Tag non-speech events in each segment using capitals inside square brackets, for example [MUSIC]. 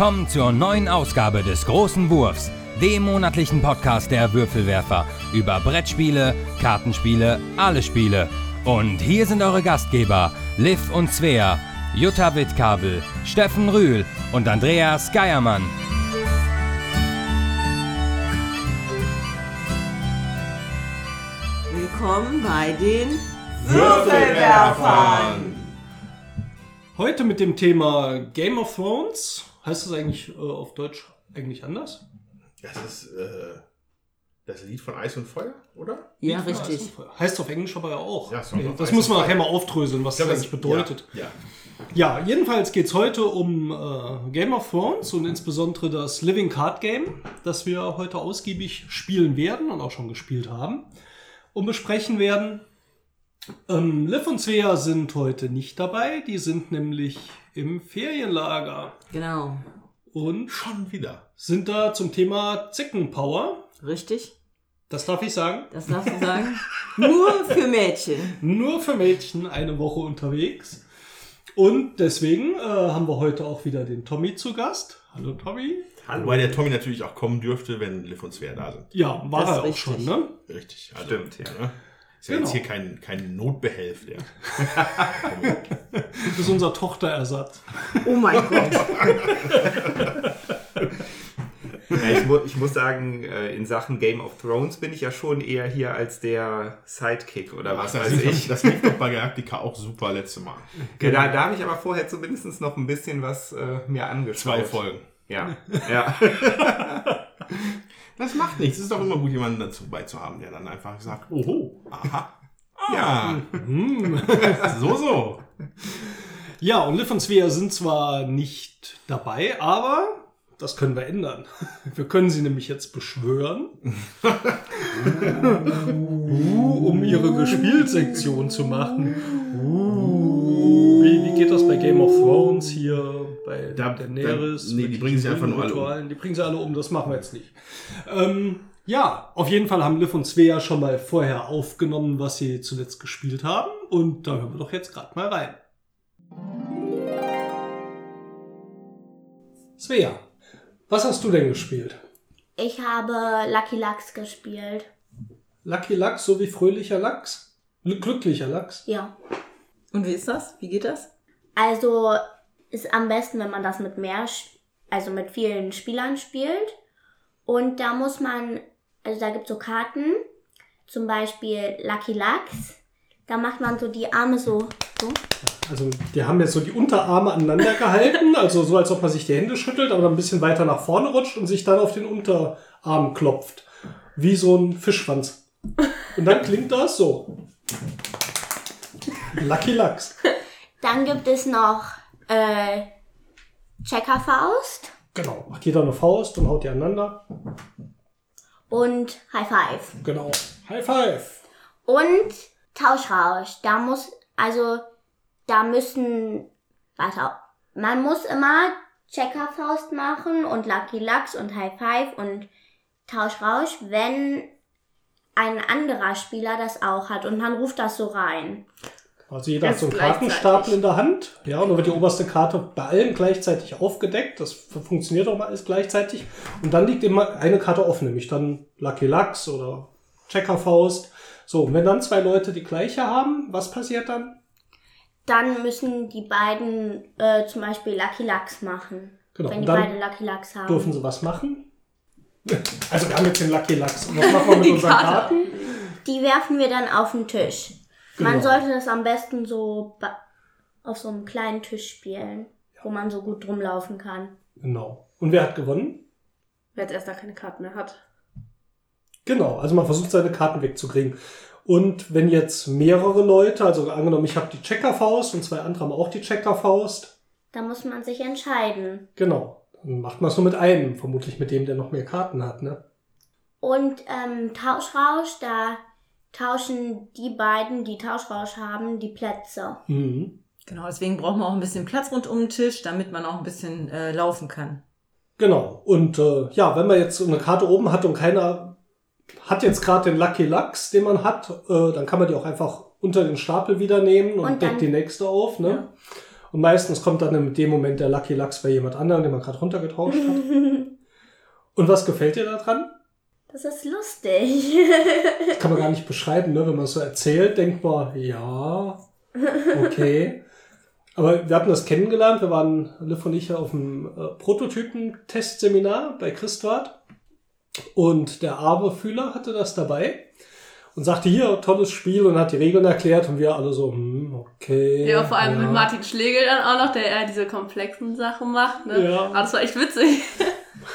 Willkommen zur neuen Ausgabe des Großen Wurfs, dem monatlichen Podcast der Würfelwerfer über Brettspiele, Kartenspiele, alle Spiele. Und hier sind eure Gastgeber, Liv und Svea, Jutta Wittkabel, Steffen Rühl und Andreas Geiermann. Willkommen bei den Würfelwerfern. Heute mit dem Thema Game of Thrones. Heißt das eigentlich äh, auf Deutsch eigentlich anders? Das ist äh, das Lied von Eis und Feuer, oder? Ja, Lied richtig. Heißt auf Englisch aber ja auch. Ja, Song Nee, of das muss man nachher mal aufdröseln, was glaube, das eigentlich bedeutet. Ja, ja. Ja, jedenfalls geht es heute um äh, Game of Thrones und insbesondere das Living Card Game, das wir heute ausgiebig spielen werden und auch schon gespielt haben und besprechen werden. Ähm, Liv und Svea sind heute nicht dabei, die sind nämlich im Ferienlager Genau. und Schon wieder. sind da zum Thema Zickenpower. Richtig? Das darf ich sagen. Das darfst du sagen? Nur für Mädchen. Nur für Mädchen eine Woche unterwegs. Und deswegen äh, haben wir heute auch wieder den Tommy zu Gast. Hallo Tommy. Wobei der Tommy natürlich auch kommen dürfte, wenn Liv und Svea da sind. Ja, war Das er auch richtig. schon, ne? Richtig. Also, Stimmt, ja. Ne? Ist ja Genau. jetzt hier kein, kein Notbehelf, der. Das ist unser Tochterersatz. Oh mein Gott. Ja, ich, mu ich muss sagen, äh, in Sachen Game of Thrones bin ich ja schon eher hier als der Sidekick oder was weiß ich. das lief doch bei Galactica auch super letzte Mal. Ja, da, da habe ich aber vorher zumindest noch ein bisschen was äh, mir angeschaut. Zwei Folgen. Ja, ja. [LAUGHS] Das macht nichts. Es ist doch immer gut, jemanden dazu beizuhaben, der dann einfach sagt, oho, aha. ja. Hm. [LAUGHS] So, so. Ja, und Liv und Svea sind zwar nicht dabei, aber das können wir ändern. Wir können sie nämlich jetzt beschwören, [LAUGHS] uh, um ihre Gespielsektion zu machen. Geht das bei Game of Thrones hier, bei Da- Daenerys? da- nee, die bringen sie einfach nur alle um. Ritualen? Die bringen sie alle um, das machen wir jetzt nicht. Ähm, ja, auf jeden Fall haben Liv und Svea schon mal vorher aufgenommen, was sie zuletzt gespielt haben. Und da hören wir doch jetzt gerade mal rein. Svea, was hast du denn gespielt? Ich habe Lucky Lux gespielt. Lucky Lachs so wie fröhlicher Lachs? Gl- Glücklicher Lachs? Ja. Und wie ist das? Wie geht das? Also ist am besten, wenn man das mit mehr, also mit vielen Spielern spielt. Und da muss man, also da gibt es so Karten, zum Beispiel Lucky Lux. Da macht man so die Arme so, so. Also die haben jetzt so die Unterarme aneinander gehalten, also so als ob man sich die Hände schüttelt, aber dann ein bisschen weiter nach vorne rutscht und sich dann auf den Unterarm klopft. Wie so ein Fischschwanz. Und dann klingt das so. Lucky Lachs. Dann gibt es noch äh, Checkerfaust Genau. Macht jeder eine Faust und haut die aneinander. und High Five. Genau. High Five. Und Tauschrausch. Da muss, also, da müssen, warte, man muss immer Checkerfaust machen und Lucky Lux und High Five und Tauschrausch, wenn ein anderer Spieler das auch hat und man ruft das so rein. Also jeder hat so einen Ganz Kartenstapel in der Hand. Ja, und dann wird die oberste Karte bei allen gleichzeitig aufgedeckt. Das funktioniert auch mal alles gleichzeitig. Und dann liegt immer eine Karte offen, nämlich dann Lucky Lux oder Checkerfaust. So, und wenn dann zwei Leute die gleiche haben, was passiert dann? Dann müssen die beiden äh, zum Beispiel Lucky Lux machen. Genau, Wenn die dann beide Lucky Lux haben. Dürfen sie was machen? [LAUGHS] Also wir haben jetzt den Lucky Lux. Und was machen wir mit Die unseren Karte. Karten? Die werfen wir dann auf den Tisch. Man Genau. sollte das am besten so ba- auf so einem kleinen Tisch spielen, wo man so gut drumlaufen kann. Genau. Und wer hat gewonnen? Wer als erster keine Karten mehr hat. Genau, also man versucht seine Karten wegzukriegen. Und wenn jetzt mehrere Leute, also angenommen, ich habe die Checkerfaust und zwei andere haben auch die Checkerfaust, Da muss man sich entscheiden. genau, dann macht man es nur mit einem, vermutlich mit dem, der noch mehr Karten hat, ne? Und ähm, Tauschrausch, da tauschen die beiden, die Tauschrausch haben, die Plätze. Mhm. Genau, deswegen braucht man auch ein bisschen Platz rund um den Tisch, damit man auch ein bisschen äh, laufen kann. Genau. Und äh, ja, wenn man jetzt so eine Karte oben hat und keiner hat jetzt gerade den Lucky Lux, den man hat, äh, dann kann man die auch einfach unter den Stapel wieder nehmen und, Und dann- deckt die nächste auf, ne? Und meistens kommt dann in dem Moment der Lucky Lux bei jemand anderem, den man gerade runtergetauscht hat. [LAUGHS] Und was gefällt dir daran? Das ist lustig. Das kann man gar nicht beschreiben, ne? Wenn man es so erzählt, denkt man, ja, okay. Aber wir hatten das kennengelernt. Wir waren, Liv und ich, auf einem äh, Prototypen-Testseminar bei Christwart. Und der Aberfühler hatte das dabei und sagte, hier, tolles Spiel und hat die Regeln erklärt. Und wir alle so, hm, okay. Ja, vor allem ja. mit Martin Schlegel dann auch noch, der eher diese komplexen Sachen macht. Ne? Ja. Aber das war echt witzig.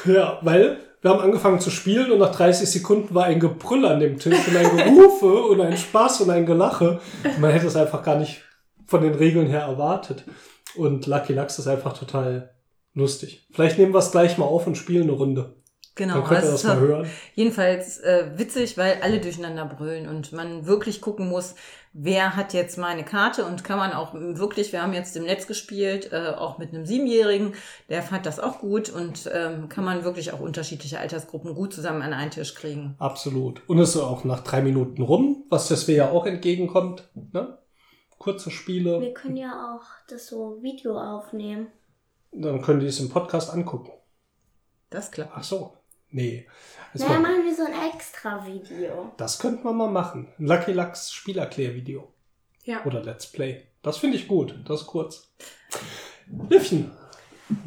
Ja, weil wir haben angefangen zu spielen und nach 30 Sekunden war ein Gebrüll an dem Tisch und ein Gerufe [LAUGHS] und ein Spaß und ein Gelache. Man hätte es einfach gar nicht von den Regeln her erwartet. Und Lucky Lux ist einfach total lustig. Vielleicht nehmen wir es gleich mal auf und spielen eine Runde. Genau, Dann könnt ihr also das mal hören. jedenfalls äh, witzig, weil alle durcheinander brüllen und man wirklich gucken muss, wer hat jetzt meine Karte und kann man auch wirklich, wir haben jetzt im Netz gespielt, äh, auch mit einem Siebenjährigen, der fand das auch gut und ähm, kann man wirklich auch unterschiedliche Altersgruppen gut zusammen an einen Tisch kriegen. Absolut. Und es ist auch nach drei Minuten rum, was das ja auch entgegenkommt. Ne? Kurze Spiele, Wir können ja auch das so Video aufnehmen. dann können die es im Podcast angucken. Das klappt. Ach so. Nee. Jetzt Na, mal, machen wir so ein extra Video. das könnten wir mal machen. Ein Lucky Lux Spielerklärvideo. Ja. Oder Let's Play. Das finde ich gut. Das ist kurz. Liffchen,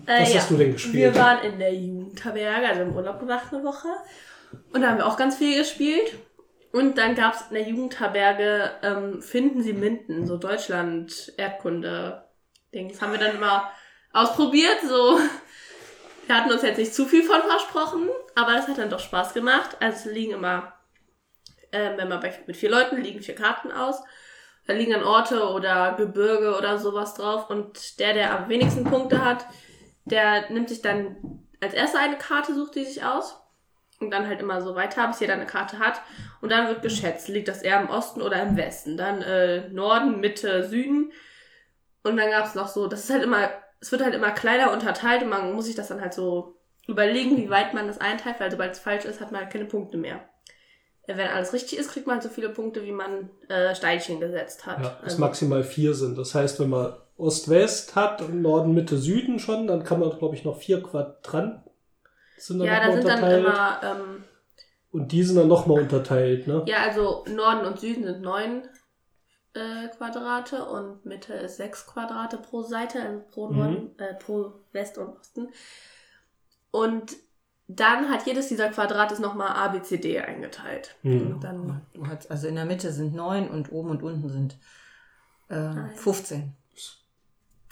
Äh, was ja. hast du denn gespielt? Wir waren in der Jugendherberge, also im Urlaub gemacht eine Woche. Und da haben wir auch ganz viel gespielt. Und dann gab es in der Jugendherberge ähm, Finden Sie Minden, so Deutschland-Erdkunde-Dings. Haben wir dann immer ausprobiert. So, wir hatten uns jetzt nicht zu viel von versprochen, aber es hat dann doch Spaß gemacht. Also es liegen immer, ähm, wenn man bei, mit vier Leuten liegen vier Karten aus. Da liegen dann Orte oder Gebirge oder sowas drauf. Und der, der am wenigsten Punkte hat, der nimmt sich dann als erster eine Karte, sucht die sich aus. Und dann halt immer so weiter, bis jeder eine Karte hat. Und dann wird geschätzt, liegt das eher im Osten oder im Westen. Dann äh, Norden, Mitte, Süden. Und dann gab es noch so, das ist halt immer, es wird halt immer kleiner unterteilt und man muss sich das dann halt so überlegen, wie weit man das einteilt, weil sobald es falsch ist, hat man halt keine Punkte mehr. Äh, Wenn alles richtig ist, kriegt man halt so viele Punkte, wie man äh, Steinchen gesetzt hat. Ja, dass Also- maximal vier sind. Das heißt, wenn man Ost-West hat und Norden, Mitte, Süden schon, dann kann man, glaube ich, noch vier Quadranten sind dann ja, da sind dann immer, ähm, und die sind dann nochmal unterteilt, ne? ja, also Norden und Süden sind neun äh, Quadrate und Mitte ist sechs Quadrate pro Seite, also pro Mhm. Norden, äh, pro West und Osten. Und dann hat jedes dieser Quadrate ist nochmal A, B, C, D eingeteilt. Mhm. Und dann, Du hast, also in der Mitte sind neun und oben und unten sind äh, 15.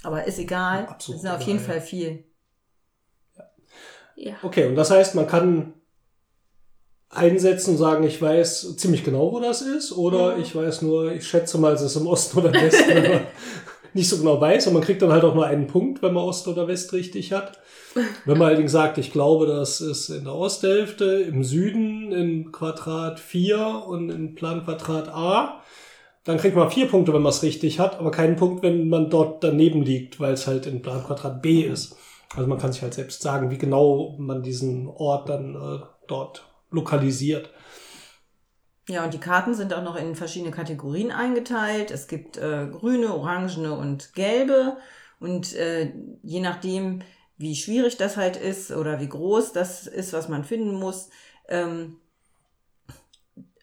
Aber ist egal. Absolut es sind auf egal, jeden ja. Fall viel. ja. Okay, und das heißt, man kann einsetzen und sagen, ich weiß ziemlich genau, wo das ist, oder Mhm. ich weiß nur, ich schätze mal, es ist im Osten oder Westen, wenn man [LAUGHS] nicht so genau weiß. Und man kriegt dann halt auch nur einen Punkt, wenn man Ost oder West richtig hat. Wenn man allerdings sagt, ich glaube, das ist in der Osthälfte, im Süden in Quadrat 4 und in Planquadrat A, dann kriegt man vier Punkte, wenn man es richtig hat, aber keinen Punkt, wenn man dort daneben liegt, weil es halt in Planquadrat B ist. Also man kann sich halt selbst sagen, wie genau man diesen Ort dann äh, dort lokalisiert. Ja, und die Karten sind auch noch in verschiedene Kategorien eingeteilt. Es gibt äh, grüne, orangene und gelbe. Und äh, je nachdem, wie schwierig das halt ist oder wie groß das ist, was man finden muss, ähm,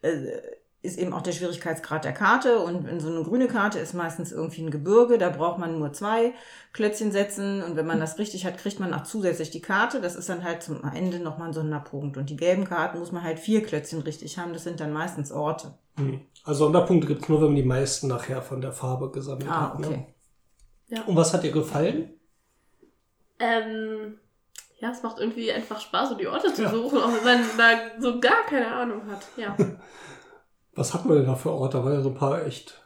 äh, ist eben auch der Schwierigkeitsgrad der Karte. Und in so eine grüne Karte ist meistens irgendwie ein Gebirge, da braucht man nur zwei Klötzchen setzen. Und wenn man das richtig hat, kriegt man auch zusätzlich die Karte. Das ist dann halt zum Ende nochmal ein Sonderpunkt. Und die gelben Karten muss man halt vier Klötzchen richtig haben. Das sind dann meistens Orte. Hm. Also Sonderpunkte gibt's nur, wenn man die meisten nachher von der Farbe gesammelt Ah, hat. Ne? okay. Und was hat dir gefallen? Ähm, ja, es macht irgendwie einfach Spaß, so die Orte zu Ja. suchen, auch wenn man da so gar keine Ahnung hat. Ja. [LAUGHS] Was hat man denn da für Orte? Da waren ja so ein paar echt.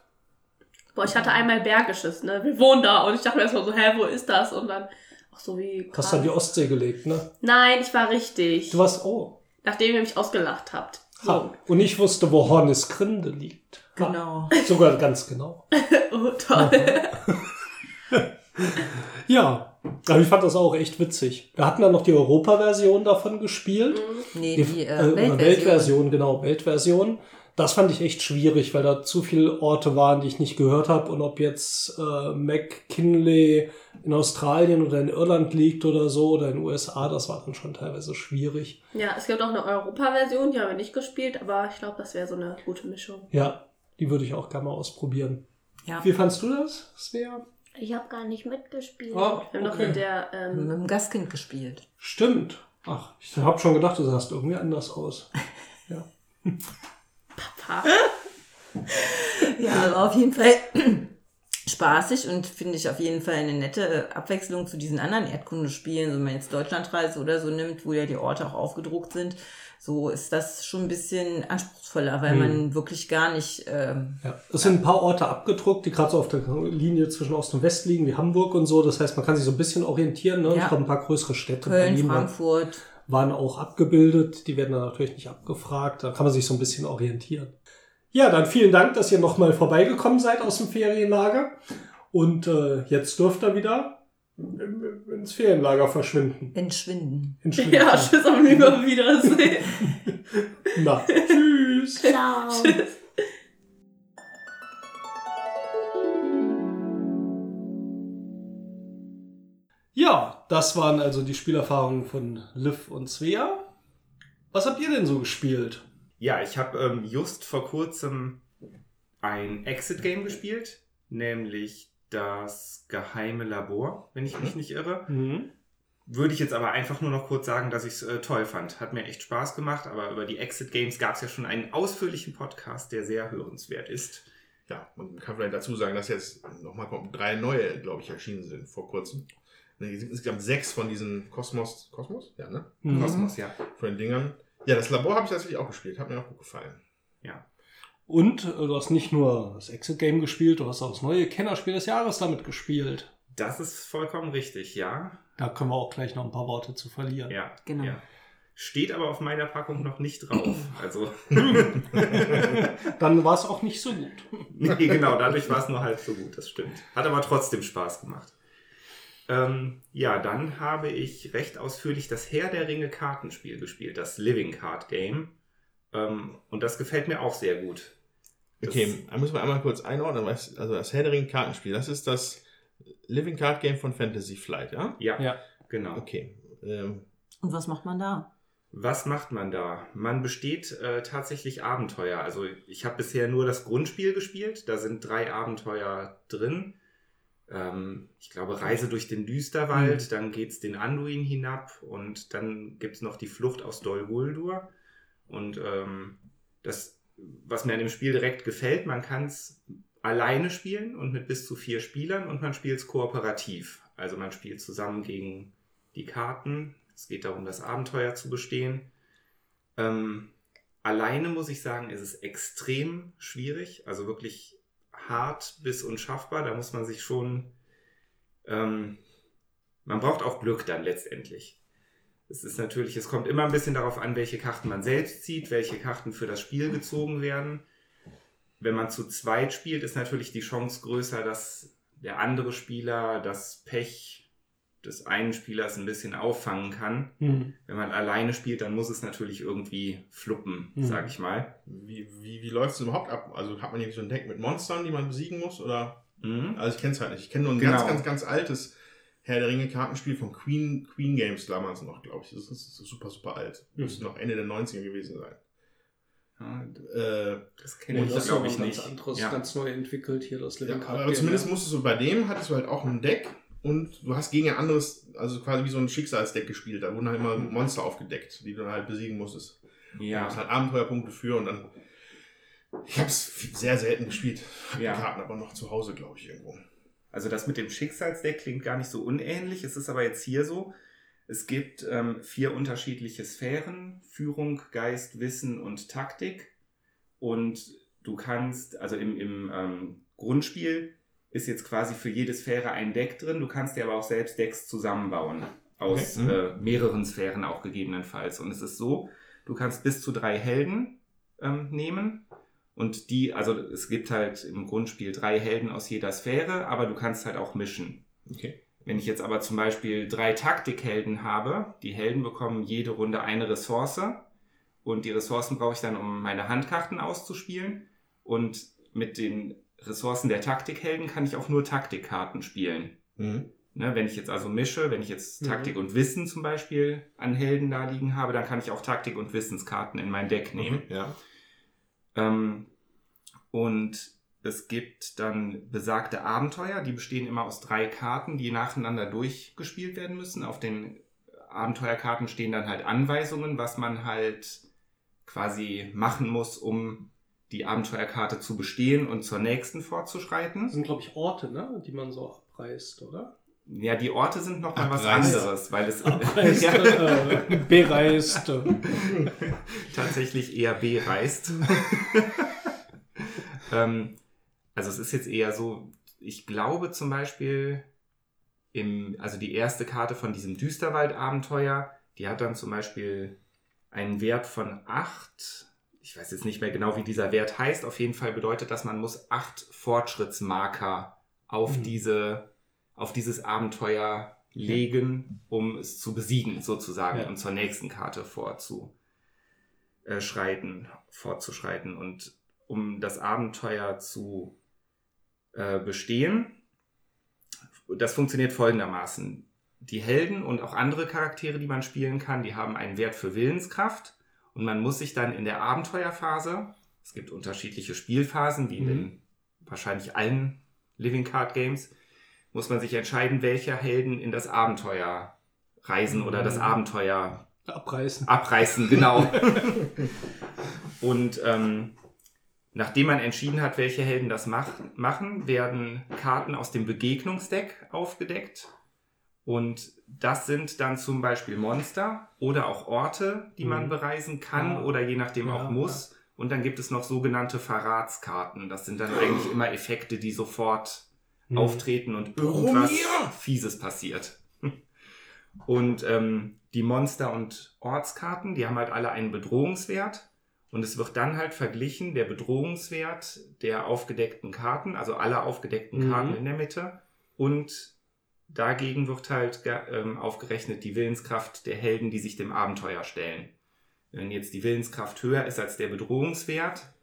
Boah, ich hatte einmal Bergisches, ne? Wir wohnen da und ich dachte mir erstmal so, hä, wo ist das? Und dann, ach so wie. Hast du an die Ostsee gelegt, ne? Nein, ich war richtig. Du warst, oh. Nachdem ihr mich ausgelacht habt. So. Ha. Und ich wusste, wo Hornisgrinde liegt. Ha. Genau. Sogar ganz genau. [LAUGHS] Oh, toll. [LAUGHS] Ja, aber ich fand das auch echt witzig. Wir hatten dann noch die Europa-Version davon gespielt. Nee, Die, die äh, äh, Weltversion. Weltversion, genau, Weltversion. Das fand ich echt schwierig, weil da zu viele Orte waren, die ich nicht gehört habe. Und ob jetzt äh, McKinley in Australien oder in Irland liegt oder so oder in den USA, das war dann schon teilweise schwierig. Ja, es gibt auch eine Europa-Version, die haben wir nicht gespielt, aber ich glaube, das wäre so eine gute Mischung. Ja, die würde ich auch gerne mal ausprobieren. Ja. Wie fandst du das, Svea? Ich habe gar nicht mitgespielt. Ah, Wir haben noch okay. mit der, Mit ähm, dem Gastkind gespielt. Stimmt. Ach, ich habe schon gedacht, du sahst irgendwie anders aus. [LAUGHS] Ja. Papa. [LAUGHS] Ja, aber auf jeden Fall [CLEARS THROAT] spaßig und finde ich auf jeden Fall eine nette Abwechslung zu diesen anderen Erdkundespielen. So, wenn man jetzt Deutschlandreise oder so nimmt, wo ja die Orte auch aufgedruckt sind, so ist das schon ein bisschen anspruchsvoller, weil Hm. man wirklich gar nicht, ähm, Ja, es sind ein paar Orte abgedruckt, die gerade so auf der Linie zwischen Ost und West liegen, wie Hamburg und so. Das heißt, man kann sich so ein bisschen orientieren. Ne? Ja. Ich glaube, ein paar größere Städte, Köln, Frankfurt. Waren auch abgebildet. Die werden dann natürlich nicht abgefragt. Da kann man sich so ein bisschen orientieren. Ja, dann vielen Dank, dass ihr nochmal vorbeigekommen seid aus dem Ferienlager. Und äh, jetzt dürft ihr wieder ins Ferienlager verschwinden. Entschwinden. Entschwinden. [LAUGHS] Ja, tschüss, auf Wiedersehen. [LAUGHS] Na, tschüss. [LAUGHS] Ciao. Ja, das waren also die Spielerfahrungen von Liv und Svea. Was habt ihr denn so gespielt? Ja, ich habe ähm, just vor kurzem ein Exit-Game gespielt, nämlich das geheime Labor, wenn ich mich nicht irre. Mhm. Würde ich jetzt aber einfach nur noch kurz sagen, dass ich es äh, toll fand. Hat mir echt Spaß gemacht, aber über die Exit Games gab es ja schon einen ausführlichen Podcast, der sehr hörenswert ist. Ja, man kann vielleicht dazu sagen, dass jetzt nochmal drei neue, glaube ich, erschienen sind vor kurzem. Ne, Es sind insgesamt sechs von diesen Kosmos, Kosmos? Ja, ne? Mhm. Kosmos, ja. Von den Dingern. Ja, das Labor habe ich tatsächlich auch gespielt, hat mir auch gut gefallen. Und äh, du hast nicht nur das Exit-Game gespielt, du hast auch das neue Kennerspiel des Jahres damit gespielt. Das ist vollkommen richtig, ja. Da können wir auch gleich noch ein paar Worte zu verlieren. Ja, Genau. ja. Steht aber auf meiner Packung noch nicht drauf. Also, [LAUGHS] Dann war es auch nicht so gut. nee, genau, dadurch war es nur halb so gut, das stimmt. Hat aber trotzdem Spaß gemacht. Ähm, ja, dann habe ich recht ausführlich das Herr der Ringe Kartenspiel gespielt, das Living Card Game. Ähm, und das gefällt mir auch sehr gut. Das- Okay, da müssen wir einmal kurz einordnen. was- Also das Herr der Ringe Kartenspiel, das ist das Living Card Game von Fantasy Flight, ja? Ja, Ja. genau. Okay. Ähm, Und was macht man da? Was macht man da? Man besteht äh, tatsächlich Abenteuer. Also ich habe bisher nur das Grundspiel gespielt. Da sind drei Abenteuer drin. Ähm, ich glaube, Reise durch den Düsterwald, dann geht's den Anduin hinab und dann gibt's noch die Flucht aus Dol Guldur. Und ähm, das, was mir an dem Spiel direkt gefällt, man kann es alleine spielen und mit bis zu vier Spielern und man spielt es kooperativ. Also man spielt zusammen gegen die Karten. Es geht darum, das Abenteuer zu bestehen. Ähm, alleine muss ich sagen, ist es extrem schwierig, also wirklich hart bis unschaffbar. Da muss man sich schon, ähm, man braucht auch Glück dann letztendlich. Es ist natürlich, es kommt immer ein bisschen darauf an, welche Karten man selbst zieht, welche Karten für das Spiel gezogen werden. Wenn man zu zweit spielt, ist natürlich die Chance größer, dass der andere Spieler das Pech des einen Spielers ein bisschen auffangen kann. Hm. Wenn man alleine spielt, dann muss es natürlich irgendwie fluppen, Mhm. sag ich mal. wie wie, wie läuft es überhaupt ab? Also hat man irgendwie so ein Deck mit Monstern, die man besiegen muss? Oder? Mhm. Also ich kenne es halt nicht. Ich kenne nur ein Genau. ganz, ganz, ganz altes Herr der Ringe Kartenspiel von Queen, Queen Games damals noch, glaube ich. Das ist, das ist super, super alt. Mhm. Müsste noch Ende der 90er gewesen sein. Ja, Äh, das kenne ich, das glaube ich, ist noch ein nicht. ganz anderes, ja. ganz neu entwickelt hier, das ja, Living Card aber zumindest ja. musstest du bei dem, hattest du halt auch ein Deck und du hast gegen ein anderes, also quasi wie so ein Schicksalsdeck gespielt. Da wurden halt immer Monster aufgedeckt, die du dann halt besiegen musstest. Du ja. hast halt Abenteuerpunkte für und dann. Ich habe es sehr selten gespielt. Hab Ja. die Karten aber noch zu Hause, glaube ich, irgendwo. Also das mit dem Schicksalsdeck klingt gar nicht so unähnlich. Es ist aber jetzt hier so. Es gibt ähm, vier unterschiedliche Sphären. Führung, Geist, Wissen und Taktik. Und du kannst, also im, im ähm, Grundspiel ist jetzt quasi für jede Sphäre ein Deck drin. Du kannst dir aber auch selbst Decks zusammenbauen. Aus Okay. Mhm. äh, mehreren Sphären auch gegebenenfalls. Und es ist so, du kannst bis zu drei Helden ähm, nehmen. Und die, also es gibt halt im Grundspiel drei Helden aus jeder Sphäre, aber du kannst halt auch mischen. Okay. Wenn ich jetzt aber zum Beispiel drei Taktikhelden habe, die Helden bekommen jede Runde eine Ressource Und die Ressourcen brauche ich dann, um meine Handkarten auszuspielen. Und mit den Ressourcen der Taktikhelden kann ich auch nur Taktikkarten spielen. Mhm. Ne, wenn ich jetzt also mische, wenn ich jetzt Mhm. Taktik und Wissen zum Beispiel an Helden da liegen habe, dann kann ich auch Taktik- und Wissenskarten in mein Deck nehmen. Ja. Ähm, und es gibt dann besagte Abenteuer, die bestehen immer aus drei Karten, die nacheinander durchgespielt werden müssen. Auf den Abenteuerkarten stehen dann halt Anweisungen, was man halt quasi machen muss, um die Abenteuerkarte zu bestehen und zur nächsten Das fortzuschreiten. sind, glaube ich, Orte, ne? die man so abreißt, oder? Ja, die Orte sind noch mal was anderes, weil es Abreißt, ja, [LAUGHS] äh, bereist. [LAUGHS] tatsächlich eher B reißt. [LAUGHS] ähm, also es ist jetzt eher so, ich glaube zum Beispiel, im, also die erste Karte von diesem Düsterwald-Abenteuer, die hat dann zum Beispiel einen Wert von 8. Ich weiß jetzt nicht mehr genau, wie dieser Wert heißt. Auf jeden Fall bedeutet das, man muss 8 Fortschrittsmarker auf, Mhm. diese, auf dieses Abenteuer legen, um es zu besiegen, sozusagen, Ja. und zur nächsten Karte vorzuschreiten, fortzuschreiten. Und um das Abenteuer zu äh, bestehen, das funktioniert folgendermaßen. Die Helden und auch andere Charaktere, die man spielen kann, die haben einen Wert für Willenskraft und man muss sich dann in der Abenteuerphase, es gibt unterschiedliche Spielphasen, wie in Mhm. den wahrscheinlich allen Living Card Games, muss man sich entscheiden, welche Helden in das Abenteuer reisen oder das Mhm. Abenteuer Abreißen. abreißen, genau. [LAUGHS] [LAUGHS] Und ähm, nachdem man entschieden hat, welche Helden das mach machen, werden Karten aus dem Begegnungsdeck aufgedeckt. Und das sind dann zum Beispiel Monster oder auch Orte, die man Mhm. bereisen kann Ja. oder je nachdem Ja, auch muss. Und dann gibt es noch sogenannte Verratskarten. Das sind dann eigentlich immer Effekte, die sofort Mhm. auftreten und irgendwas hier? Fieses passiert. [LAUGHS] Und ähm, die Monster- und Ortskarten, die haben halt alle einen Bedrohungswert. Und es wird dann halt verglichen, der Bedrohungswert der aufgedeckten Karten, also aller aufgedeckten Mhm. Karten in der Mitte. Und dagegen wird halt ähm, aufgerechnet die Willenskraft der Helden, die sich dem Abenteuer stellen. Wenn jetzt die Willenskraft höher ist als der Bedrohungswert,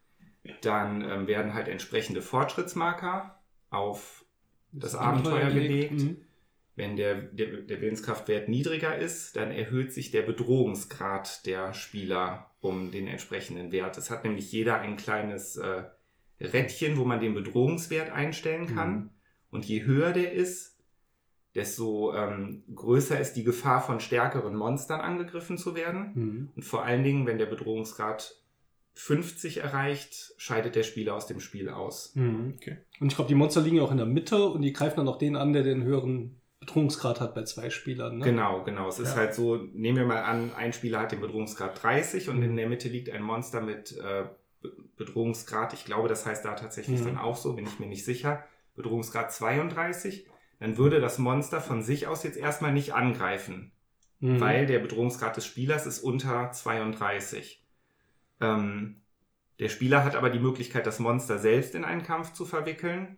dann ähm, werden halt entsprechende Fortschrittsmarker auf das Abenteuer gelegt. Mhm. Wenn der, der, der Willenskraftwert niedriger ist, dann erhöht sich der Bedrohungsgrad der Spieler um den entsprechenden Wert. Es hat nämlich jeder ein kleines äh, Rädchen, wo man den Bedrohungswert einstellen kann. Mhm. Und je höher der ist, desto ähm, größer ist die Gefahr, von stärkeren Monstern angegriffen zu werden. Mhm. Und vor allen Dingen, wenn der Bedrohungsgrad 50 erreicht, scheidet der Spieler aus dem Spiel aus. Mhm. Okay. Und ich glaube, die Monster liegen auch in der Mitte und die greifen dann auch den an, der den höheren Bedrohungsgrad hat bei zwei Spielern. Ne? Genau, genau. Es ist Ja. halt so, nehmen wir mal an, ein Spieler hat den Bedrohungsgrad 30 und in der Mitte liegt ein Monster mit äh, Be- Bedrohungsgrad, ich glaube, das heißt da tatsächlich Mhm. dann auch so, bin ich mir nicht sicher, Bedrohungsgrad 32, dann würde das Monster von sich aus jetzt erstmal nicht angreifen, Mhm. weil der Bedrohungsgrad des Spielers ist unter 32. Ähm, der Spieler hat aber die Möglichkeit, das Monster selbst in einen Kampf zu verwickeln.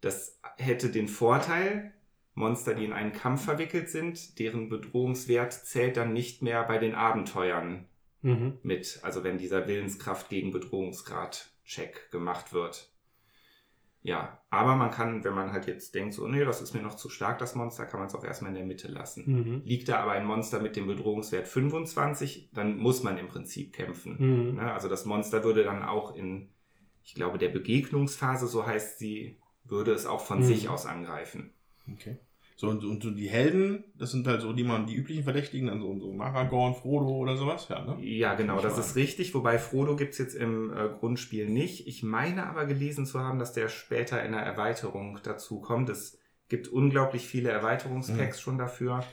Das hätte den Vorteil, Monster, die in einen Kampf verwickelt sind, deren Bedrohungswert zählt dann nicht mehr bei den Abenteuern Mhm. mit. Also wenn dieser Willenskraft gegen Bedrohungsgrad-Check gemacht wird. Ja, aber man kann, wenn man halt jetzt denkt, so, nee, das ist mir noch zu stark, das Monster, kann man es auch erstmal in der Mitte lassen. Mhm. Liegt da aber ein Monster mit dem Bedrohungswert 25, dann muss man im Prinzip kämpfen. Mhm. Ne? Also das Monster würde dann auch in, ich glaube, der Begegnungsphase, so heißt sie, würde es auch von Mhm. sich aus angreifen. Okay. So, und, und so die Helden, das sind halt so die man, die üblichen Verdächtigen, also so Maragorn, Frodo oder sowas, ja, ne? Ja, genau, das ist richtig. Wobei Frodo gibt's jetzt im äh, Grundspiel nicht. Ich meine aber gelesen zu haben, dass der später in der Erweiterung dazu kommt. Es gibt unglaublich viele Erweiterungspacks schon dafür.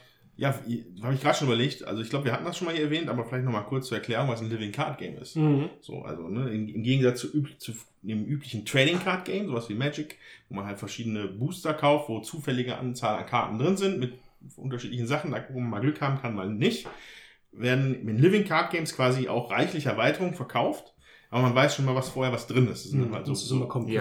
Ja, habe ich gerade schon überlegt. Also ich glaube, wir hatten das schon mal hier erwähnt, aber vielleicht nochmal kurz zur Erklärung, was ein Living Card Game ist. Mhm. So, also ne, im, im Gegensatz zu, üb zu dem üblichen Trading Card Game, sowas wie Magic, wo man halt verschiedene Booster kauft, wo zufällige Anzahl an Karten drin sind mit unterschiedlichen Sachen, da wo man mal Glück haben kann, mal nicht, werden in Living Card Games quasi auch reichlich Erweiterungen verkauft, aber man weiß schon mal, was vorher was drin ist. Das sind Mhm, halt so, so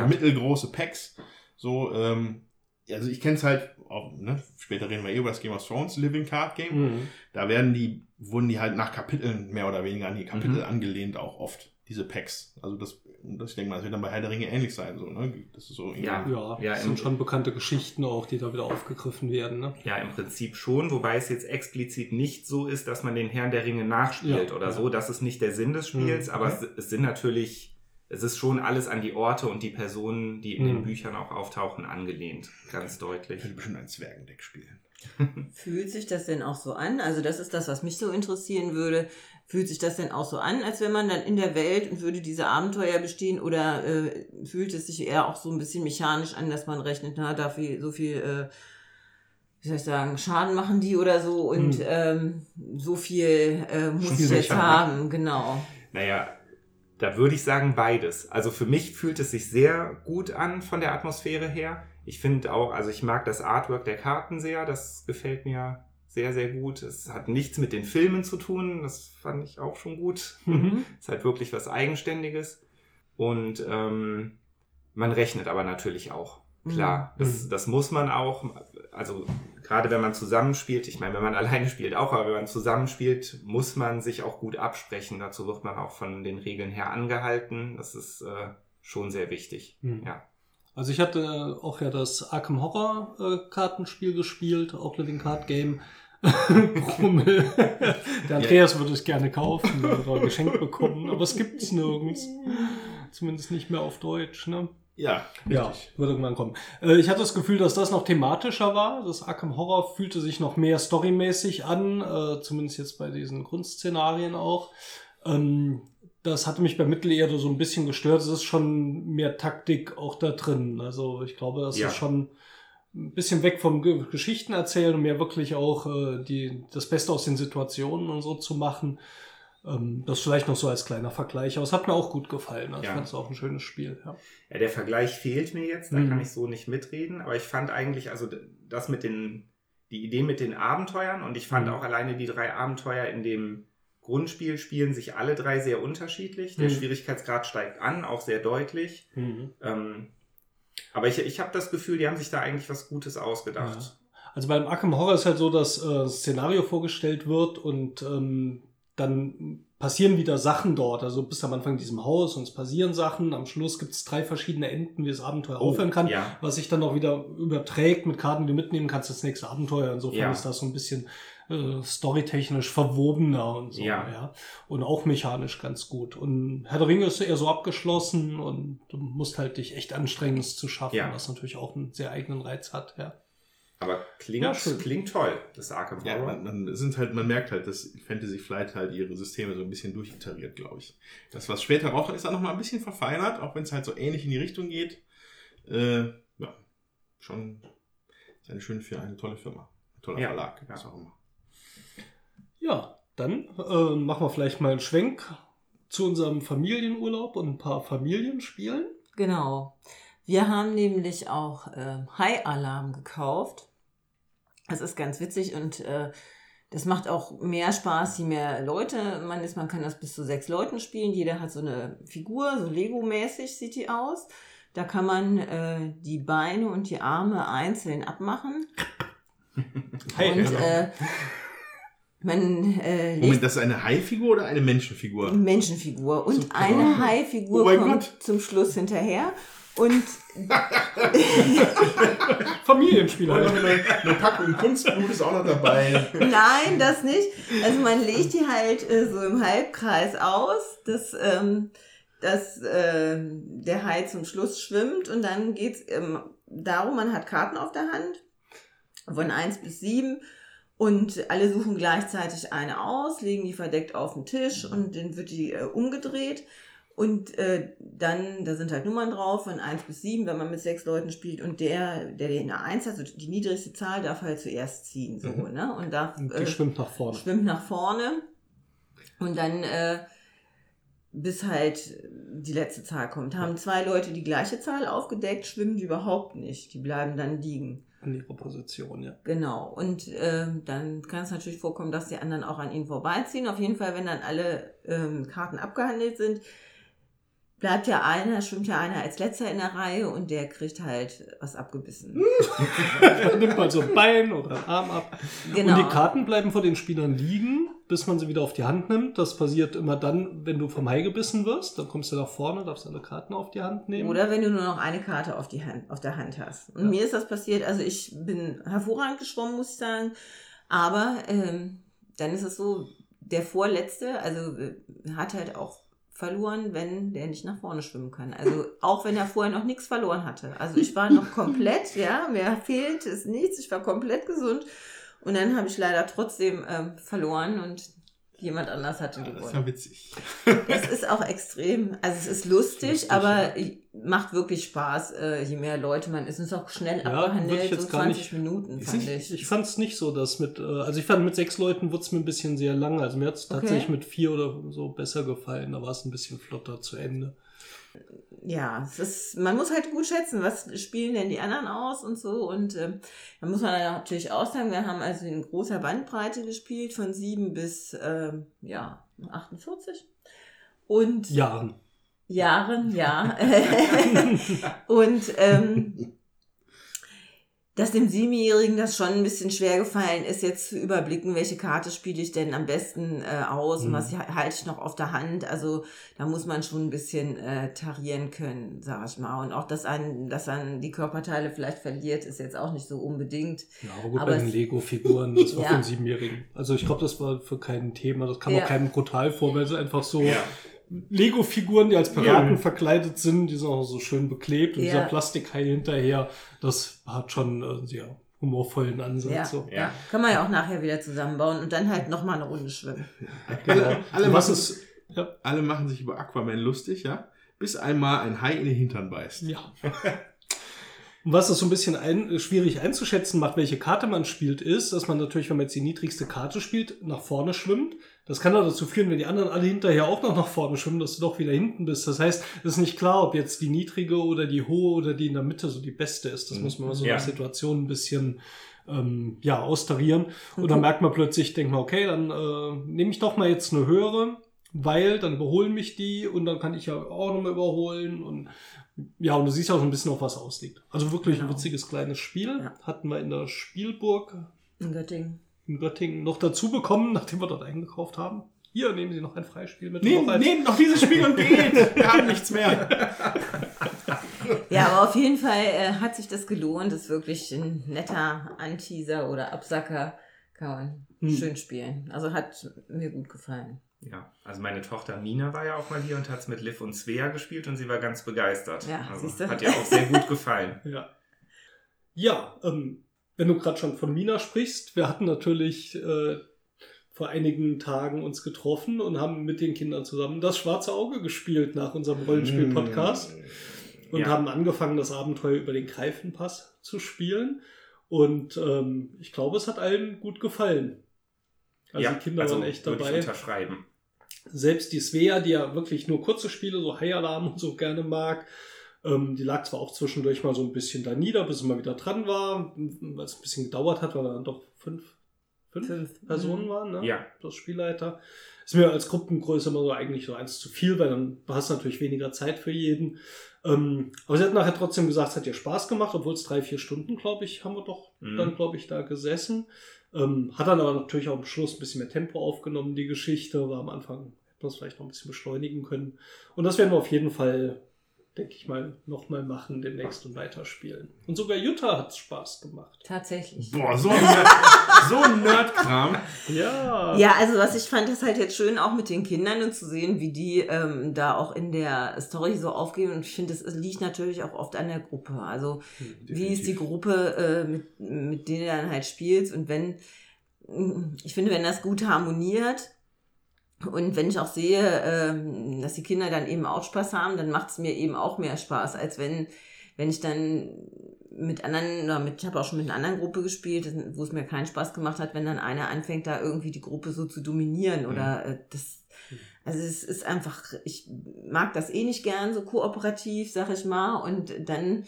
mittelgroße Packs. So, ähm, also ich kenne es halt, auch, ne, später reden wir eh über das Game of Thrones Living Card Game. Mhm. Da werden die, wurden die halt nach Kapiteln mehr oder weniger an die Kapitel Mhm. angelehnt, auch oft, diese Packs. Also das, das ich denke mal, das wird dann bei Herr der Ringe ähnlich sein, so, ne? Das ist so Ja. Ja, Ja, das sind schon bekannte Geschichten auch, die da wieder aufgegriffen werden. Ne? Ja, im Prinzip schon, wobei es jetzt explizit nicht so ist, dass man den Herrn der Ringe nachspielt Ja, oder ja. so. Das ist nicht der Sinn des Spiels, Mhm. aber es, es sind natürlich, es ist schon alles an die Orte und die Personen, die in den Mhm. Büchern auch auftauchen, angelehnt. Ganz deutlich. Ich will bestimmt ein Zwergendeck spielen. [LAUGHS] Fühlt sich das denn auch so an? Also das ist das, was mich so interessieren würde. Fühlt sich das denn auch so an, als wenn man dann in der Welt und würde diese Abenteuer bestehen oder äh, fühlt es sich eher auch so ein bisschen mechanisch an, dass man rechnet, na, da viel, so viel, äh, wie soll ich sagen, Schaden machen die oder so und Hm. ähm, so viel äh, muss ich jetzt Spielmechanik. haben, genau. Naja, da würde ich sagen beides. Also für mich fühlt es sich sehr gut an von der Atmosphäre her. Ich finde auch, also ich mag das Artwork der Karten sehr, das gefällt mir sehr, sehr gut. Es hat nichts mit den Filmen zu tun, das fand ich auch schon gut. Mhm. [LAUGHS] ist halt wirklich was Eigenständiges. Und ähm, man rechnet aber natürlich auch. Klar, Mhm. das, das muss man auch. Also gerade wenn man zusammenspielt, ich meine, wenn man [LAUGHS] alleine spielt auch, aber wenn man zusammenspielt, muss man sich auch gut absprechen. Dazu wird man auch von den Regeln her angehalten. Das ist äh, schon sehr wichtig. Mhm. Ja. Also ich hatte auch ja das Arkham Horror äh, Kartenspiel gespielt, auch Living Card Game. [LAUGHS] Grummel. [LAUGHS] Der Andreas würde es gerne kaufen oder geschenkt bekommen, aber es gibt es nirgends. Zumindest nicht mehr auf Deutsch, ne? Ja, Ja, richtig. wird irgendwann kommen. Äh, ich hatte das Gefühl, dass das noch thematischer war. Das Arkham Horror fühlte sich noch mehr storymäßig an, äh, zumindest jetzt bei diesen Grundszenarien auch. Ähm, das hatte mich bei Mittelerde so ein bisschen gestört. Es ist schon mehr Taktik auch da drin. Also ich glaube, das Ja. ist schon ein bisschen weg vom Ge Geschichten erzählen und mehr wirklich auch äh, die, das Beste aus den Situationen und so zu machen. Ähm, das vielleicht noch so als kleiner Vergleich. Aber es hat mir auch gut gefallen. Also Ja. Ich fand es auch ein schönes Spiel. Ja. Ja, der Vergleich fehlt mir jetzt, da Mhm. kann ich so nicht mitreden, aber ich fand eigentlich, also das mit den, die Idee mit den Abenteuern und ich fand Mhm. auch alleine die drei Abenteuer in dem Grundspiel spielen sich alle drei sehr unterschiedlich. Der Mhm. Schwierigkeitsgrad steigt an, auch sehr deutlich. Mhm. Ähm, aber ich, ich habe das Gefühl, die haben sich da eigentlich was Gutes ausgedacht. Also beim Arkham Horror ist halt so, dass äh, das Szenario vorgestellt wird und ähm, dann passieren wieder Sachen dort. Also bis am Anfang in diesem Haus und es passieren Sachen. Am Schluss gibt es drei verschiedene Enden, wie das Abenteuer Oh, aufhören kann, ja. was sich dann auch wieder überträgt mit Karten, die du mitnehmen kannst, das nächste Abenteuer. Insofern Ja. ist das so ein bisschen äh, storytechnisch verwobener und so. Ja. Ja. Und auch mechanisch ganz gut. Und Herr der Ringe ist eher so abgeschlossen und du musst halt dich echt anstrengen, es zu schaffen, was natürlich auch einen sehr eigenen Reiz hat. Ja. Aber klingt, Ja, klingt toll, das Arkham Ja, Horror. man, man, sind halt, man merkt halt, dass Fantasy Flight halt ihre Systeme so ein bisschen durchiteriert, glaube ich. Das, was später rauskommt, ist dann noch mal ein bisschen verfeinert, auch wenn es halt so ähnlich in die Richtung geht. Äh, ja, schon ist eine schöne Firma, eine tolle Firma. Ein toller Ja, Verlag, ja. was auch immer. Ja, dann äh, machen wir vielleicht mal einen Schwenk zu unserem Familienurlaub und ein paar Familienspielen. Genau. Wir haben nämlich auch äh, High Alarm gekauft. Das ist ganz witzig und äh, das macht auch mehr Spaß, je mehr Leute man ist. Man kann das bis zu sechs Leuten spielen. Jeder hat so eine Figur, so Lego-mäßig sieht die aus. Da kann man äh, die Beine und die Arme einzeln abmachen. [LAUGHS] Hey, und äh, man äh, Moment, das ist eine Hai-Figur oder eine Menschenfigur? Menschenfigur und Super. eine Haifigur Oh kommt Gott. zum Schluss hinterher. Und [LAUGHS] Familienspiele. Und halt. eine, eine Packung Kunstblut ist auch noch dabei. nein, das nicht. Also man legt die halt äh, so im Halbkreis aus, dass, ähm, dass äh, der Hai zum Schluss schwimmt und dann geht's ähm, darum, man hat Karten auf der Hand von 1 bis 7 und alle suchen gleichzeitig eine aus, legen die verdeckt auf den Tisch und dann wird die äh, umgedreht. Und äh, dann, da sind halt Nummern drauf von 1 bis 7, wenn man mit sechs Leuten spielt. Und der, der eine 1 hat, also die niedrigste Zahl, darf halt zuerst ziehen. So, Mhm. ne? Und darf Und äh, die schwimmt nach vorne. schwimmt nach vorne. Und dann, äh, bis halt die letzte Zahl kommt. Haben zwei Leute die gleiche Zahl aufgedeckt, schwimmen die überhaupt nicht. Die bleiben dann liegen. In ihrer Position, ja. Genau. Und ähm, dann kann es natürlich vorkommen, dass die anderen auch an ihnen vorbeiziehen. Auf jeden Fall, wenn dann alle ähm, Karten abgehandelt sind, bleibt ja einer, schwimmt ja einer als letzter in der Reihe und der kriegt halt was abgebissen. [LAUGHS] Man nimmt mal so ein Bein oder einen Arm ab. Genau. Und die Karten bleiben vor den Spielern liegen, bis man sie wieder auf die Hand nimmt. Das passiert immer dann, wenn du vom Hai gebissen wirst. Dann kommst du nach vorne, darfst alle Karten auf die Hand nehmen. Oder wenn du nur noch eine Karte auf, die Hand, auf der Hand hast. Und Ja. mir ist das passiert, also ich bin hervorragend geschwommen, muss ich sagen. Aber ähm, dann ist es so, der Vorletzte, also äh, hat halt auch verloren, wenn der nicht nach vorne schwimmen kann. Also auch wenn er vorher noch nichts verloren hatte. Also ich war noch [LAUGHS] komplett, ja, mir fehlt es nichts, ich war komplett gesund. Und dann habe ich leider trotzdem ähm, verloren und jemand anders hatte Das ist gewonnen. ja witzig. Es ist auch extrem, also es ist lustig, Lustig, aber macht wirklich Spaß, äh, je mehr Leute man ist. Es ist auch schnell Ja, abgehandelt, so gar 20 nicht- Minuten, fand ich, ich. ich fand es nicht so, dass mit, äh, also ich fand mit sechs Leuten wurde es mir ein bisschen sehr lang. Also mir hat es Okay. tatsächlich mit vier oder so besser gefallen. Da war es ein bisschen flotter zu Ende. Ja, es ist, man muss halt gut schätzen, was spielen denn die anderen aus und so. Und ähm, da muss man dann natürlich auch sagen, wir haben also in großer Bandbreite gespielt, von 7 bis ähm, ja, 48. Und Jahren. Jahren, ja. [LAUGHS] und ähm, dass dem Siebenjährigen das schon ein bisschen schwer gefallen ist, jetzt zu überblicken, welche Karte spiele ich denn am besten äh, aus und Mhm. was halte ich noch auf der Hand. Also da muss man schon ein bisschen äh, tarieren können, sag ich mal. Und auch, dass ein, dass man die Körperteile vielleicht verliert, ist jetzt auch nicht so unbedingt. Ja, aber gut, Aber bei den Lego-Figuren, das [LAUGHS] war Ja. für einen Siebenjährigen. Also ich glaube, das war für kein Thema. Das kam Ja. auch keinem brutal vor, weil sie einfach so Ja. Lego-Figuren, die als Piraten Ja. verkleidet sind, die sind auch so schön beklebt und Ja. dieser Plastikhai hinterher, das hat schon einen sehr humorvollen Ansatz. Ja. So. Ja. Kann man ja auch nachher wieder zusammenbauen und dann halt nochmal eine Runde schwimmen. Genau. Alle Was machen- ist, ja, Alle machen sich über Aquaman lustig, ja? Bis einmal ein Hai in den Hintern beißt. Ja. Und was es so ein bisschen ein, schwierig einzuschätzen macht, welche Karte man spielt, ist, dass man natürlich, wenn man jetzt die niedrigste Karte spielt, nach vorne schwimmt. Das kann auch dazu führen, wenn die anderen alle hinterher auch noch nach vorne schwimmen, dass du doch wieder hinten bist. Das heißt, es ist nicht klar, ob jetzt die niedrige oder die hohe oder die in der Mitte so die beste ist. Das Mhm. muss man mal so Ja. nach Situation ein bisschen ähm, ja, austarieren. Und Mhm. dann merkt man plötzlich, denkt man, okay, dann äh, nehme ich doch mal jetzt eine höhere, weil dann überholen mich die und dann kann ich ja auch nochmal überholen und ja, und du siehst auch so ein bisschen, auf was ausliegt. Also wirklich ein Genau. witziges kleines Spiel. Ja. Hatten wir in der Spielburg In Göttingen. In Göttingen noch dazu bekommen, nachdem wir dort eingekauft haben. Hier nehmen Sie noch ein Freispiel mit. Eins. nehmt noch dieses Spiel und geht! Wir haben nichts mehr. [LAUGHS] Ja, aber auf jeden Fall äh, hat sich das gelohnt. Das ist wirklich ein netter Anteaser oder Absacker. Kann man Hm. schön spielen. Also hat mir gut gefallen. Ja, also meine Tochter Mina war ja auch mal hier und hat es mit Liv und Svea gespielt und sie war ganz begeistert. Ja, also hat ihr auch sehr gut gefallen. [LAUGHS] Ja. Ja, ähm, wenn du gerade schon von Mina sprichst, wir hatten natürlich äh, vor einigen Tagen uns getroffen und haben mit den Kindern zusammen das schwarze Auge gespielt nach unserem Rollenspiel-Podcast. und Ja. haben angefangen, das Abenteuer über den Greifenpass zu spielen. Und ähm, ich glaube, es hat allen gut gefallen. Also ja, die Kinder also waren echt würde ich dabei. unterschreiben. Selbst die Svea, die ja wirklich nur kurze Spiele, so High Alarm und so gerne mag, ähm, die lag zwar auch zwischendurch mal so ein bisschen da nieder, bis sie mal wieder dran war, weil es ein bisschen gedauert hat, weil dann doch fünf, fünf, Fünf. Personen Mhm. waren, ne? Ja. Plus Spielleiter. Ist mir als Gruppengröße immer so eigentlich so eins zu viel, weil dann hast du natürlich weniger Zeit für jeden. Ähm, aber sie hat nachher trotzdem gesagt, es hat ihr Spaß gemacht, obwohl es drei, vier Stunden, glaube ich, haben wir doch Mhm. dann, glaube ich, da gesessen. Ähm, hat dann aber natürlich auch am Schluss ein bisschen mehr Tempo aufgenommen, die Geschichte. War am Anfang, hätten wir es vielleicht noch ein bisschen beschleunigen können. Und das werden wir auf jeden Fall, denke ich mal, nochmal machen, demnächst und weiterspielen. Und sogar Jutta hat Spaß gemacht. Tatsächlich. Boah, so ein, Nerd, so ein Nerdkram. Ja. Ja, also was ich fand, ist halt jetzt schön auch mit den Kindern und zu sehen, wie die ähm, da auch in der Story so aufgehen. Und ich finde, es liegt natürlich auch oft an der Gruppe. Also wie ist die Gruppe, äh, mit, mit denen du dann halt spielst. Und wenn, ich finde, wenn das gut harmoniert und wenn ich auch sehe, ähm, dass die Kinder dann eben auch Spaß haben, dann macht es mir eben auch mehr Spaß, als wenn, wenn ich dann mit anderen, oder mit, ich habe auch schon mit einer anderen Gruppe gespielt, wo es mir keinen Spaß gemacht hat, wenn dann einer anfängt, da irgendwie die Gruppe so zu dominieren oder äh, das, also es ist einfach, ich mag das eh nicht gern, so kooperativ, sag ich mal, und dann,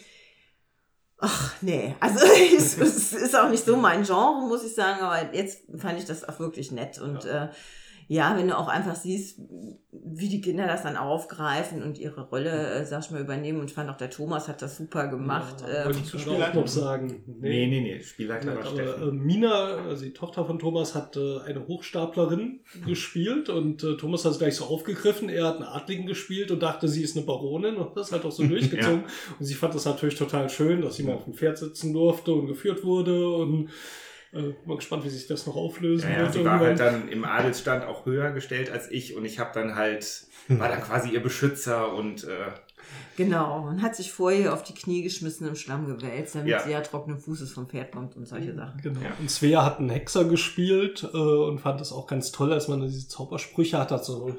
ach nee, also [LAUGHS] es, es ist auch nicht so mein Genre, muss ich sagen, aber jetzt fand ich das auch wirklich nett und äh, Ja, wenn du auch einfach siehst, wie die Kinder das dann aufgreifen und ihre Rolle, äh, sag ich mal, übernehmen. Und ich fand auch der Thomas hat das super gemacht. Ja, ähm, wollte ich zu Spielleiter? noch sagen. Nee, nee, nee, Spielleiter war Aber, Steffen. äh, Mina, also die Tochter von Thomas, hat äh, eine Hochstaplerin [LAUGHS] gespielt und äh, Thomas hat es gleich so aufgegriffen. Er hat einen Adligen gespielt und dachte, sie ist eine Baronin und das hat auch so [LAUGHS] durchgezogen. Und sie fand das natürlich total schön, dass sie mal auf dem Pferd sitzen durfte und geführt wurde und äh, mal gespannt, wie sich das noch auflösen Ja, ja, wird. sie war halt irgendwann. dann im Adelsstand auch höher gestellt als ich und ich habe dann halt, war dann quasi ihr Beschützer und äh, Genau, und hat sich vorher auf die Knie geschmissen im Schlamm gewälzt, damit Ja. sie ja trockenen Fußes vom Pferd kommt und solche Sachen. Genau. Ja. Und Svea hat einen Hexer gespielt äh, und fand das auch ganz toll, als man da diese Zaubersprüche hat. Hat so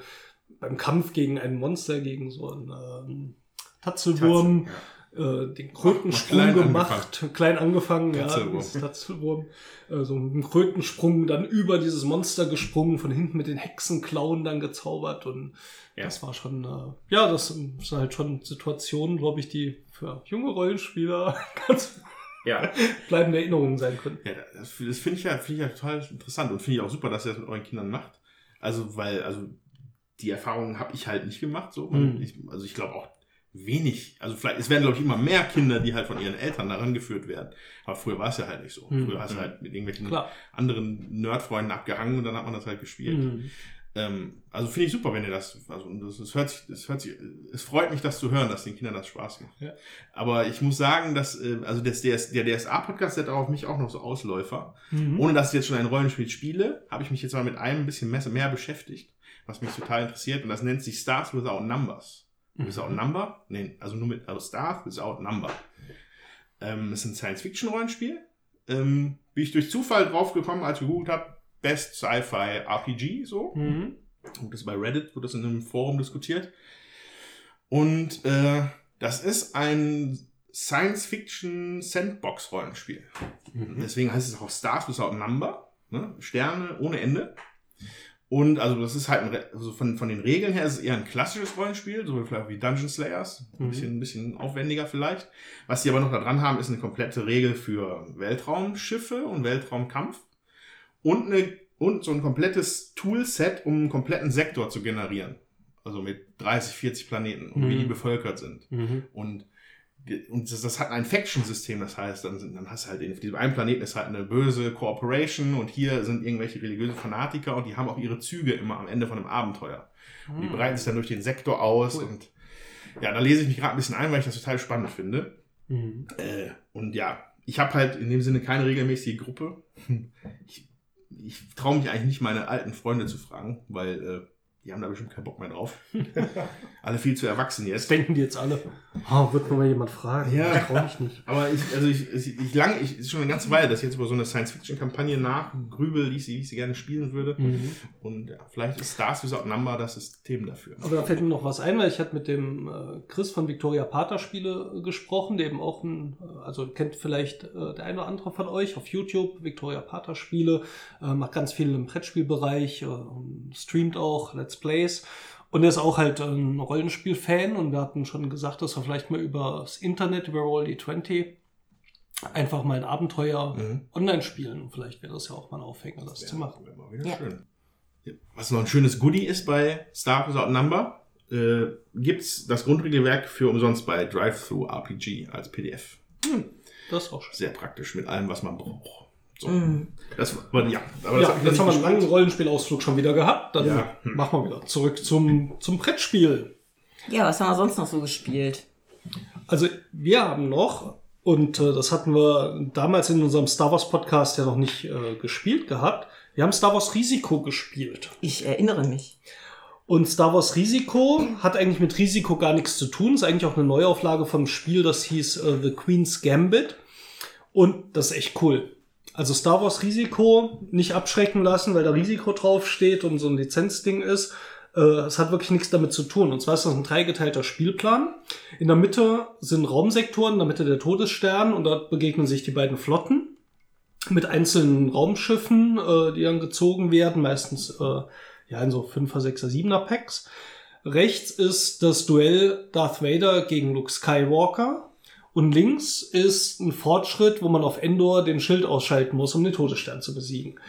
beim Kampf gegen ein Monster, gegen so einen ähm, Tatzelwurm, äh, den Krötensprung Klein gemacht. [LAUGHS] Klein angefangen, Tatzelwurm. ja, das Tatzelwurm. Äh, so einen Krötensprung, dann über dieses Monster gesprungen, von hinten mit den Hexenklauen dann gezaubert und Ja. das war schon, äh, ja, das sind halt schon Situationen, glaube ich, die für junge Rollenspieler [LAUGHS] ganz ja, bleibende Erinnerungen sein können. Ja, das, das finde ich ja, finde ich ja total interessant und finde ich auch super, dass ihr das mit euren Kindern macht. Also, weil, also, die Erfahrungen habe ich halt nicht gemacht, so. Mhm. Ich, also, ich glaube auch wenig, also vielleicht, es werden, glaube ich, immer mehr Kinder, die halt von ihren Eltern daran geführt werden. Aber früher war es ja halt nicht so. Mhm. Früher hast du halt mit irgendwelchen Klar. anderen Nerdfreunden abgehangen und dann hat man das halt gespielt. Mhm. Ähm, also finde ich super, wenn ihr das, also das, das hört sich, das hört sich, es freut mich, das zu hören, dass den Kindern das Spaß macht. Ja. Aber ich muss sagen, dass, äh, also das, der, der DSA-Podcast, der auf mich auch noch so Ausläufer. Mhm. Ohne dass ich jetzt schon ein Rollenspiel spiele, habe ich mich jetzt mal mit einem ein bisschen mehr, mehr beschäftigt, was mich total interessiert. Und das nennt sich Stars Without Numbers. Mhm. Without Number? Nee, also nur mit also Stars Without Number. Ähm, es ist ein Science-Fiction-Rollenspiel. Ähm, wie ich durch Zufall draufgekommen, als ich gegoogelt habe, Best Sci-Fi RPG, so. Mhm. Und das bei Reddit wird das in einem Forum diskutiert. Und äh, das ist ein Science-Fiction-Sandbox-Rollenspiel. Mhm. Deswegen heißt es auch Stars Without Number. Ne? Sterne ohne Ende. Und also das ist halt also von, von den Regeln her ist es eher ein klassisches Rollenspiel, so wie vielleicht wie Dungeon Slayers. Ein Mhm. bisschen, ein bisschen aufwendiger vielleicht. Was sie aber noch da dran haben, ist eine komplette Regel für Weltraumschiffe und Weltraumkampf. Und, eine, und so ein komplettes Toolset, um einen kompletten Sektor zu generieren. Also mit 30, 40 Planeten und wie Mhm. die bevölkert sind. Mhm. Und, und das, das hat ein Faction-System, das heißt, dann, sind, dann hast du halt, in auf diesem einen Planeten ist halt eine böse Corporation und hier sind irgendwelche religiöse Fanatiker und die haben auch ihre Züge immer am Ende von einem Abenteuer. Und die breiten sich dann durch den Sektor aus Cool. und ja, da lese ich mich gerade ein bisschen ein, weil ich das total spannend finde. Mhm. Äh, und ja, ich habe halt in dem Sinne keine regelmäßige Gruppe. Ich, ich traue mich eigentlich nicht, meine alten Freunde zu fragen, weil äh, die haben da bestimmt keinen Bock mehr drauf. [LAUGHS] Alle viel zu erwachsen Das jetzt. denken die jetzt alle. Oh, wird nur mal jemand fragen. Ja. Ich trau mich nicht. Aber ich, also ich, ich, ich lang, ich, ist schon eine ganze Weile, dass ich jetzt über so eine Science-Fiction-Kampagne nachgrübel, die ich, sie- wie ich sie gerne spielen würde. Mhm. Und ja, vielleicht ist Stars Without Number das System dafür. Aber da fällt mir noch was ein, weil ich hatte mit dem äh, Chris von Victoria Pater Spiele äh, gesprochen, der eben auch ein, äh, also kennt vielleicht der eine oder andere von euch auf YouTube, Victoria Pater Spiele, macht ganz viel im Brettspielbereich, und streamt auch Let's Plays. Und er ist auch halt ein Rollenspiel-Fan und wir hatten schon gesagt, dass wir vielleicht mal über das Internet, über Roll20 einfach mal ein Abenteuer Mhm. online spielen. Und vielleicht wäre das ja auch mal ein Aufhänger, das zu machen. Ja. Was noch ein schönes Goodie ist bei Star Without Number, äh, gibt's das Grundregelwerk für umsonst bei Drive-Thru RPG als PDF. Das ist auch schön. Sehr praktisch mit allem, was man braucht. So. Mhm. Das, aber ja, aber das ja, hab ich jetzt haben wir einen langen. Rollenspielausflug schon wieder gehabt. Dann Ja. Hm. [LAUGHS] machen wir wieder zurück zum, zum Brettspiel. Ja, was haben wir sonst noch so gespielt? Also wir haben noch, und äh, das hatten wir damals in unserem Star Wars Podcast ja noch nicht äh, gespielt gehabt, wir haben Star Wars Risiko gespielt. Ich erinnere mich. Und Star Wars Risiko hat eigentlich mit Risiko gar nichts zu tun. Ist eigentlich auch eine Neuauflage vom Spiel, das hieß äh, The Queen's Gambit. Und das ist echt cool. Also Star Wars Risiko nicht abschrecken lassen, weil da Risiko draufsteht und so ein Lizenzding ist. Äh, Es hat wirklich nichts damit zu tun. Und zwar ist das ein dreigeteilter Spielplan. In der Mitte sind Raumsektoren, in der Mitte der Todesstern und dort begegnen sich die beiden Flotten mit einzelnen Raumschiffen, äh, die dann gezogen werden, meistens äh, ja in so 5er, 6er, 7er Packs. Rechts ist das Duell Darth Vader gegen Luke Skywalker. Und links ist ein Fortschritt, wo man auf Endor den Schild ausschalten muss, um den Todesstern zu besiegen.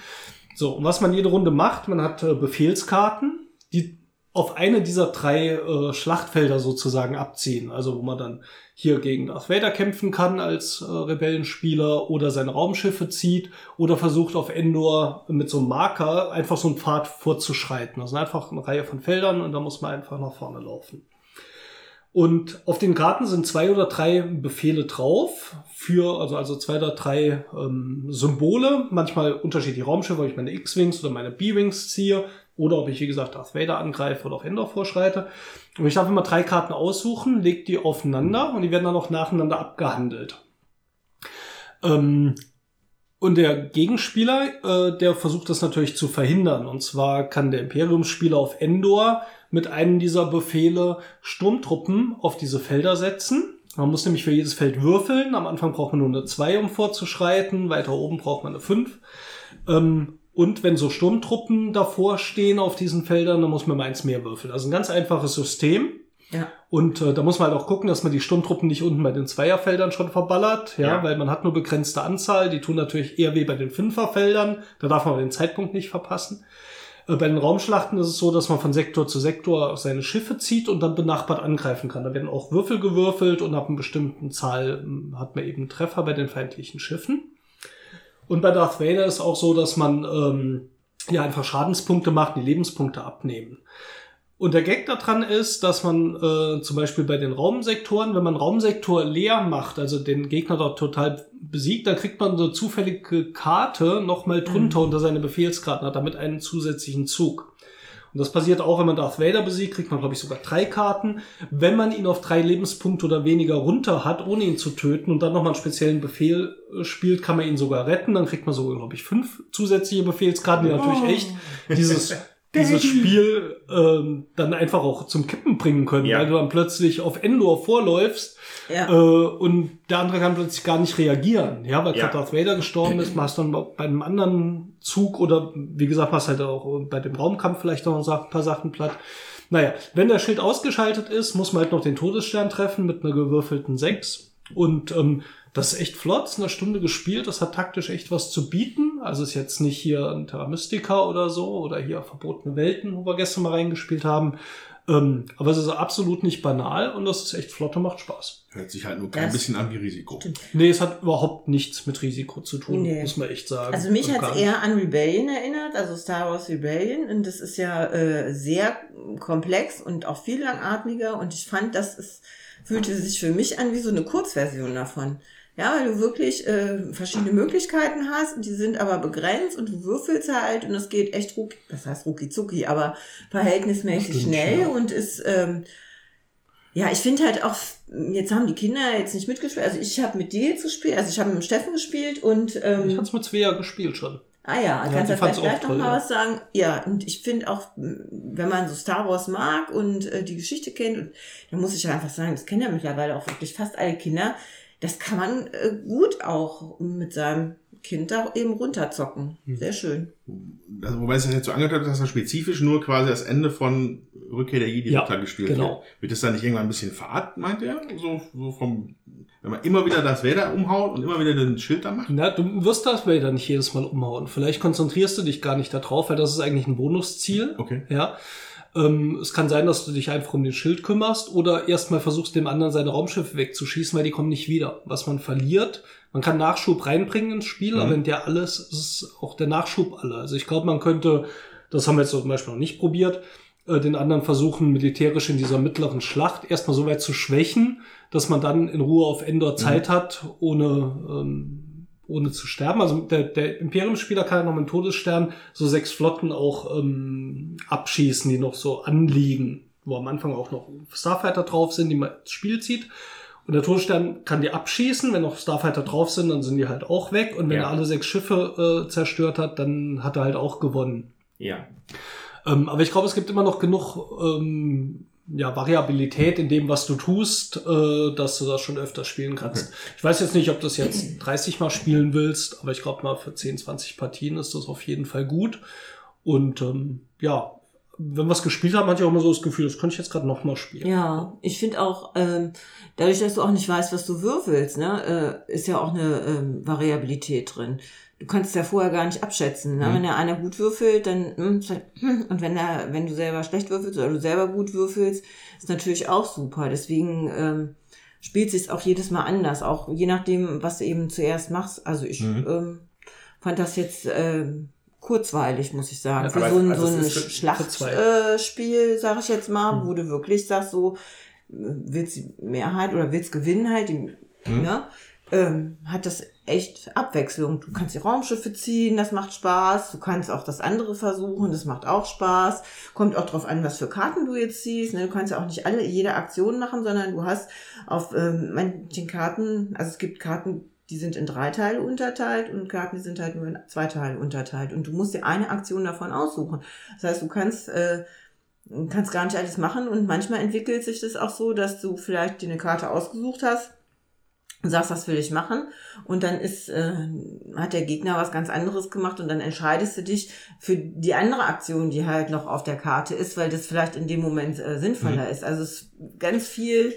So, und was man jede Runde macht, man hat äh, Befehlskarten, die auf eine dieser drei äh, Schlachtfelder sozusagen abziehen. Also wo man dann hier gegen Darth Vader kämpfen kann als äh, Rebellenspieler oder seine Raumschiffe zieht oder versucht auf Endor mit so einem Marker einfach so einen Pfad vorzuschreiten. Das sind einfach eine Reihe von Feldern und da muss man einfach nach vorne laufen. Und auf den Karten sind zwei oder drei Befehle drauf für, also, also zwei oder drei ähm, Symbole, manchmal unterschiedliche Raumschiffe, ob ich meine X-Wings oder meine B-Wings ziehe oder ob ich, wie gesagt, Darth Vader angreife oder auf Endor vorschreite. Und ich darf immer drei Karten aussuchen, leg die aufeinander und die werden dann auch nacheinander abgehandelt. Ähm, und der Gegenspieler, äh, der versucht das natürlich zu verhindern. Und zwar kann der Imperiumsspieler auf Endor mit einem dieser Befehle Sturmtruppen auf diese Felder setzen. Man muss nämlich für jedes Feld würfeln. Am Anfang braucht man nur eine 2, um vorzuschreiten. Weiter oben braucht man eine 5. Ähm, und wenn so Sturmtruppen davor stehen auf diesen Feldern, dann muss man mal eins mehr würfeln. Also ein ganz einfaches System. Ja. Und äh, da muss man halt auch gucken, dass man die Sturmtruppen nicht unten bei den Zweierfeldern schon verballert, ja, Ja. weil man hat nur begrenzte Anzahl. Die tun natürlich eher weh bei den Fünferfeldern. Da darf man den Zeitpunkt nicht verpassen. Äh, Bei den Raumschlachten ist es so, dass man von Sektor zu Sektor seine Schiffe zieht und dann benachbart angreifen kann. Da werden auch Würfel gewürfelt und ab einer bestimmten Zahl ähm, hat man eben Treffer bei den feindlichen Schiffen. Und bei Darth Vader ist auch so, dass man ähm, ja einfach Schadenspunkte macht, die Lebenspunkte abnehmen. Und der Gag daran ist, dass man äh, zum Beispiel bei den Raumsektoren, wenn man Raumsektor leer macht, also den Gegner dort total besiegt, dann kriegt man eine zufällige Karte nochmal drunter unter seine Befehlskarten, hat damit einen zusätzlichen Zug. Und das passiert auch, wenn man Darth Vader besiegt, kriegt man, glaube ich, sogar drei Karten. Wenn man ihn auf drei Lebenspunkte oder weniger runter hat, ohne ihn zu töten und dann nochmal einen speziellen Befehl äh, spielt, kann man ihn sogar retten. Dann kriegt man sogar, glaube ich, fünf zusätzliche Befehlskarten, die natürlich echt dieses, [LAUGHS] dieses Spiel ähm, dann einfach auch zum Kippen bringen können, Ja. weil du dann plötzlich auf Endor vorläufst Ja. äh, und der andere kann plötzlich gar nicht reagieren, ja, weil Ja. gerade Darth Vader gestorben ist, machst dann bei einem anderen Zug oder wie gesagt, machst halt auch bei dem Raumkampf vielleicht noch ein paar Sachen platt. Naja, wenn der Schild ausgeschaltet ist, muss man halt noch den Todesstern treffen mit einer gewürfelten 6. Und ähm, das ist echt flott, ist eine Stunde gespielt, das hat taktisch echt was zu bieten. Also ist jetzt nicht hier ein Terra Mystica oder so oder hier verbotene Welten, wo wir gestern mal reingespielt haben. Ähm, aber es ist absolut nicht banal und das ist echt flott und macht Spaß. Hört sich halt nur kein Das- bisschen an wie Risiko. Nee, es hat überhaupt nichts mit Risiko zu tun, Nee. muss man echt sagen. Also mich hat es eher an Rebellion erinnert, also Star Wars Rebellion. Und das ist ja äh, sehr komplex und auch viel langatmiger. Und ich fand, das ist, fühlte sich für mich an wie so eine Kurzversion davon. Ja, weil du wirklich äh, verschiedene Möglichkeiten hast, die sind aber begrenzt und du würfelst halt und es geht echt ruck, das heißt rucki zucki, aber verhältnismäßig Stimmt, schnell ja. und ist, ähm, ja, ich finde halt auch, jetzt haben die Kinder jetzt nicht mitgespielt, also ich habe mit dir jetzt gespielt, also ich habe mit Steffen gespielt und ähm, Ich hatte es mit Svea gespielt schon. Ah ja, Ja, kannst du vielleicht gleich noch toll, mal ja. was sagen? Ja, und ich finde auch, wenn man so Star Wars mag und äh, die Geschichte kennt, und dann muss ich ja einfach sagen, das kennen ja mittlerweile auch wirklich fast alle Kinder, das kann man äh, gut auch mit seinem Kind da eben runterzocken. Hm. Sehr schön. Also, wobei es das jetzt so angehört hat, dass er spezifisch nur quasi das Ende von Rückkehr der Jedi Ja, Ritter gespielt genau. wird. Wird das dann nicht irgendwann ein bisschen fad, meint er? So, so vom, wenn man immer wieder das Vader umhaut und immer wieder den Schild da macht? Na, du wirst das Vader nicht jedes Mal umhauen. Vielleicht konzentrierst du dich gar nicht darauf, weil das ist eigentlich ein Bonusziel. Okay. Ja. Ähm, es kann sein, dass du dich einfach um den Schild kümmerst oder erstmal versuchst, dem anderen seine Raumschiffe wegzuschießen, weil die kommen nicht wieder. Was man verliert, man kann Nachschub reinbringen ins Spiel, Mhm. aber in der alles ist auch der Nachschub alle. Also ich glaube, man könnte, das haben wir jetzt zum Beispiel noch nicht probiert, äh, den anderen versuchen, militärisch in dieser mittleren Schlacht erstmal so weit zu schwächen, dass man dann in Ruhe auf Endor Zeit hat, ohne, ähm, ohne zu sterben. Also der, der Imperiumsspieler kann ja noch mit dem Todesstern so sechs Flotten auch ähm, abschießen, die noch so anliegen, wo am Anfang auch noch Starfighter drauf sind, die man ins Spiel zieht. Und der Todesstern kann die abschießen, wenn noch Starfighter drauf sind, dann sind die halt auch weg. Und wenn Ja. er alle sechs Schiffe äh, zerstört hat, dann hat er halt auch gewonnen. Ja. Ähm, aber ich glaube, es gibt immer noch genug ähm, ja, Variabilität in dem, was du tust, äh, dass du das schon öfter spielen kannst. Ich weiß jetzt nicht, ob du das jetzt 30 Mal spielen willst, aber ich glaube mal für 10, 20 Partien ist das auf jeden Fall gut. Und ähm, ja, wenn wir es gespielt haben, hatte ich auch immer so das Gefühl, das könnte ich jetzt gerade noch mal spielen. Ja, ich finde auch, ähm, dadurch, dass du auch nicht weißt, was du würfelst, ne, äh, ist ja auch eine ähm, Variabilität drin. Du kannst es ja vorher gar nicht abschätzen. Ne? Mhm. Wenn der einer gut würfelt, dann hm, hm, und wenn er, wenn du selber schlecht würfelst oder du selber gut würfelst, ist natürlich auch super. Deswegen ähm, spielt sich auch jedes Mal anders, auch je nachdem, was du eben zuerst machst. Also ich Mhm. ähm, fand das jetzt ähm, kurzweilig, muss ich sagen. Ja, Für so ein, also so ein Schlachtspiel, äh, sag ich jetzt mal, Mhm. wo du wirklich sagst, so äh, willst die Mehrheit oder willst gewinnen halt, die, Mhm. ne? ähm, hat das echt Abwechslung. Du kannst die Raumschiffe ziehen, das macht Spaß. Du kannst auch das andere versuchen, das macht auch Spaß. Kommt auch drauf an, was für Karten du jetzt ziehst. Ne? Du kannst ja auch nicht alle jede Aktion machen, sondern du hast auf ähm, manchen Karten, also es gibt Karten, die sind in drei Teile unterteilt und Karten, die sind halt nur in zwei Teile unterteilt. Und du musst dir eine Aktion davon aussuchen. Das heißt, du kannst äh, kannst gar nicht alles machen und manchmal entwickelt sich das auch so, dass du vielleicht dir eine Karte ausgesucht hast und sagst, das will ich machen und dann ist äh, hat der Gegner was ganz anderes gemacht und dann entscheidest du dich für die andere Aktion, die halt noch auf der Karte ist, weil das vielleicht in dem Moment äh, sinnvoller ist. Also es ist ganz viel,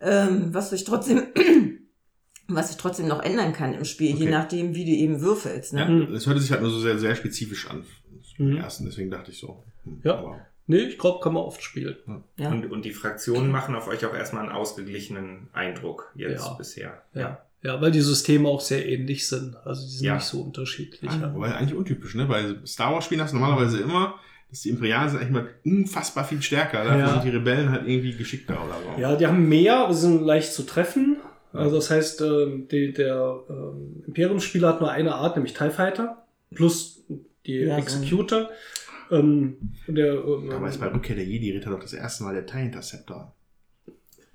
ähm, was sich trotzdem [CLEARS THROAT] was sich trotzdem noch ändern kann im Spiel, je Okay. nachdem, wie du eben würfelst. Ne? Ja, Mhm. das hörte sich halt nur so sehr, sehr spezifisch an. Mhm. Im ersten, deswegen dachte ich so. hm, Ja. aber- Nee, ich glaube, kann man oft spielen. Ja. Und, und die Fraktionen machen auf euch auch erstmal einen ausgeglichenen Eindruck jetzt Ja. bisher. Ja. ja, weil die Systeme auch sehr ähnlich sind. Also die sind Ja. nicht so unterschiedlich. Ah, ja. Wobei eigentlich untypisch, ne? Bei Star Wars Spielen hast du normalerweise immer, dass die Imperialen sind eigentlich mal unfassbar viel stärker. Dafür Ja. sind die Rebellen halt irgendwie geschickter oder so. Ja, die haben mehr, aber sind leicht zu treffen. Also das heißt, ähm, die, der ähm, Imperium-Spieler hat nur eine Art, nämlich TIE Fighter, plus die Ja, so. Ähm, der, ähm, Damals bei Rückkehr der Jedi-Ritter doch das erste Mal der TIE Interceptor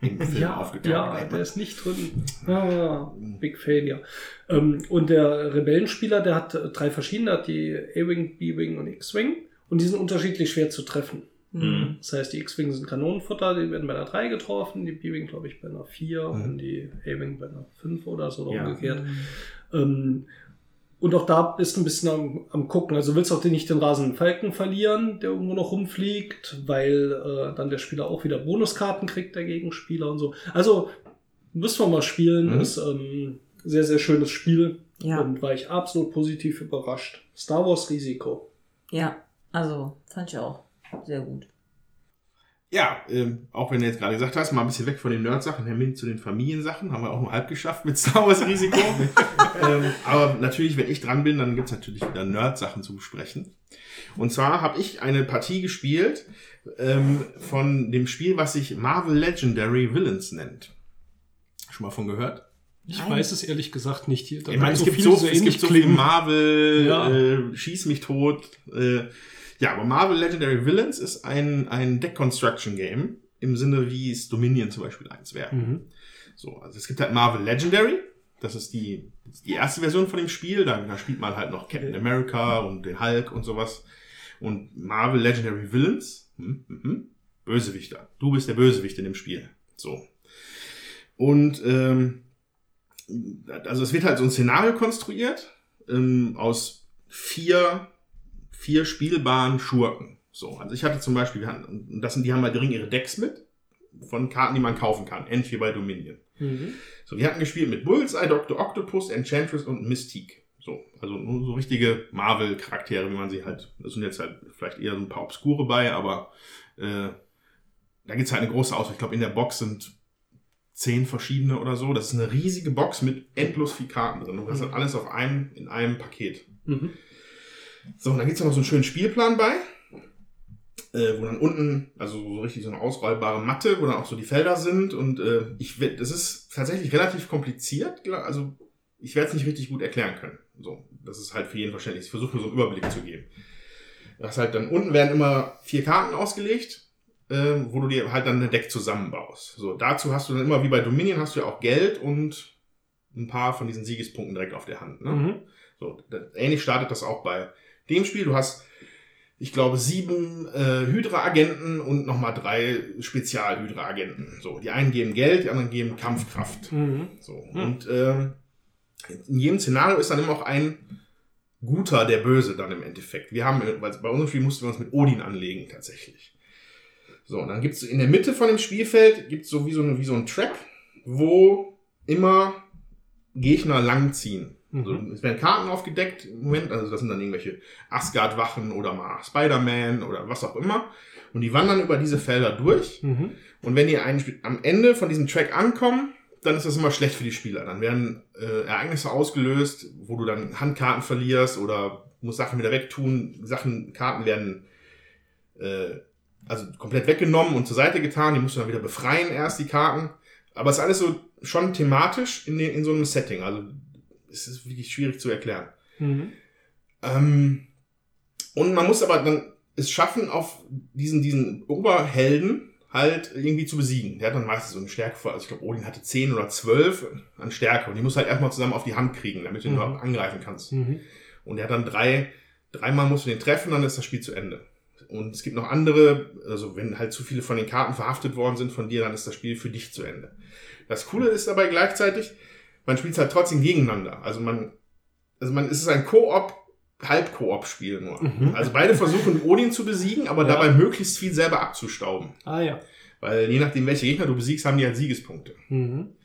im Film ja, aufgetaucht. ja, der ist nicht drin. Ah, big Failure. Ähm, und der Rebellenspieler, der hat drei verschiedene, hat die A-Wing, B-Wing und X-Wing. Und die sind unterschiedlich schwer zu treffen. Mhm. Das heißt, die X-Wing sind Kanonenfutter, die werden bei einer 3 getroffen, die B-Wing, glaube ich, bei einer 4 Mhm. und die A-Wing bei einer 5 oder so oder Ja. umgekehrt. Ähm, und auch da bist du ein bisschen am, am gucken. Also willst du auch nicht den rasenden Falken verlieren, der irgendwo noch rumfliegt, weil äh, dann der Spieler auch wieder Bonuskarten kriegt, der Gegenspieler und so. Also müssen wir mal spielen. Mhm. Ist ähm, sehr, sehr schönes Spiel. Ja. Und war ich absolut positiv überrascht. Star Wars Risiko. Ja, also fand ich auch sehr gut. Ja, ähm, auch wenn du jetzt gerade gesagt hast, mal ein bisschen weg von den Nerd-Sachen, hin zu den Familiensachen, haben wir auch nur halb geschafft mit Star Wars Risiko. [LAUGHS] ähm, aber natürlich, wenn ich dran bin, dann gibt's natürlich wieder Nerd-Sachen zu besprechen. Und zwar habe ich eine Partie gespielt ähm, von dem Spiel, was sich Marvel Legendary Villains nennt. Schon mal von gehört? Ich Nein. weiß es ehrlich gesagt nicht. Hier, da Ich meine, es so gibt viele so, es ähnlich gibt so viel. Marvel, Ja. äh, schieß mich tot. Äh, ja, aber Marvel Legendary Villains ist ein, ein Deck Construction Game im Sinne, wie es Dominion zum Beispiel eins wäre. Mhm. So, also es gibt halt Marvel Legendary. Das ist die, die erste Version von dem Spiel. Da, da spielt man halt noch Captain America und den Hulk und sowas. Und Marvel Legendary Villains, hm, hm, hm, Bösewichter. Du bist der Bösewicht in dem Spiel. So. Und ähm, also es wird halt so ein Szenario konstruiert ähm, aus vier, vier spielbaren Schurken. So, also ich hatte zum Beispiel, wir hatten, und das sind, die haben halt dringend ihre Decks mit von Karten, die man kaufen kann, ähnlich wie bei Dominion. Mhm. So, wir hatten gespielt mit Bullseye, Dr. Octopus, Enchantress und Mystique. So, also nur so richtige Marvel-Charaktere, wie man sie halt, da sind jetzt halt vielleicht eher so ein paar Obskure bei, aber äh, da gibt's halt eine große Auswahl. Ich glaube, in der Box sind zehn verschiedene oder so. Das ist eine riesige Box mit endlos viel Karten drin. Und das hat alles auf einem, in einem Paket. Mhm. So, und dann gibt's ja noch so einen schönen Spielplan bei, äh, wo dann unten, also so richtig so eine ausrollbare Matte, wo dann auch so die Felder sind. Und äh, ich das ist tatsächlich relativ kompliziert. Also ich werde es nicht richtig gut erklären können. So, das ist halt für jeden verständlich. Ich versuche nur so einen Überblick zu geben. Das halt dann unten werden immer vier Karten ausgelegt, äh, wo du dir halt dann ein Deck zusammenbaust. So, dazu hast du dann immer wie bei Dominion hast du ja auch Geld und ein paar von diesen Siegespunkten direkt auf der Hand. Ne? Mhm. So, ähnlich startet das auch bei dem Spiel. Du hast, ich glaube, sieben äh, Hydra-Agenten und nochmal drei Spezial-Hydra-Agenten. So, die einen geben Geld, die anderen geben Kampfkraft. Mhm. So, und ähm, in jedem Szenario ist dann immer auch ein Guter der Böse dann im Endeffekt. Wir haben, weil bei unserem Spiel mussten wir uns mit Odin anlegen, tatsächlich. So, und dann gibt's in der Mitte von dem Spielfeld gibt's so wie so, ein- wie so ein Track, wo immer Gegner langziehen Also, es werden Karten aufgedeckt im Moment, also das sind dann irgendwelche Asgard-Wachen oder mal Spider-Man oder was auch immer. Und die wandern über diese Felder durch. Mhm. Und wenn die einen, am Ende von diesem Track ankommen, dann ist das immer schlecht für die Spieler. Dann werden äh, Ereignisse ausgelöst, wo du dann Handkarten verlierst oder musst Sachen wieder wegtun. Sachen, Karten werden äh, also komplett weggenommen und zur Seite getan. Die musst du dann wieder befreien erst, die Karten. Aber es ist alles so schon thematisch in, den, in so einem Setting. Also es ist wirklich schwierig zu erklären. Mhm. Ähm, und man muss aber dann es schaffen, auf diesen, diesen Oberhelden halt irgendwie zu besiegen. Der hat dann meistens so eine Stärke vor, also ich glaube, Odin hatte 10 oder 12 an Stärke und die muss halt erstmal zusammen auf die Hand kriegen, damit du ihn Mhm. überhaupt angreifen kannst. Mhm. Und er hat dann drei, dreimal musst du den treffen, dann ist das Spiel zu Ende. Und es gibt noch andere, also wenn halt zu viele von den Karten verhaftet worden sind von dir, dann ist das Spiel für dich zu Ende. Das Coole ist dabei gleichzeitig, man spielt halt trotzdem gegeneinander. Also man, also man, es ist ein Koop, Halb-Koop-Spiel nur. Mhm. Also beide versuchen Odin zu besiegen, aber Ja. dabei möglichst viel selber abzustauben. Ah ja. Weil je nachdem, welche Gegner du besiegst, haben die halt Siegespunkte. Mhm.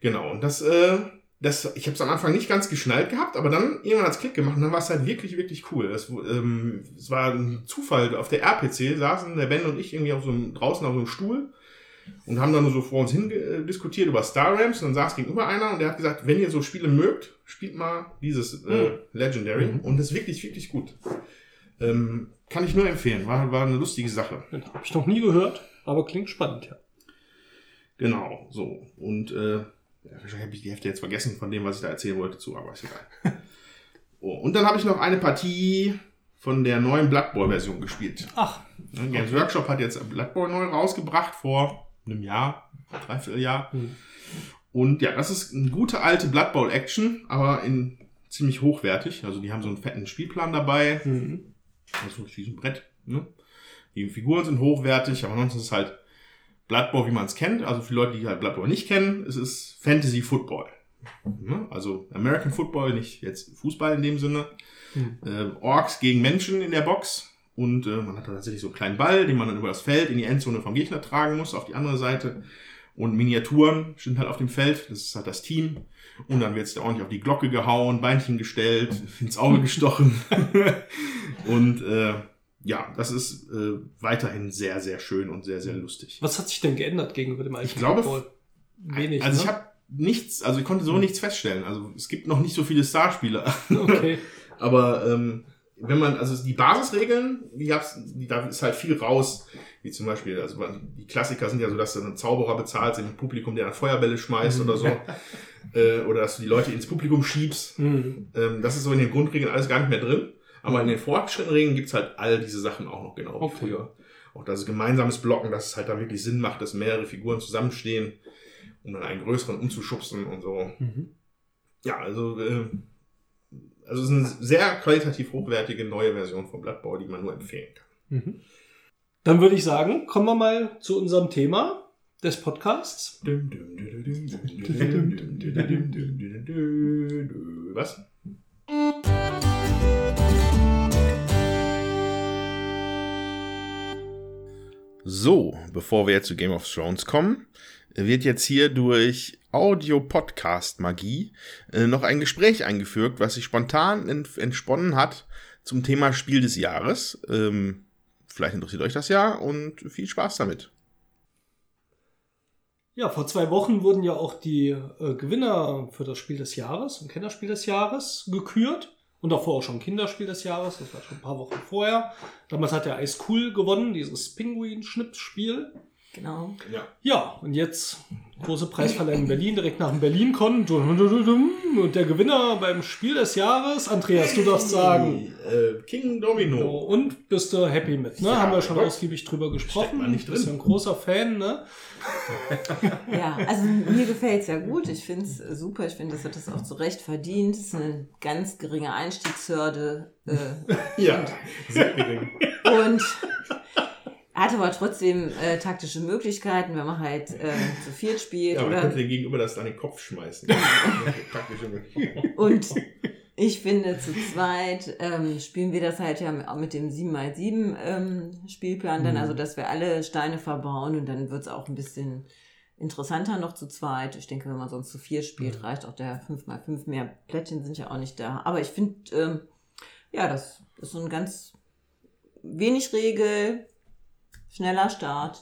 Genau, und das, äh, das, ich habe es am Anfang nicht ganz geschnallt gehabt, aber dann irgendwann hat's Klick gemacht und dann war es halt wirklich, wirklich cool. Es, ähm, es war ein Zufall. Auf der RPC saßen der Ben und ich irgendwie auf so einem, draußen auf so einem Stuhl und haben dann nur so vor uns hin äh, diskutiert über Star Rams und dann saß gegenüber einer und der hat gesagt, wenn ihr so Spiele mögt, spielt mal dieses äh, Mhm. Legendary Mhm. und das ist wirklich, wirklich gut. Ähm, kann ich nur empfehlen, war, war eine lustige Sache. Den habe ich noch nie gehört, aber klingt spannend, ja. Genau, so. Und äh, wahrscheinlich habe ich die Hälfte jetzt vergessen von dem, was ich da erzählen wollte zu, aber ist egal. [LAUGHS] oh, und dann habe ich noch eine Partie von der neuen Blood Bowl Version gespielt. Ach, Games Workshop hat jetzt Blood Bowl neu rausgebracht vor einem Jahr, dreiviertel Jahr. Hm. Und ja, das ist eine gute alte Blood Bowl Action, aber in ziemlich hochwertig. Also die haben so einen fetten Spielplan dabei. Mhm. Also durch diesen Brett. Ne? Die Figuren sind hochwertig, aber ansonsten ist es halt Blood Bowl, wie man es kennt. Also für Leute, die halt Blood Bowl nicht kennen, es ist Fantasy Football. Ne? Also American Football, nicht jetzt Fußball in dem Sinne. Hm. Äh, Orks gegen Menschen in der Box. Und äh, man hat da tatsächlich so einen kleinen Ball, den man dann über das Feld in die Endzone vom Gegner tragen muss, auf die andere Seite. Und Miniaturen sind halt auf dem Feld, das ist halt das Team. Und dann wird es da ordentlich auf die Glocke gehauen, Beinchen gestellt, [LAUGHS] ins Auge gestochen. [LAUGHS] und äh, ja, das ist äh, weiterhin sehr, sehr schön und sehr, sehr lustig. was hat sich denn geändert gegenüber dem alten Ich glaube, Football? Wenig, also ich ne? habe nichts, also ich konnte so nichts feststellen. Also es gibt noch nicht so viele Starspieler. Okay. [LAUGHS] Aber ähm, wenn man, also die Basisregeln, die gab's, die, da ist halt viel raus. Wie zum Beispiel, also man- die Klassiker sind ja so, dass du einen Zauberer bezahlst im Publikum, der dann Feuerbälle schmeißt oder so. [LAUGHS] äh, oder dass du die Leute ins Publikum schiebst. Mhm. Ähm, das ist so in den Grundregeln alles gar nicht mehr drin. Aber in den fortgeschrittenen Regeln gibt's halt all diese Sachen auch noch genau wie Okay. früher. Auch das gemeinsames Blocken, dass es halt da wirklich Sinn macht, dass mehrere Figuren zusammenstehen, um dann einen größeren umzuschubsen und so. Mhm. Ja, also, äh, also es ist eine sehr qualitativ hochwertige neue Version von Blood Bowl, die man nur empfehlen kann. Mhm. Dann würde ich sagen, kommen wir mal zu unserem Thema des Podcasts. Was? So, bevor wir jetzt zu Game of Thrones kommen, wird jetzt hier durch Audio-Podcast-Magie äh, noch ein Gespräch eingefügt, was sich spontan ent entsponnen hat zum Thema Spiel des Jahres. Ähm, vielleicht interessiert euch das ja und viel Spaß damit. Ja, vor zwei Wochen wurden ja auch die äh, Gewinner für das Spiel des Jahres und Kennerspiel des Jahres gekürt. Und davor auch schon Kinderspiel des Jahres, das war schon ein paar Wochen vorher. Damals hat der Ice Cool gewonnen, dieses Pinguin-Schnippspiel. Genau. Ja. Ja, und jetzt große Preisverleihung in Berlin, direkt nach dem Berlin-Con. Und der Gewinner beim Spiel des Jahres, Andreas, du darfst sagen. Äh, King Domino. und bist du happy mit, ne? Ja, Haben wir schon Gott. ausgiebig drüber gesprochen. man nicht Bist drin. ja ein großer Fan, ne? Ja, also mir gefällt's ja gut. Ich finde es super. Ich finde, das hat es auch zu Recht verdient. Es ist eine ganz geringe Einstiegshürde. Äh, [LAUGHS] Ja, sehr gering. und hat aber trotzdem äh, taktische Möglichkeiten, wenn man halt äh, zu viert spielt. Ja, man oder könnte den Gegenüber das an den Kopf schmeißen. [LAUGHS] Taktische Möglichkeit. Und ich finde, zu zweit ähm, spielen wir das halt ja auch mit dem 7x7 ähm, Spielplan dann, Mhm. also dass wir alle Steine verbauen und dann wird's auch ein bisschen interessanter noch zu zweit. Ich denke, wenn man sonst zu vier spielt, reicht auch der 5x5. Mehr Plättchen sind ja auch nicht da. Aber ich finde, ähm, ja, das ist so ein ganz wenig Regel, schneller Start.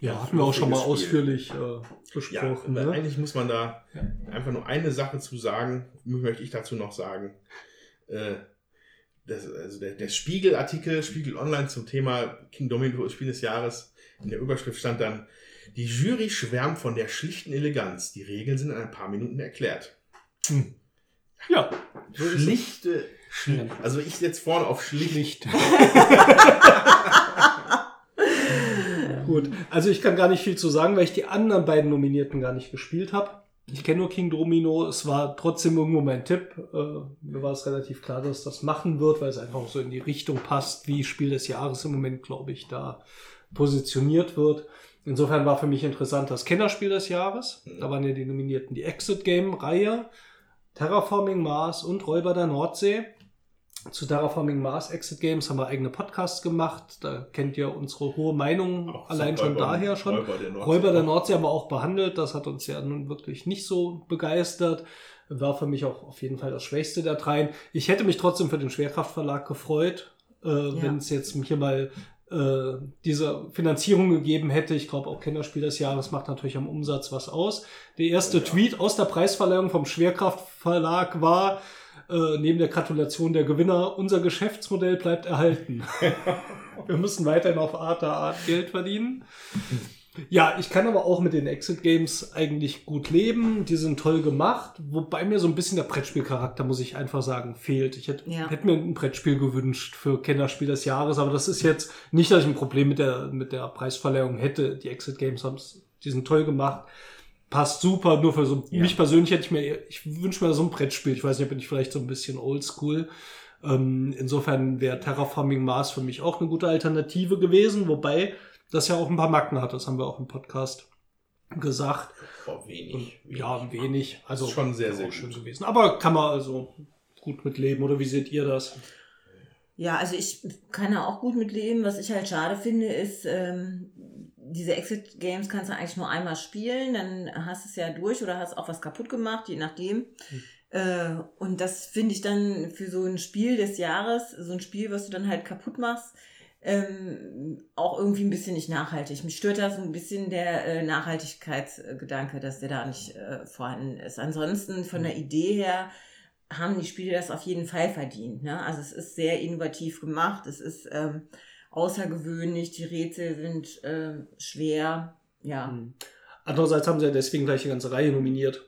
Ja, hatten wir auch schon mal Spiel. ausführlich äh, Ja, besprochen. weil ne? eigentlich muss man da Ja. einfach nur eine Sache zu sagen, möchte ich dazu noch sagen. Äh, das, also der, der Spiegel-Artikel, Spiegel Online zum Thema King Domino Spiel des Jahres, in der Überschrift stand dann, die Jury schwärmt von der schlichten Eleganz. Die Regeln sind in ein paar Minuten erklärt. Ja, so. Schlichte, schli also ich setze vorne auf schlicht. Schlicht. [LAUGHS] Gut, also ich kann gar nicht viel zu sagen, weil ich die anderen beiden Nominierten gar nicht gespielt habe. Ich kenne nur King Domino, es war trotzdem irgendwo mein Tipp. Äh, mir war es relativ klar, dass das machen wird, weil es einfach so in die Richtung passt, wie Spiel des Jahres im Moment, glaube ich, da positioniert wird. Insofern war für mich interessant das Kennerspiel des Jahres. Da waren ja die Nominierten die Exit Game Reihe, Terraforming Mars und Räuber der Nordsee. Zu Terraforming Mars Exit Games haben wir eigene Podcasts gemacht. Da kennt ihr unsere hohe Meinung Auch allein so schon Räuber- daher schon. Räuber der Nordsee. Räuber der Nordsee haben wir auch behandelt. Das hat uns ja nun wirklich nicht so begeistert. War für mich auch auf jeden Fall das Schwächste der dreien. Ich hätte mich trotzdem für den Schwerkraftverlag gefreut, äh, wenn es jetzt hier mal äh, diese Finanzierung gegeben hätte. Ich glaube, auch Kennerspiel des Jahres macht natürlich am Umsatz was aus. Der erste Ja. Tweet aus der Preisverleihung vom Schwerkraftverlag war, äh, neben der Gratulation der Gewinner, unser Geschäftsmodell bleibt erhalten. [LAUGHS] Wir müssen weiterhin auf Art der Art Geld verdienen. Ja, ich kann aber auch mit den Exit Games eigentlich gut leben. Die sind toll gemacht, wobei mir so ein bisschen der Brettspielcharakter, muss ich einfach sagen, fehlt. Ich hätte, Ja. hätte mir ein Brettspiel gewünscht für Kennerspiel des Jahres, aber das ist jetzt nicht, dass ich ein Problem mit der, mit der Preisverleihung hätte. Die Exit Games haben's, die sind toll gemacht. Passt super, nur für so, Ja. mich persönlich hätte ich mir, ich wünsche mir so ein Brettspiel. Ich weiß nicht, bin ich vielleicht so ein bisschen oldschool. Ähm, insofern wäre Terraforming Mars für mich auch eine gute Alternative gewesen, wobei das ja auch ein paar Macken hat. Das haben wir auch im Podcast gesagt. Oh, wenig. Und ja, wenig. Also Ist schon sehr, sehr schön gut. gewesen. Aber kann man also gut mitleben. Oder wie seht ihr das? Ja, also ich kann da auch gut mit leben. Was ich halt schade finde, ist, ähm, diese Exit Games kannst du eigentlich nur einmal spielen, dann hast du es ja durch oder hast auch was kaputt gemacht, je nachdem. Äh, und das finde ich dann für so ein Spiel des Jahres, so ein Spiel, was du dann halt kaputt machst, ähm, auch irgendwie ein bisschen nicht nachhaltig. Mich stört da so ein bisschen der äh, Nachhaltigkeitsgedanke, dass der da nicht äh, vorhanden ist. Ansonsten von der Idee her haben die Spiele das auf jeden Fall verdient. Ne? Also es ist sehr innovativ gemacht, es ist ähm, außergewöhnlich, die Rätsel sind ähm, schwer. Ja. Hm. Andererseits haben sie ja deswegen gleich die ganze Reihe nominiert.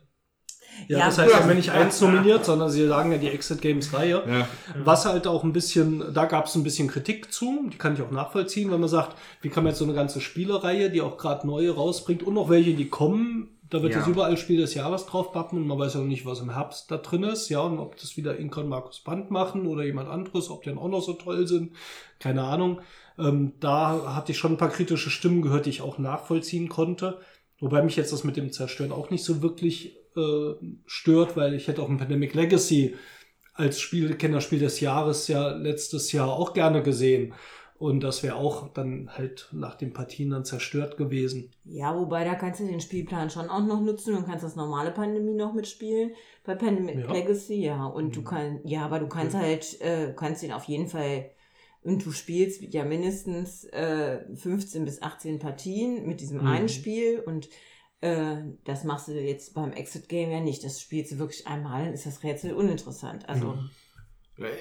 Ja, Ja, das heißt, sie haben ja nicht eins [LAUGHS] nominiert, sondern sie sagen ja die Exit Games Reihe. Ja. Was halt auch ein bisschen, da gab es ein bisschen Kritik zu, die kann ich auch nachvollziehen, wenn man sagt, wie kann man jetzt so eine ganze Spielereihe, die auch gerade neue rausbringt und noch welche, die kommen, da wird Ja. jetzt überall Spiel des Jahres draufpappen und man weiß ja noch nicht, was im Herbst da drin ist, ja, und ob das wieder Inka und Markus Band machen oder jemand anderes, ob die dann auch noch so toll sind, keine Ahnung. Ähm, da hatte ich schon ein paar kritische Stimmen gehört, die ich auch nachvollziehen konnte. Wobei mich jetzt das mit dem Zerstören auch nicht so wirklich äh, stört, weil ich hätte auch ein Pandemic Legacy als Spiel, Kennerspiel des Jahres ja letztes Jahr auch gerne gesehen. Und das wäre auch dann halt nach den Partien dann zerstört gewesen. ja, wobei da kannst du den Spielplan schon auch noch nutzen und kannst das normale Pandemie noch mitspielen. Bei Pandemic Ja. Legacy, ja. Und du Mhm. kannst, ja, aber du kannst halt, äh, kannst ihn auf jeden Fall, und du spielst ja mindestens äh, 15 bis 18 Partien mit diesem Mhm. einen Spiel und äh, das machst du jetzt beim Exit Game ja nicht. Das spielst du wirklich einmal, dann ist das Rätsel uninteressant. Also, Mhm.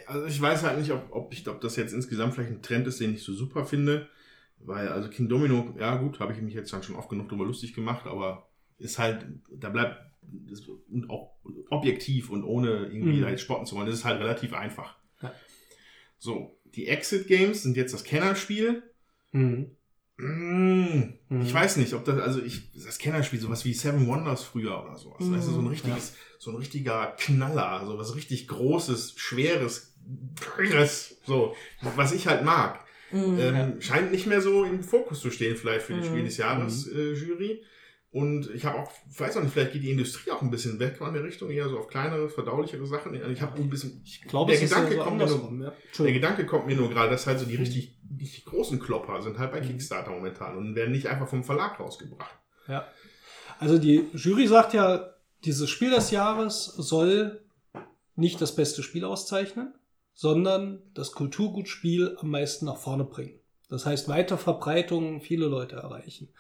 Also ich weiß halt nicht, ob, ob, ich, ob das jetzt insgesamt vielleicht ein Trend ist, den ich so super finde. Weil, also King Domino, ja gut, habe ich mich jetzt dann schon oft genug drüber lustig gemacht, aber ist halt, da bleibt, und auch objektiv und ohne irgendwie Mhm. da jetzt spotten zu wollen, das ist halt relativ einfach. Ja. So, die Exit Games sind jetzt das Kennerspiel. Mhm. Mm, Mhm. Ich weiß nicht, ob das, also ich, das Kennerspiel, sowas wie Seven Wonders früher oder sowas. Mhm. Weißt du, so ein richtiges, so ein richtiger Knaller, so was richtig Großes, Schweres, Teures, so, was ich halt mag. mm, Ähm, Scheint nicht mehr so im Fokus zu stehen, vielleicht für die Mhm. Spiel des Jahres äh, Jury. Und ich habe auch, weiß auch nicht, vielleicht geht die Industrie auch ein bisschen weg in der Richtung, eher so auf kleinere, verdaulichere Sachen. Ich habe ein bisschen, Ich glaube, der Gedanke ja so kommt mir nur, andersrum. Ja. der. Gedanke kommt mir nur gerade, dass halt so die Mhm. richtig, richtig großen Klopper sind halt bei Mhm. Kickstarter momentan und werden nicht einfach vom Verlag rausgebracht. Ja. Also die Jury sagt ja, dieses Spiel des Jahres soll nicht das beste Spiel auszeichnen, sondern das Kulturgutspiel am meisten nach vorne bringen. Das heißt, weite Verbreitung, viele Leute erreichen.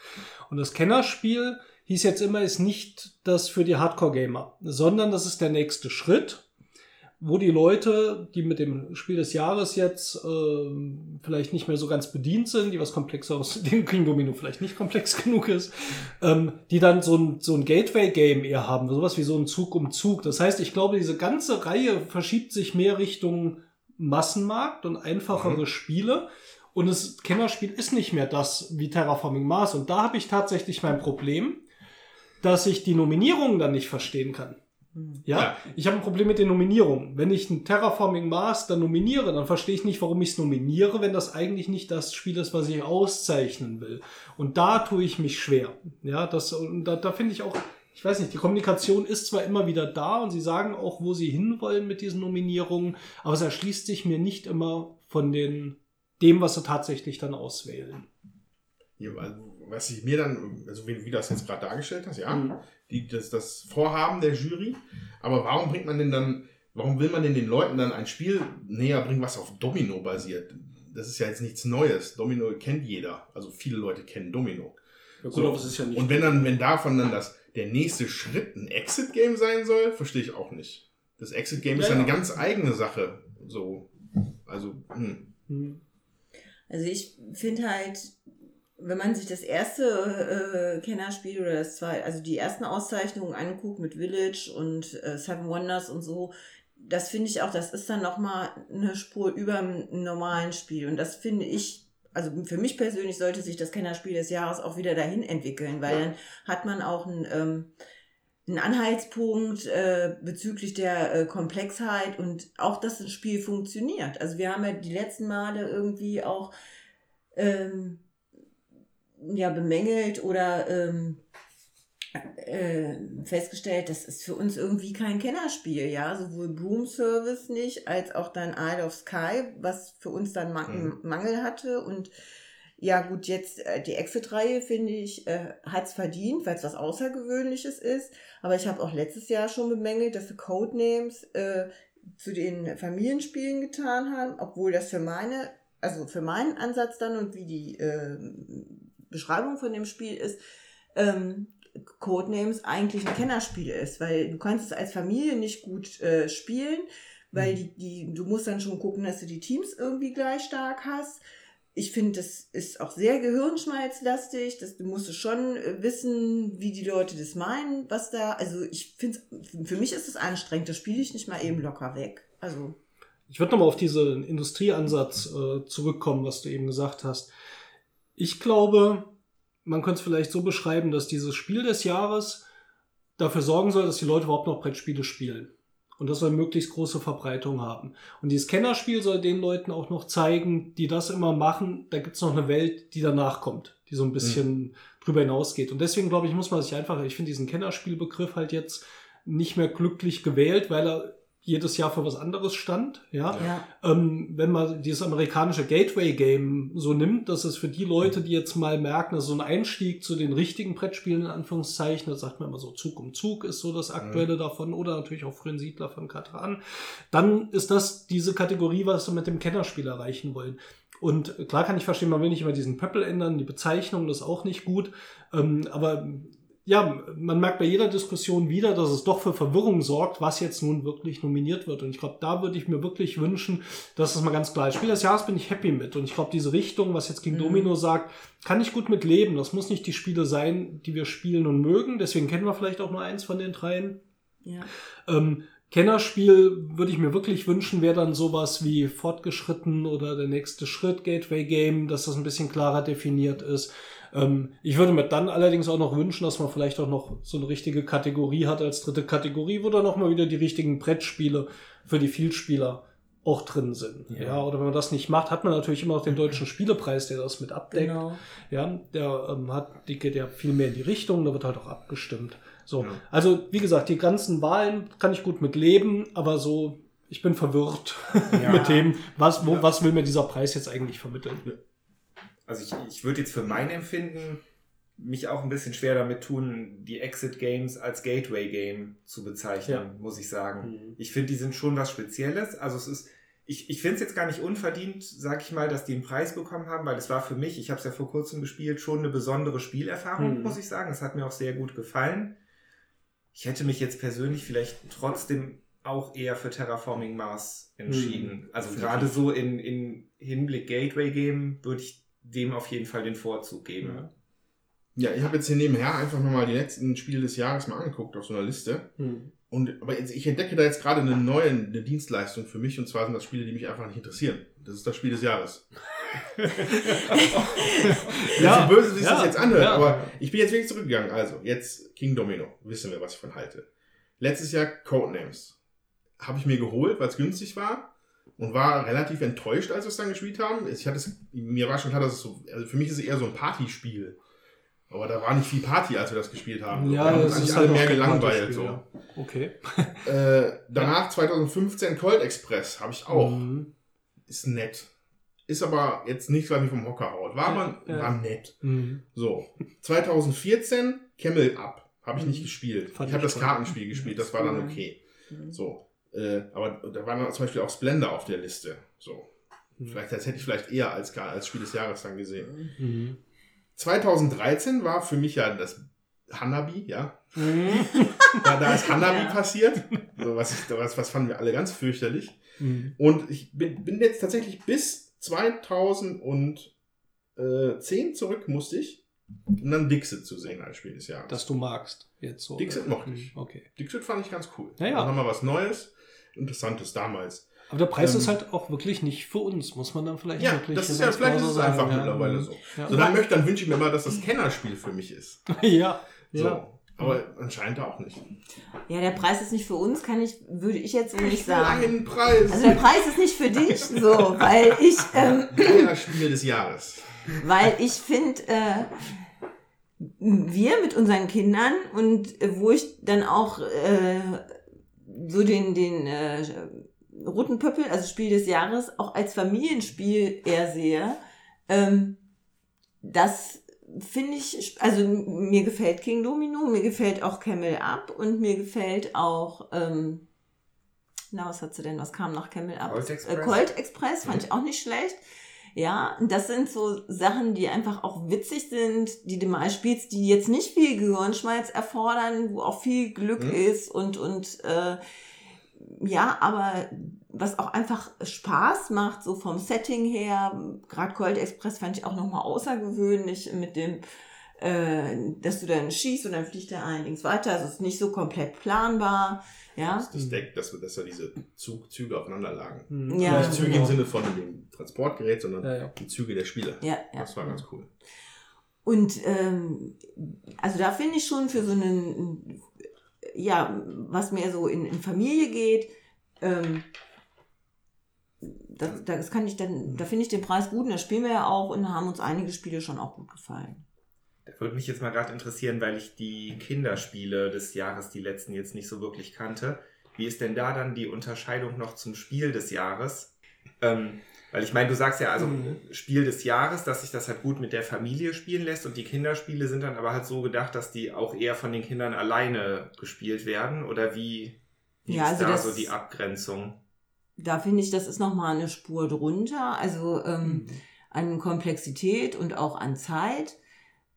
Und das Kennerspiel hieß jetzt immer, ist nicht das für die Hardcore-Gamer, sondern das ist der nächste Schritt, wo die Leute, die mit dem Spiel des Jahres jetzt äh, vielleicht nicht mehr so ganz bedient sind, die was komplexeres, [LAUGHS] dem King Domino vielleicht nicht komplex genug ist, ähm, die dann so ein, so ein Gateway-Game eher haben, sowas wie so ein Zug um Zug. Das heißt, ich glaube, diese ganze Reihe verschiebt sich mehr Richtung Massenmarkt und einfachere Mhm. Spiele. Und das Kennerspiel ist nicht mehr das wie Terraforming Mars. Und da habe ich tatsächlich mein Problem, dass ich die Nominierungen dann nicht verstehen kann. Ja, Ja. ich habe ein Problem mit den Nominierungen. Wenn ich ein Terraforming Mars dann nominiere, dann verstehe ich nicht, warum ich es nominiere, wenn das eigentlich nicht das Spiel ist, was ich auszeichnen will. Und da tue ich mich schwer. Ja, das, und da, da finde ich auch, ich weiß nicht, die Kommunikation ist zwar immer wieder da und sie sagen auch, wo sie hinwollen mit diesen Nominierungen, aber es erschließt sich mir nicht immer von den, dem, was sie tatsächlich dann auswählen. Ja, also, was ich mir dann, also wie, wie du das jetzt gerade dargestellt hast, ja, Mhm. Die, das, das Vorhaben der Jury, aber warum bringt man denn dann, warum will man denn den Leuten dann ein Spiel näher bringen, was auf Domino basiert? Das ist ja jetzt nichts Neues. Domino kennt jeder. Also viele Leute kennen Domino. Ja, So. das ist ja nicht. Und wenn dann, wenn davon dann das, der nächste Schritt ein Exit-Game sein soll, verstehe ich auch nicht. Das Exit-Game ist Ja, ja eine ja. ganz eigene Sache. So, also. Hm. Also ich finde halt, wenn man sich das erste äh, Kennerspiel oder das zweite, also die ersten Auszeichnungen anguckt mit Village und äh, Seven Wonders und so, das finde ich auch, das ist dann nochmal eine Spur über dem normalen Spiel. Und das finde ich, also für mich persönlich sollte sich das Kennerspiel des Jahres auch wieder dahin entwickeln, weil dann hat man auch ein ähm, ein Anhaltspunkt äh, bezüglich der äh, Komplexheit und auch, dass das Spiel funktioniert. Also wir haben ja die letzten Male irgendwie auch ähm, ja, bemängelt oder ähm, äh, festgestellt, das ist für uns irgendwie kein Kennerspiel, ja, sowohl Broom Service nicht, als auch dann Isle of Sky, was für uns dann Man Mhm. Mangel hatte und ja gut, jetzt äh, die Exit-Reihe, finde ich, äh, hat es verdient, weil es was Außergewöhnliches ist. Aber ich habe auch letztes Jahr schon bemängelt, dass die Codenames äh, zu den Familienspielen getan haben, obwohl das für meine, also für meinen Ansatz dann und wie die äh, Beschreibung von dem Spiel ist, ähm, Codenames eigentlich ein Kennerspiel ist, weil du kannst es als Familie nicht gut äh, spielen, weil die, die, du musst dann schon gucken, dass du die Teams irgendwie gleich stark hast. Ich finde, das ist auch sehr gehirnschmalzlastig. Das, du musst schon äh, wissen, wie die Leute das meinen, was da. Also ich finde, für mich ist es anstrengend. Das spiele ich nicht mal eben locker weg. Also Ich würde nochmal auf diesen Industrieansatz äh, zurückkommen, was du eben gesagt hast. Ich glaube, man könnte es vielleicht so beschreiben, dass dieses Spiel des Jahres dafür sorgen soll, dass die Leute überhaupt noch Brettspiele spielen. Und das soll möglichst große Verbreitung haben. Und dieses Kennerspiel soll den Leuten auch noch zeigen, die das immer machen, da gibt es noch eine Welt, die danach kommt, die so ein bisschen drüber hinausgeht. Und deswegen glaube ich, muss man sich einfach, ich finde diesen Kennerspielbegriff halt jetzt nicht mehr glücklich gewählt, weil er jedes Jahr für was anderes stand. Ja, ja. ähm, wenn man dieses amerikanische Gateway-Game so nimmt, dass es für die Leute, die jetzt mal merken, dass so ein Einstieg zu den richtigen Brettspielen in Anführungszeichen, das sagt man immer so Zug um Zug ist so das aktuelle davon oder natürlich auch Frühen Siedler von Katan, dann ist das diese Kategorie, was wir mit dem Kennerspiel erreichen wollen. Und klar kann ich verstehen, man will nicht immer diesen Pöppel ändern, die Bezeichnung das ist auch nicht gut, ähm, aber ja, man merkt bei jeder Diskussion wieder, dass es doch für Verwirrung sorgt, was jetzt nun wirklich nominiert wird. Und ich glaube, da würde ich mir wirklich wünschen, dass es mal ganz klar ist. Spiel des Jahres bin ich happy mit. Und ich glaube, diese Richtung, was jetzt King Mhm. Domino sagt, kann ich gut mit leben. Das muss nicht die Spiele sein, die wir spielen und mögen. Deswegen kennen wir vielleicht auch nur eins von den dreien. ja. Ähm, Kennerspiel würde ich mir wirklich wünschen, wäre dann sowas wie fortgeschritten oder der nächste Schritt Gateway Game, dass das ein bisschen klarer definiert ist. Ähm, ich würde mir dann allerdings auch noch wünschen, dass man vielleicht auch noch so eine richtige Kategorie hat als dritte Kategorie, wo dann noch mal wieder die richtigen Brettspiele für die Vielspieler auch drin sind. Ja. Ja. oder wenn man das nicht macht, hat man natürlich immer noch den deutschen Spielepreis, der das mit abdeckt. Genau. Ja, der ähm, hat, die geht ja viel mehr in die Richtung, da wird halt auch abgestimmt. So, Ja. also wie gesagt, die ganzen Wahlen kann ich gut mit leben, aber so, ich bin verwirrt Ja. [LAUGHS] mit dem, was, wo, was will mir dieser Preis jetzt eigentlich vermitteln? Also ich, ich würde jetzt für mein Empfinden mich auch ein bisschen schwer damit tun, die Exit Games als Gateway Game zu bezeichnen, Ja. muss ich sagen. Mhm. Ich finde, die sind schon was Spezielles. Also es ist, ich, ich finde es jetzt gar nicht unverdient, sag ich mal, dass die einen Preis bekommen haben, weil es war für mich, ich habe es ja vor kurzem gespielt, schon eine besondere Spielerfahrung, Mhm. muss ich sagen. Es hat mir auch sehr gut gefallen. Ich hätte mich jetzt persönlich vielleicht trotzdem auch eher für Terraforming Mars entschieden. Mhm. Also gerade so in, in Hinblick Gateway Game würde ich dem auf jeden Fall den Vorzug geben. Ja. Ja, ich habe jetzt hier nebenher einfach nochmal die letzten Spiele des Jahres mal angeguckt auf so einer Liste. Hm. Und, aber jetzt, ich entdecke da jetzt gerade eine neue eine Dienstleistung für mich und zwar sind das Spiele, die mich einfach nicht interessieren. Das ist das Spiel des Jahres. [LAUGHS] ja, so böse, wie sich ja, das jetzt anhört, ja. aber ich bin jetzt wirklich zurückgegangen. Also, jetzt King Domino. Wissen wir, was ich von halte. Letztes Jahr Codenames. Habe ich mir geholt, weil es günstig war und war relativ enttäuscht, als wir es dann gespielt haben. Ich hatte es, mir war schon klar, dass es so, also für mich ist es eher so ein Partyspiel. Aber da war nicht viel Party, als wir das gespielt haben. Ja, wir haben uns ist alle halt mehr gelangweilt. So. ja. Okay. [LAUGHS] Äh, danach 2015 Cold Express habe ich auch. Mhm. Ist nett. Ist aber jetzt nicht, weil mich vom Hocker haut. War aber ja. war nett. Mhm. So. 2014 Camel Up. Habe ich Mhm. nicht gespielt. Fand ich habe das. Kartenspiel gespielt, das war dann Mhm. okay. Mhm. So. Äh, aber da war dann zum Beispiel auch Splendor auf der Liste. So. Mhm. Vielleicht, das hätte ich vielleicht eher als, als Spiel des Jahres dann gesehen. Mhm. 2013 war für mich ja das Hanabi, ja. Mhm. [LAUGHS] Da, da ist Hanabi Ja. passiert. So, was, was, was fanden wir alle ganz fürchterlich. Mhm. Und ich bin, bin jetzt tatsächlich bis 2010 zurück, musste ich, um dann Dixit zu sehen als Spiel des Jahres. Dass du magst. Jetzt so. Dixit mochte Mhm. ich. Okay. Dixit fand ich ganz cool. Ja, ja. Auch nochmal was Neues, Interessantes damals. Aber der Preis Ähm, ist halt auch wirklich nicht für uns, muss man dann vielleicht Ja, wirklich das ist ja, vielleicht ist so es einfach sagen, ja. mittlerweile so. Ja. So, dann, möchte, dann wünsche ich mir mal, dass das Kennerspiel für mich ist. [LAUGHS] ja. So. ja. Aber anscheinend auch nicht. Ja, der Preis ist nicht für uns, kann ich, würde ich jetzt nicht Ich sagen. einen Preis. Also der Preis ist nicht für dich, [LAUGHS] so, weil ich, ähm, Kennerspiel des Jahres. weil ich finde, äh, wir mit unseren Kindern und äh, wo ich dann auch äh, so den, den äh, Roten Pöppel, also Spiel des Jahres, auch als Familienspiel eher sehe, ähm, das finde ich, also mir gefällt King Domino, mir gefällt auch Camel Up und mir gefällt auch, ähm, na, was hat sie denn, was kam nach Camel Up? Colt Express. Äh, Colt Express fand ich auch nicht schlecht. Ja, das sind so Sachen, die einfach auch witzig sind, die du mal spielst, die jetzt nicht viel Gehirnschmalz erfordern, wo auch viel Glück Mhm. ist und, und äh, ja, aber was auch einfach Spaß macht, so vom Setting her. Gerade Cold Express fand ich auch nochmal außergewöhnlich mit dem, äh, dass du dann schießt und dann fliegt der allerdings weiter. Also es ist nicht so komplett planbar. Ja, Das, das Deck, dass, dass da diese Zug, Züge aufeinander lagen. Mhm. Ja. Nicht Züge genau. im Sinne von dem Transportgerät, sondern Ja, ja. die Züge der Spieler. ja, ja. Das war ganz cool. Und ähm, also da finde ich schon für so einen, ja, was mehr so in, in Familie geht, ähm, das, das kann ich dann, da finde ich den Preis gut und das spielen wir ja auch und da haben uns einige Spiele schon auch gut gefallen. Würde mich jetzt mal gerade interessieren, weil ich die Kinderspiele des Jahres, die letzten jetzt nicht so wirklich kannte. Wie ist denn da dann die Unterscheidung noch zum Spiel des Jahres? Ähm, weil ich meine, du sagst ja also Mhm. Spiel des Jahres, dass sich das halt gut mit der Familie spielen lässt und die Kinderspiele sind dann aber halt so gedacht, dass die auch eher von den Kindern alleine gespielt werden oder wie, wie Ja, ist also da das- so die Abgrenzung? Da finde ich, das ist nochmal eine Spur drunter, also ähm, an Komplexität und auch an Zeit.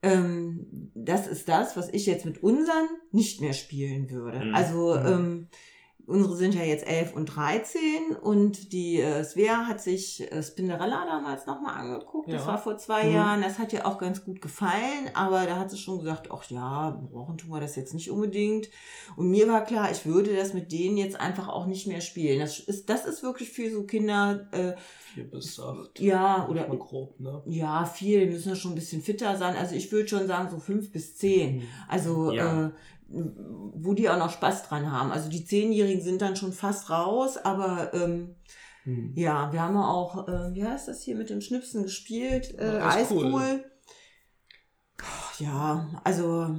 Ähm, das ist das, was ich jetzt mit unseren nicht mehr spielen würde. Mhm. Also Mhm. ähm, unsere sind ja jetzt 11 und 13 und die äh, Svea hat sich äh, Spinderella damals nochmal angeguckt. Das Ja. war vor zwei Mhm. Jahren. Das hat ihr auch ganz gut gefallen, aber da hat sie schon gesagt, ach ja, brauchen tun wir das jetzt nicht unbedingt. Und mir war klar, ich würde das mit denen jetzt einfach auch nicht mehr spielen. Das ist, das ist wirklich für so Kinder, äh, Vier bis acht. ja, oder grob, ne? ja, viel, müssen ja schon ein bisschen fitter sein. Also ich würde schon sagen, so fünf bis zehn. Mhm. Also, Ja. äh, wo die auch noch Spaß dran haben. Also die Zehnjährigen sind dann schon fast raus, aber ähm, Mhm. ja, wir haben auch, äh, wie heißt das hier mit dem Schnipsen gespielt? Äh, Ja, Eispool. Eispool. Ja, also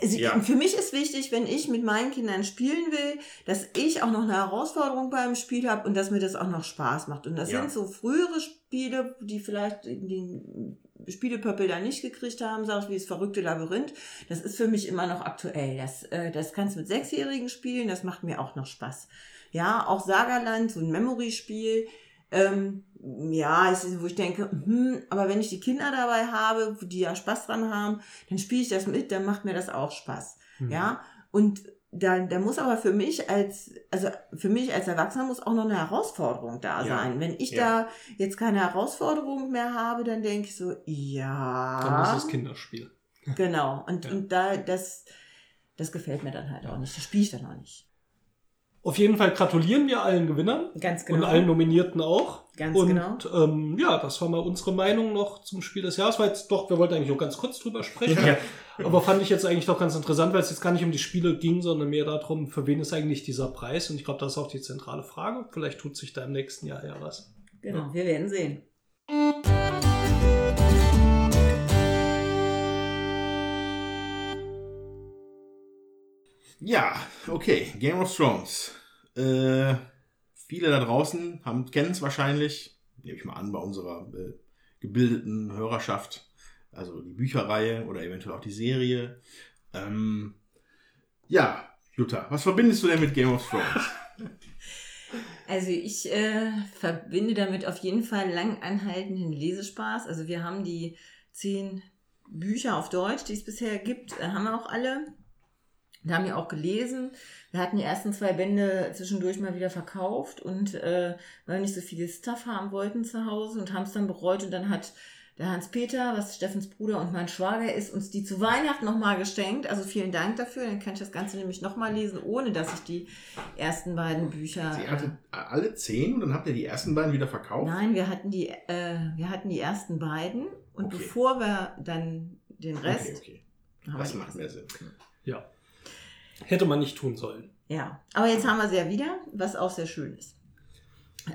Also Ja. Für mich ist wichtig, wenn ich mit meinen Kindern spielen will, dass ich auch noch eine Herausforderung beim Spiel habe und dass mir das auch noch Spaß macht. Und das Ja. sind so frühere Spiele, die vielleicht den Spielepöppel da nicht gekriegt haben, sag ich, wie das verrückte Labyrinth. Das ist für mich immer noch aktuell. Das, äh, das kannst du mit Sechsjährigen spielen, das macht mir auch noch Spaß. Ja, auch Sagaland, so ein Memory-Spiel. Ähm, ja, ist, wo ich denke, hm, aber wenn ich die Kinder dabei habe, die ja Spaß dran haben, dann spiele ich das mit, dann macht mir das auch Spaß. Mhm. Ja, und da, da muss aber für mich als, also für mich als Erwachsener muss auch noch eine Herausforderung da Ja. sein. Wenn ich Ja. da jetzt keine Herausforderung mehr habe, dann denke ich so, ja. Dann ist es Kinderspiel. Genau. Und, Ja. und da, das, das gefällt mir dann halt auch nicht. Das spiele ich dann auch nicht. Auf jeden Fall gratulieren wir allen Gewinnern Ganz und allen Nominierten auch. Ganz und genau. ähm, ja, das war mal unsere Meinung noch zum Spiel des Jahres. War jetzt doch, wir wollten eigentlich noch ganz kurz drüber sprechen. Ja. Aber fand ich jetzt eigentlich doch ganz interessant, weil es jetzt gar nicht um die Spiele ging, sondern mehr darum, für wen ist eigentlich dieser Preis? Und ich glaube, das ist auch die zentrale Frage. Vielleicht tut sich da im nächsten Jahr ja was. Genau, wir werden sehen. Ja, okay, Game of Thrones. Äh, viele da draußen haben kennen es wahrscheinlich, nehme ich mal an, bei unserer äh, gebildeten Hörerschaft. Also die Bücherreihe oder eventuell auch die Serie. Ähm, ja, Jutta, was verbindest du denn mit Game of Thrones? [LAUGHS] Also ich äh, verbinde damit auf jeden Fall lang anhaltenden Lesespaß. Also wir haben die zehn Bücher auf Deutsch, die es bisher gibt, äh, haben wir auch alle. Wir haben die auch gelesen. Wir hatten die ersten zwei Bände zwischendurch mal wieder verkauft und äh, weil wir nicht so viel Stuff haben wollten zu Hause und haben es dann bereut und dann hat der Hans-Peter, was Steffens Bruder und mein Schwager ist, uns die zu Weihnachten nochmal geschenkt. Also vielen Dank dafür. Dann kann ich das Ganze nämlich nochmal lesen, ohne dass ich die ersten beiden Bücher. Sie äh, hattet alle zehn und dann habt ihr die ersten beiden wieder verkauft? Nein, wir hatten die, äh, wir hatten die ersten beiden und Okay. bevor wir dann den Rest. Okay, okay. Das macht mehr Sinn. Ja. Hätte man nicht tun sollen. Ja, aber jetzt haben wir sie ja wieder, was auch sehr schön ist.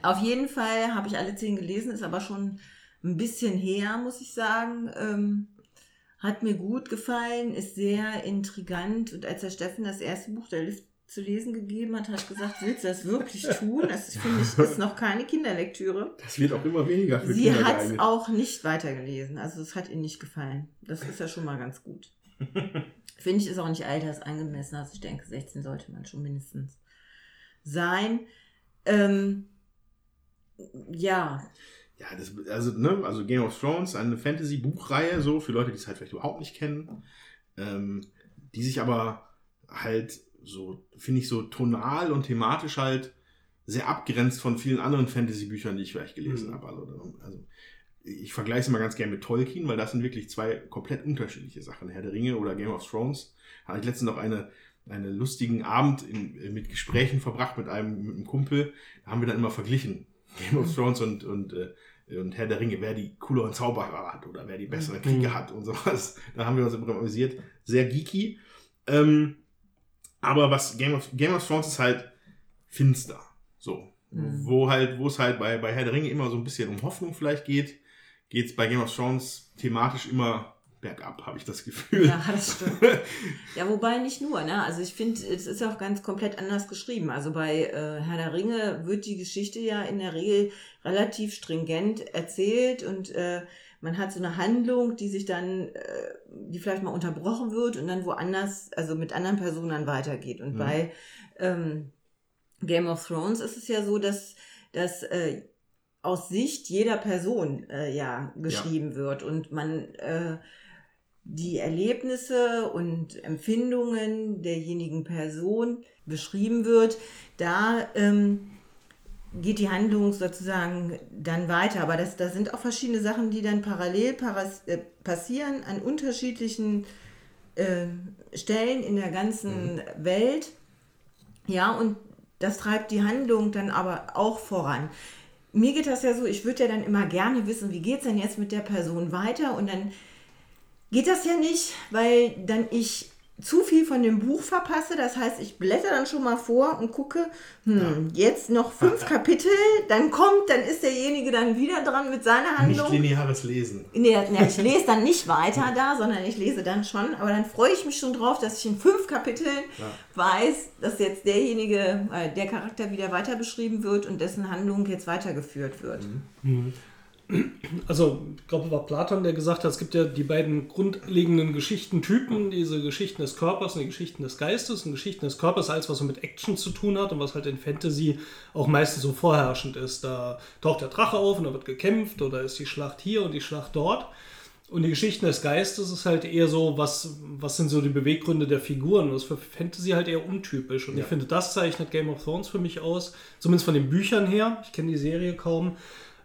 Auf jeden Fall habe ich alle zehn gelesen, ist aber schon ein bisschen her, muss ich sagen. Ähm, hat mir gut gefallen, ist sehr intrigant. Und als der Steffen das erste Buch der Lift zu lesen gegeben hat, hat er gesagt, willst du das wirklich [LAUGHS] tun? Das finde ich ist noch keine Kinderlektüre. Das wird auch immer weniger für Sie Kinder hat es auch nicht weitergelesen. Also es hat ihr nicht gefallen. Das ist ja schon mal ganz gut. [LAUGHS] Finde ich, ist auch nicht altersangemessen. Also ich denke, 16 sollte man schon mindestens sein. Ähm, ja, Ja, das, also, ne, also Game of Thrones, eine Fantasy-Buchreihe, so, für Leute, die es halt vielleicht überhaupt nicht kennen, ähm, die sich aber halt so, finde ich, so tonal und thematisch halt sehr abgrenzt von vielen anderen Fantasy-Büchern, die ich vielleicht gelesen Mhm. habe. Also, also, ich vergleiche es mal ganz gerne mit Tolkien, weil das sind wirklich zwei komplett unterschiedliche Sachen. Herr der Ringe oder Game of Thrones. Hatte ich letztens noch eine, einen lustigen Abend in, mit Gesprächen verbracht mit einem, mit einem Kumpel. Da haben wir dann immer verglichen. [LAUGHS] Game of Thrones und, und, äh, und Herr der Ringe, wer die cooleren Zauberer hat oder wer die besseren Kriege Mhm. hat und sowas. Da haben wir uns immer amüsiert. Sehr geeky. Ähm, aber was Game of, Game of Thrones ist halt finster. So. Mhm. Wo halt, wo es halt bei, bei Herr der Ringe immer so ein bisschen um Hoffnung vielleicht geht, geht es bei Game of Thrones thematisch immer bergab, habe ich das Gefühl. ja, das stimmt. [LAUGHS] Ja, wobei nicht nur, ne? Also ich finde, es ist auch ganz komplett anders geschrieben. Also bei äh, Herr der Ringe wird die Geschichte ja in der Regel relativ stringent erzählt und äh, man hat so eine Handlung, die sich dann, äh, die vielleicht mal unterbrochen wird und dann woanders, also mit anderen Personen dann weitergeht. Und Mhm. bei ähm, Game of Thrones ist es ja so, dass, dass äh, aus Sicht jeder Person äh, ja geschrieben wird und man äh, die Erlebnisse und Empfindungen derjenigen Person beschrieben wird, da ähm, geht die Handlung sozusagen dann weiter. Aber das, da sind auch verschiedene Sachen, die dann parallel paras, äh, passieren an unterschiedlichen äh, Stellen in der ganzen Welt. Ja, und das treibt die Handlung dann aber auch voran. Mir geht das ja so, ich würde ja dann immer gerne wissen, wie geht es denn jetzt mit der Person weiter? Und dann geht das ja nicht, weil dann ich zu viel von dem Buch verpasse. Das heißt, ich blätter dann schon mal vor und gucke, hm, jetzt noch fünf [LAUGHS] Kapitel, dann kommt, dann ist derjenige dann wieder dran mit seiner Handlung. Nicht lineares Lesen. Nee, nee, ich [LAUGHS] lese dann nicht weiter da, sondern ich lese dann schon. Aber dann freue ich mich schon drauf, dass ich in fünf Kapiteln weiß, dass jetzt derjenige, äh, der Charakter wieder weiter beschrieben wird und dessen Handlung jetzt weitergeführt wird. Also, ich glaube, war Platon, der gesagt hat, es gibt ja die beiden grundlegenden Geschichtentypen, diese Geschichten des Körpers und die Geschichten des Geistes. Und Geschichten des Körpers, alles, was so mit Action zu tun hat und was halt in Fantasy auch meistens so vorherrschend ist. Da taucht der Drache auf und da wird gekämpft oder ist die Schlacht hier und die Schlacht dort. Und die Geschichten des Geistes ist halt eher so, was, was sind so die Beweggründe der Figuren. Und das ist für Fantasy halt eher untypisch. Und ich finde, das zeichnet Game of Thrones für mich aus, zumindest von den Büchern her. Ich kenne die Serie kaum.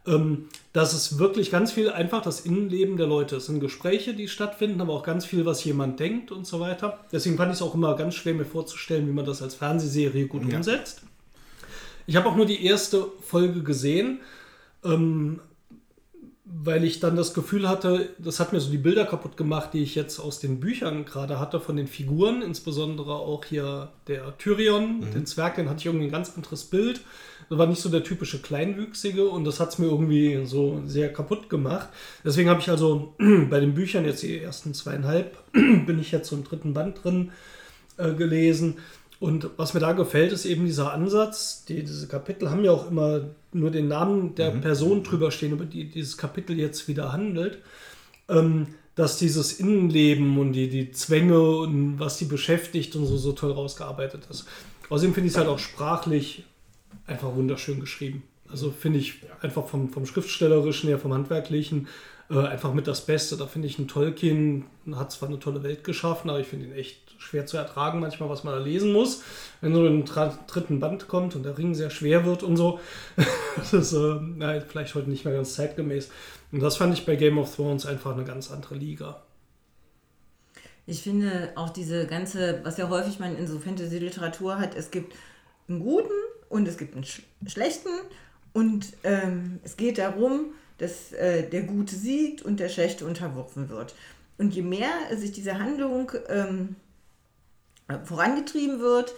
Ähm, dass es wirklich ganz viel einfach das Innenleben der Leute ist. Es sind Gespräche, die stattfinden, aber auch ganz viel, was jemand denkt und so weiter. Deswegen fand ich es auch immer ganz schwer, mir vorzustellen, wie man das als Fernsehserie gut Ja. umsetzt. Ich habe auch nur die erste Folge gesehen, ähm, weil ich dann das Gefühl hatte, das hat mir so die Bilder kaputt gemacht, die ich jetzt aus den Büchern gerade hatte, von den Figuren, insbesondere auch hier der Tyrion, den Zwerg, den hatte ich irgendwie ein ganz anderes Bild. Das war nicht so der typische Kleinwüchsige und das hat es mir irgendwie so sehr kaputt gemacht. Deswegen habe ich also [CLEARS THROAT] bei den Büchern jetzt die ersten zweieinhalb, [CLEARS THROAT] bin ich jetzt im dritten Band drin äh, gelesen. Und was mir da gefällt, ist eben dieser Ansatz. Die, diese Kapitel haben ja auch immer nur den Namen der Person drüber stehen, über die dieses Kapitel jetzt wieder handelt. Ähm, dass dieses Innenleben und die, die Zwänge und was die beschäftigt und so, so toll rausgearbeitet ist. Außerdem finde ich es halt auch sprachlich einfach wunderschön geschrieben. Also finde ich einfach vom, vom Schriftstellerischen her, vom Handwerklichen, äh, einfach mit das Beste. Da finde ich ein Tolkien hat zwar eine tolle Welt geschaffen, aber ich finde ihn echt schwer zu ertragen, manchmal, was man da lesen muss. Wenn so ein dritten Band kommt und der Ring sehr schwer wird und so, [LAUGHS] das ist äh, ja, vielleicht heute nicht mehr ganz zeitgemäß. Und das fand ich bei Game of Thrones einfach eine ganz andere Liga. Ich finde auch diese ganze, was ja häufig man in so Fantasy-Literatur hat, es gibt einen guten und es gibt einen sch schlechten und ähm, es geht darum, dass äh, der Gute siegt und der Schlechte unterworfen wird. Und je mehr sich diese Handlung ähm, vorangetrieben wird,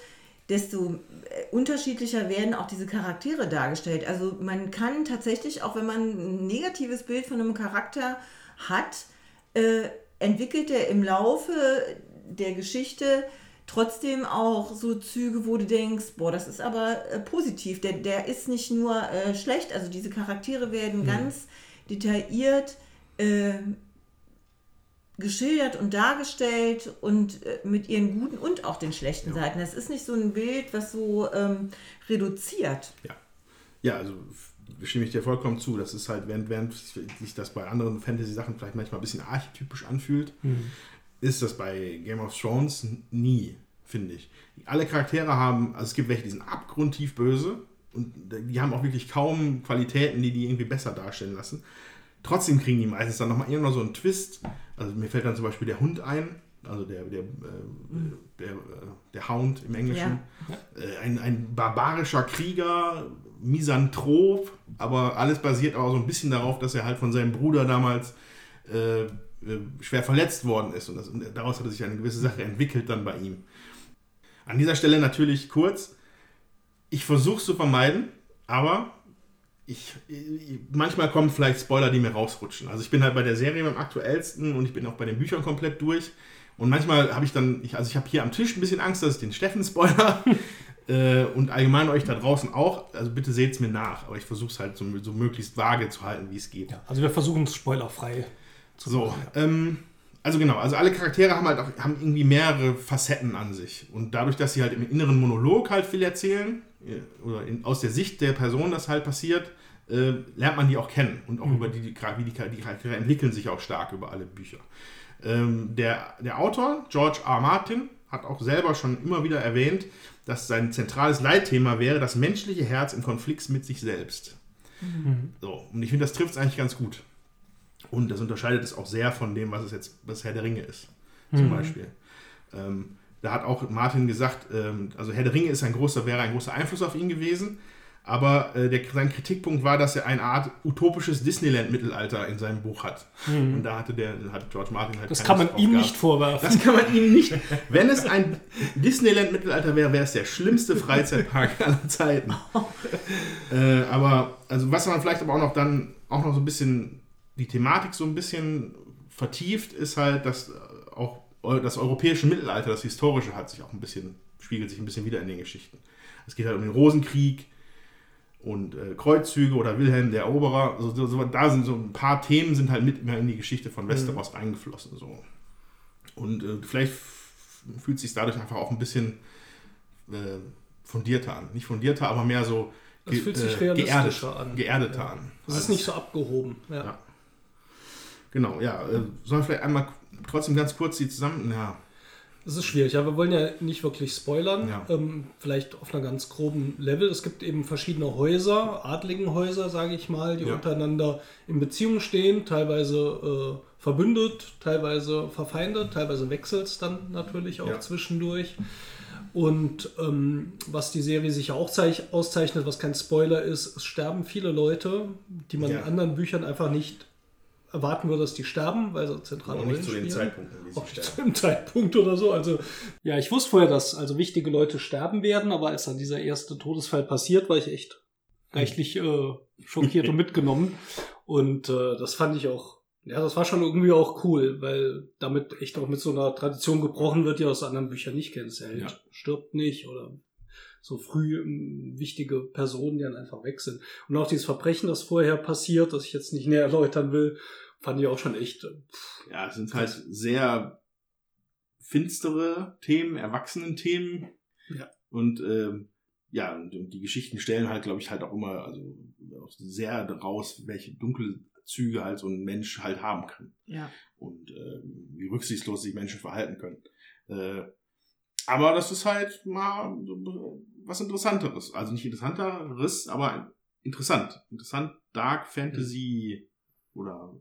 desto äh, unterschiedlicher werden auch diese Charaktere dargestellt. Also man kann tatsächlich, auch wenn man ein negatives Bild von einem Charakter hat, äh, entwickelt er im Laufe der Geschichte trotzdem auch so Züge, wo du denkst, boah, das ist aber äh, positiv. Der, der ist nicht nur äh, schlecht, also diese Charaktere werden ganz detailliert äh, geschildert und dargestellt und äh, mit ihren guten und auch den schlechten Seiten. Das ist nicht so ein Bild, was so ähm, reduziert. Ja. Ja, also stimme ich dir vollkommen zu. Das ist halt, während, während sich das bei anderen Fantasy-Sachen vielleicht manchmal ein bisschen archetypisch anfühlt, ist das bei Game of Thrones nie, finde ich. Alle Charaktere haben, also es gibt welche, die sind abgrundtief böse und die haben auch wirklich kaum Qualitäten, die die irgendwie besser darstellen lassen. Trotzdem kriegen die meistens dann nochmal irgendwann so einen Twist. Also mir fällt dann zum Beispiel der Hund ein, also der, der, äh, der, äh, der Hound im Englischen. Äh, ein, ein barbarischer Krieger, Misanthrop, aber alles basiert auch so ein bisschen darauf, dass er halt von seinem Bruder damals äh, schwer verletzt worden ist. Und, das, und daraus hat sich eine gewisse Sache entwickelt dann bei ihm. An dieser Stelle natürlich kurz, ich versuche es zu vermeiden, aber ich, ich, manchmal kommen vielleicht Spoiler, die mir rausrutschen. Also ich bin halt bei der Serie beim aktuellsten und ich bin auch bei den Büchern komplett durch. Und manchmal habe ich dann, ich, also ich habe hier am Tisch ein bisschen Angst, dass ich den Steffen spoiler. [LAUGHS] äh, und allgemein euch da draußen auch. Also bitte seht es mir nach. Aber ich versuche es halt so, so möglichst vage zu halten, wie es geht. Also wir versuchen es spoilerfrei So, ähm, also genau, also alle Charaktere haben halt auch, haben irgendwie mehrere Facetten an sich. Und dadurch, dass sie halt im inneren Monolog halt viel erzählen, äh, oder in, aus der Sicht der Person das halt passiert, äh, lernt man die auch kennen. Und auch über die, die, wie die, die Charaktere entwickeln sich auch stark über alle Bücher. Ähm, der, der Autor, George R. Martin, hat auch selber schon immer wieder erwähnt, dass sein zentrales Leitthema wäre das menschliche Herz im Konflikt mit sich selbst. So, und ich finde, das trifft es eigentlich ganz gut. Und das unterscheidet es auch sehr von dem, was es jetzt was Herr der Ringe ist, zum Beispiel. Ähm, da hat auch Martin gesagt, ähm, also Herr der Ringe ist ein großer, wäre ein großer Einfluss auf ihn gewesen, Aber äh, der, sein Kritikpunkt war, dass er eine Art utopisches Disneyland-Mittelalter in seinem Buch hat. Und da hatte der, hat George Martin halt Das kann man ihm nicht vorwerfen. Das kann man ihm nicht. Wenn es ein Disneyland-Mittelalter wäre, wäre es der schlimmste Freizeitpark aller Zeiten. [LAUGHS] äh, aber, also was man vielleicht aber auch noch dann, auch noch so ein bisschen, die Thematik so ein bisschen vertieft, ist halt, dass auch das europäische Mittelalter, das historische, hat sich auch ein bisschen, spiegelt sich ein bisschen wieder in den Geschichten. Es geht halt um den Rosenkrieg und äh, Kreuzzüge oder Wilhelm der Eroberer. Also, so, so, da sind so ein paar Themen sind halt mit immer in die Geschichte von Westeros eingeflossen. So. Und äh, vielleicht fühlt es sich dadurch einfach auch ein bisschen äh, fundierter an. Nicht fundierter, aber mehr so ge- fühlt sich äh, realistischer geerdet, an. geerdeter Ja. an. Das ist nicht so abgehoben. Ja. Ja. Genau, ja. Äh, sollen wir vielleicht einmal trotzdem ganz kurz die zusammen. Ja, Das ist schwierig, ja, wir wollen ja nicht wirklich spoilern. Ja. Ähm, vielleicht auf einer ganz groben Level. Es gibt eben verschiedene Häuser, Adligenhäuser, sage ich mal, die Ja. untereinander in Beziehung stehen, teilweise äh, verbündet, teilweise verfeindet, teilweise wechselt es dann natürlich auch Ja. zwischendurch. Und ähm, was die Serie sicher auch zeich- auszeichnet, was kein Spoiler ist, es sterben viele Leute, die man in anderen Büchern einfach nicht erwarten würde, dass die sterben, weil sie zentrale nicht Rollen zu spielen. Zeitpunkten, wie sie Auch [LAUGHS] nicht zu dem Zeitpunkt oder so. Also, ja, ich wusste vorher, dass also wichtige Leute sterben werden, aber als dann dieser erste Todesfall passiert, war ich echt reichlich äh, schockiert und [LAUGHS] mitgenommen. Und äh, das fand ich auch, ja, das war schon irgendwie auch cool, weil damit echt auch mit so einer Tradition gebrochen wird, die du aus anderen Büchern nicht kennst. Der Ja. stirbt nicht oder so früh ähm, wichtige Personen, die dann einfach weg sind. Und auch dieses Verbrechen, das vorher passiert, das ich jetzt nicht näher erläutern will, fand ich auch schon echt. äh, pff, Ja, es sind halt sehr finstere Themen, erwachsenen Themen. Ja. Und ähm, ja, und, und die Geschichten stellen halt, glaube ich, halt auch immer also auch sehr daraus, welche dunkle Züge halt so ein Mensch halt haben kann. Ja. Und ähm, wie rücksichtslos sich Menschen verhalten können. Äh, aber das ist halt mal so was Interessanteres. Also nicht interessanteres, aber interessant. Interessant, Dark Fantasy oder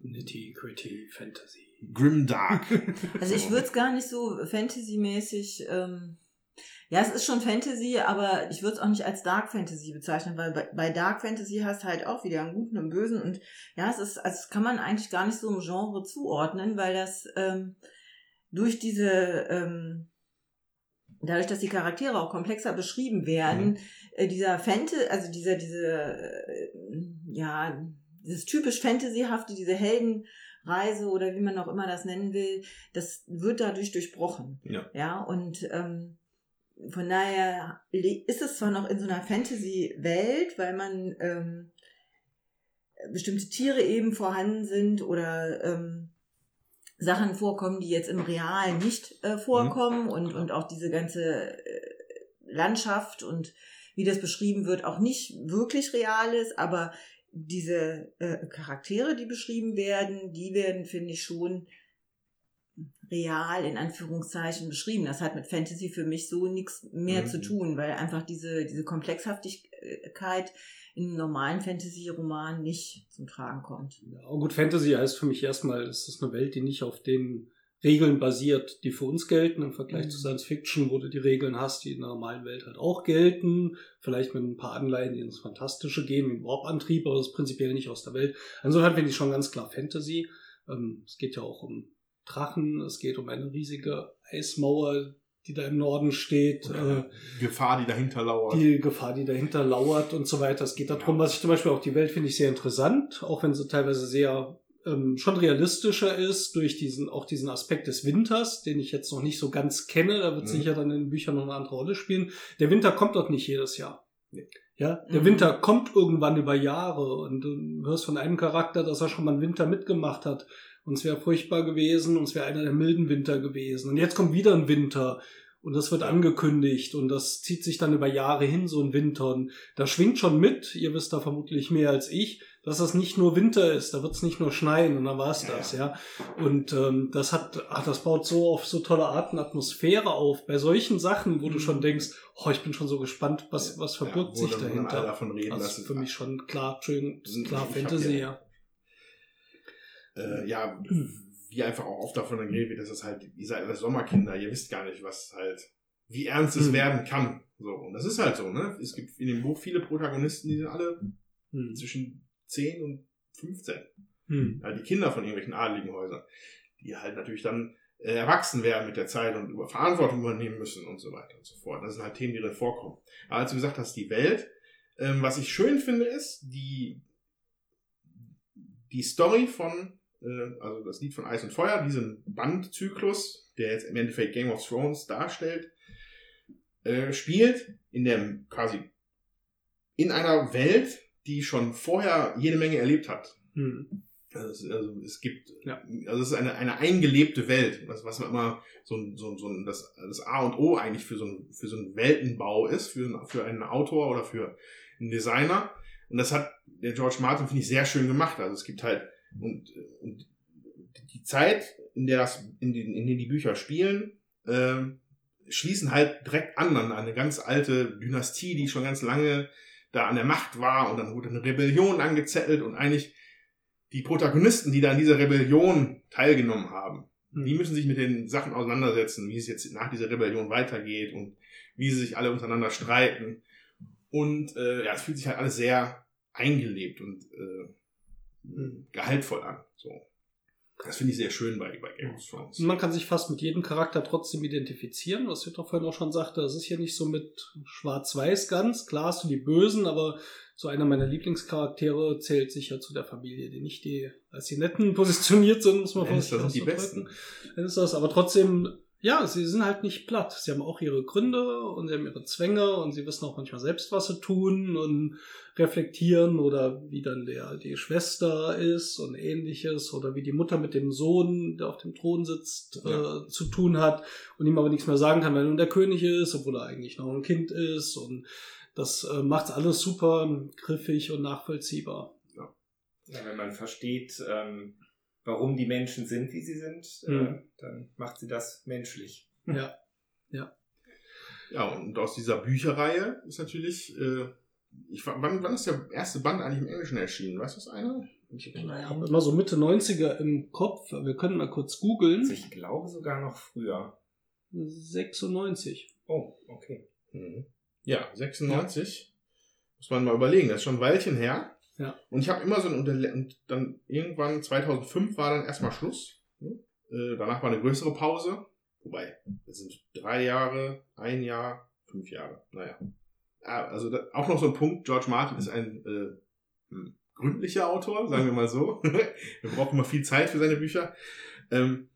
Nitty Gritty Fantasy. Grim Dark. [LAUGHS] Also ich würde es gar nicht so Fantasy-mäßig. Ähm, ja, es ist schon Fantasy, aber ich würde es auch nicht als Dark Fantasy bezeichnen, weil bei, bei Dark Fantasy hast du halt auch wieder einen guten und einen bösen und ja, es ist, also das kann man eigentlich gar nicht so im Genre zuordnen, weil das ähm, durch diese, ähm, dadurch, dass die Charaktere auch komplexer beschrieben werden, äh, dieser Fantasy, also dieser, diese, äh, ja, dieses typisch Fantasyhafte, diese Heldenreise oder wie man auch immer das nennen will, das wird dadurch durchbrochen. Ja. Ja, und ähm, von daher ist es zwar noch in so einer Fantasy-Welt, weil man ähm, bestimmte Tiere eben vorhanden sind oder ähm, Sachen vorkommen, die jetzt im Realen nicht äh, vorkommen und, und auch diese ganze äh, Landschaft und wie das beschrieben wird, auch nicht wirklich real ist, aber diese äh, Charaktere, die beschrieben werden, die werden, finde ich, schon real in Anführungszeichen beschrieben. Das hat mit Fantasy für mich so nichts mehr Mhm. zu tun, weil einfach diese, diese Komplexhaftigkeit in einem normalen Fantasy-Roman nicht zum Tragen kommt. Ja, gut, Fantasy heißt für mich erstmal, es ist eine Welt, die nicht auf den Regeln basiert, die für uns gelten, im Vergleich Mhm. zu Science Fiction, wo du die Regeln hast, die in der normalen Welt halt auch gelten. Vielleicht mit ein paar Anleihen, die ins Fantastische gehen, wie ein Warp-Antrieb, aber das ist prinzipiell nicht aus der Welt. Insofern finde ich schon ganz klar Fantasy. Ähm, es geht ja auch um Drachen, es geht um eine riesige Eismauer, die da im Norden steht. Äh, Gefahr, die dahinter lauert. die Gefahr, die dahinter lauert und so weiter. Es geht darum, was ich zum Beispiel auch die Welt finde ich sehr interessant, auch wenn sie teilweise sehr ähm, schon realistischer ist durch diesen auch diesen Aspekt des Winters, den ich jetzt noch nicht so ganz kenne. Da wird Mhm. sicher dann in den Büchern noch eine andere Rolle spielen. Der Winter kommt dort nicht jedes Jahr. Nee. Ja, der Mhm. Winter kommt irgendwann über Jahre und du hörst von einem Charakter, dass er schon mal einen Winter mitgemacht hat. Und es wäre furchtbar gewesen und es wäre einer der milden Winter gewesen. Und jetzt kommt wieder ein Winter und das wird angekündigt und das zieht sich dann über Jahre hin, so ein Winter. Und da schwingt schon mit, ihr wisst da vermutlich mehr als ich, dass das nicht nur Winter ist, da wird es nicht nur schneien und dann war es Ja, das, ja. Und ähm, das hat, ach, das baut so auf so tolle Art und Atmosphäre auf. Bei solchen Sachen, wo du schon denkst, oh, ich bin schon so gespannt, was, was verbirgt wo sich dahinter. davon reden, ist für mich schon klar, Sind- klar Fantasy, ja- ja. Äh, ja, wie einfach auch oft davon geredet wird, dass es halt, ihr seid alles Sommerkinder, ihr wisst gar nicht, was halt wie ernst es Mhm. werden kann. So, und das ist halt so, ne? Es gibt in dem Buch viele Protagonisten, die sind alle Hm. zwischen 10 und 15. Hm. Halt die Kinder von irgendwelchen adligen Häusern, die halt natürlich dann äh, erwachsen werden mit der Zeit und über Verantwortung übernehmen müssen und so weiter und so fort. Das sind halt Themen, die drin vorkommen. Aber als du gesagt hast, die Welt, ähm, was ich schön finde, ist die, die Story von, also das Lied von Eis und Feuer, diesen Bandzyklus, der jetzt im Endeffekt Game of Thrones darstellt, äh, spielt in der quasi in einer Welt, die schon vorher jede Menge erlebt hat. Hm. Also es, also es gibt, Ja. also es ist eine, eine eingelebte Welt, was, was man immer so, ein- so, so ein- das, das A und O eigentlich für so, ein, für so einen Weltenbau ist, für, einen- für einen Autor oder für einen Designer. Und das hat der George Martin, finde ich, sehr schön gemacht. Also es gibt halt, und, und die Zeit, in der das, in den, in denen die Bücher spielen, ähm, schließen halt direkt an an eine ganz alte Dynastie, die schon ganz lange da an der Macht war und dann wurde eine Rebellion angezettelt und eigentlich die Protagonisten, die da an dieser Rebellion teilgenommen haben, die Hm. müssen sich mit den Sachen auseinandersetzen, wie es jetzt nach dieser Rebellion weitergeht und wie sie sich alle untereinander streiten. Und äh, ja, es fühlt sich halt alles sehr eingelebt und äh, gehaltvoll an. So. Das finde ich sehr schön bei, bei Game of Thrones. Man kann sich fast mit jedem Charakter trotzdem identifizieren, was Jutta vorhin auch schon sagte. Das ist hier nicht so mit Schwarz-Weiß ganz. Klar hast du die Bösen, aber so einer meiner Lieblingscharaktere zählt sicher zu der Familie, die nicht die als die Netten [LAUGHS] positioniert sind, muss man Lannister vorsichtig sind die ausdrücken. Dann ist das, aber trotzdem, ja, sie sind halt nicht platt. Sie haben auch ihre Gründe und sie haben ihre Zwänge und sie wissen auch manchmal selbst, was sie tun und reflektieren oder wie dann der, die Schwester ist und ähnliches oder wie die Mutter mit dem Sohn, der auf dem Thron sitzt, Ja. äh, zu tun hat und ihm aber nichts mehr sagen kann, weil er nun der König ist, obwohl er eigentlich noch ein Kind ist und das äh, macht alles super griffig und nachvollziehbar. Ja, wenn man versteht, ähm, warum die Menschen sind, wie sie sind, äh, Mhm. dann macht sie das menschlich. Ja. Ja, und aus dieser Bücherreihe ist natürlich, äh, ich, war- wann, wann ist der erste Band eigentlich im Englischen erschienen? Weißt du das einer? Ich, habe immer so Mitte 90er im Kopf. Wir können mal kurz googeln. Also ich glaube sogar noch früher. 96. Oh, okay. Mhm. Ja, 96. Muss man mal überlegen, das ist schon ein Weilchen her. Ja. Und ich habe immer so ein Unterle und dann irgendwann 2005 war dann erstmal Schluss. ne? Äh, danach war eine größere Pause. Wobei, das sind drei Jahre, ein Jahr, fünf Jahre. Naja. Ah, Also da, auch noch so ein Punkt, George Martin ist ein äh, hm, gründlicher Autor, sagen wir mal so. [LAUGHS] er braucht immer viel Zeit für seine Bücher. Ähm,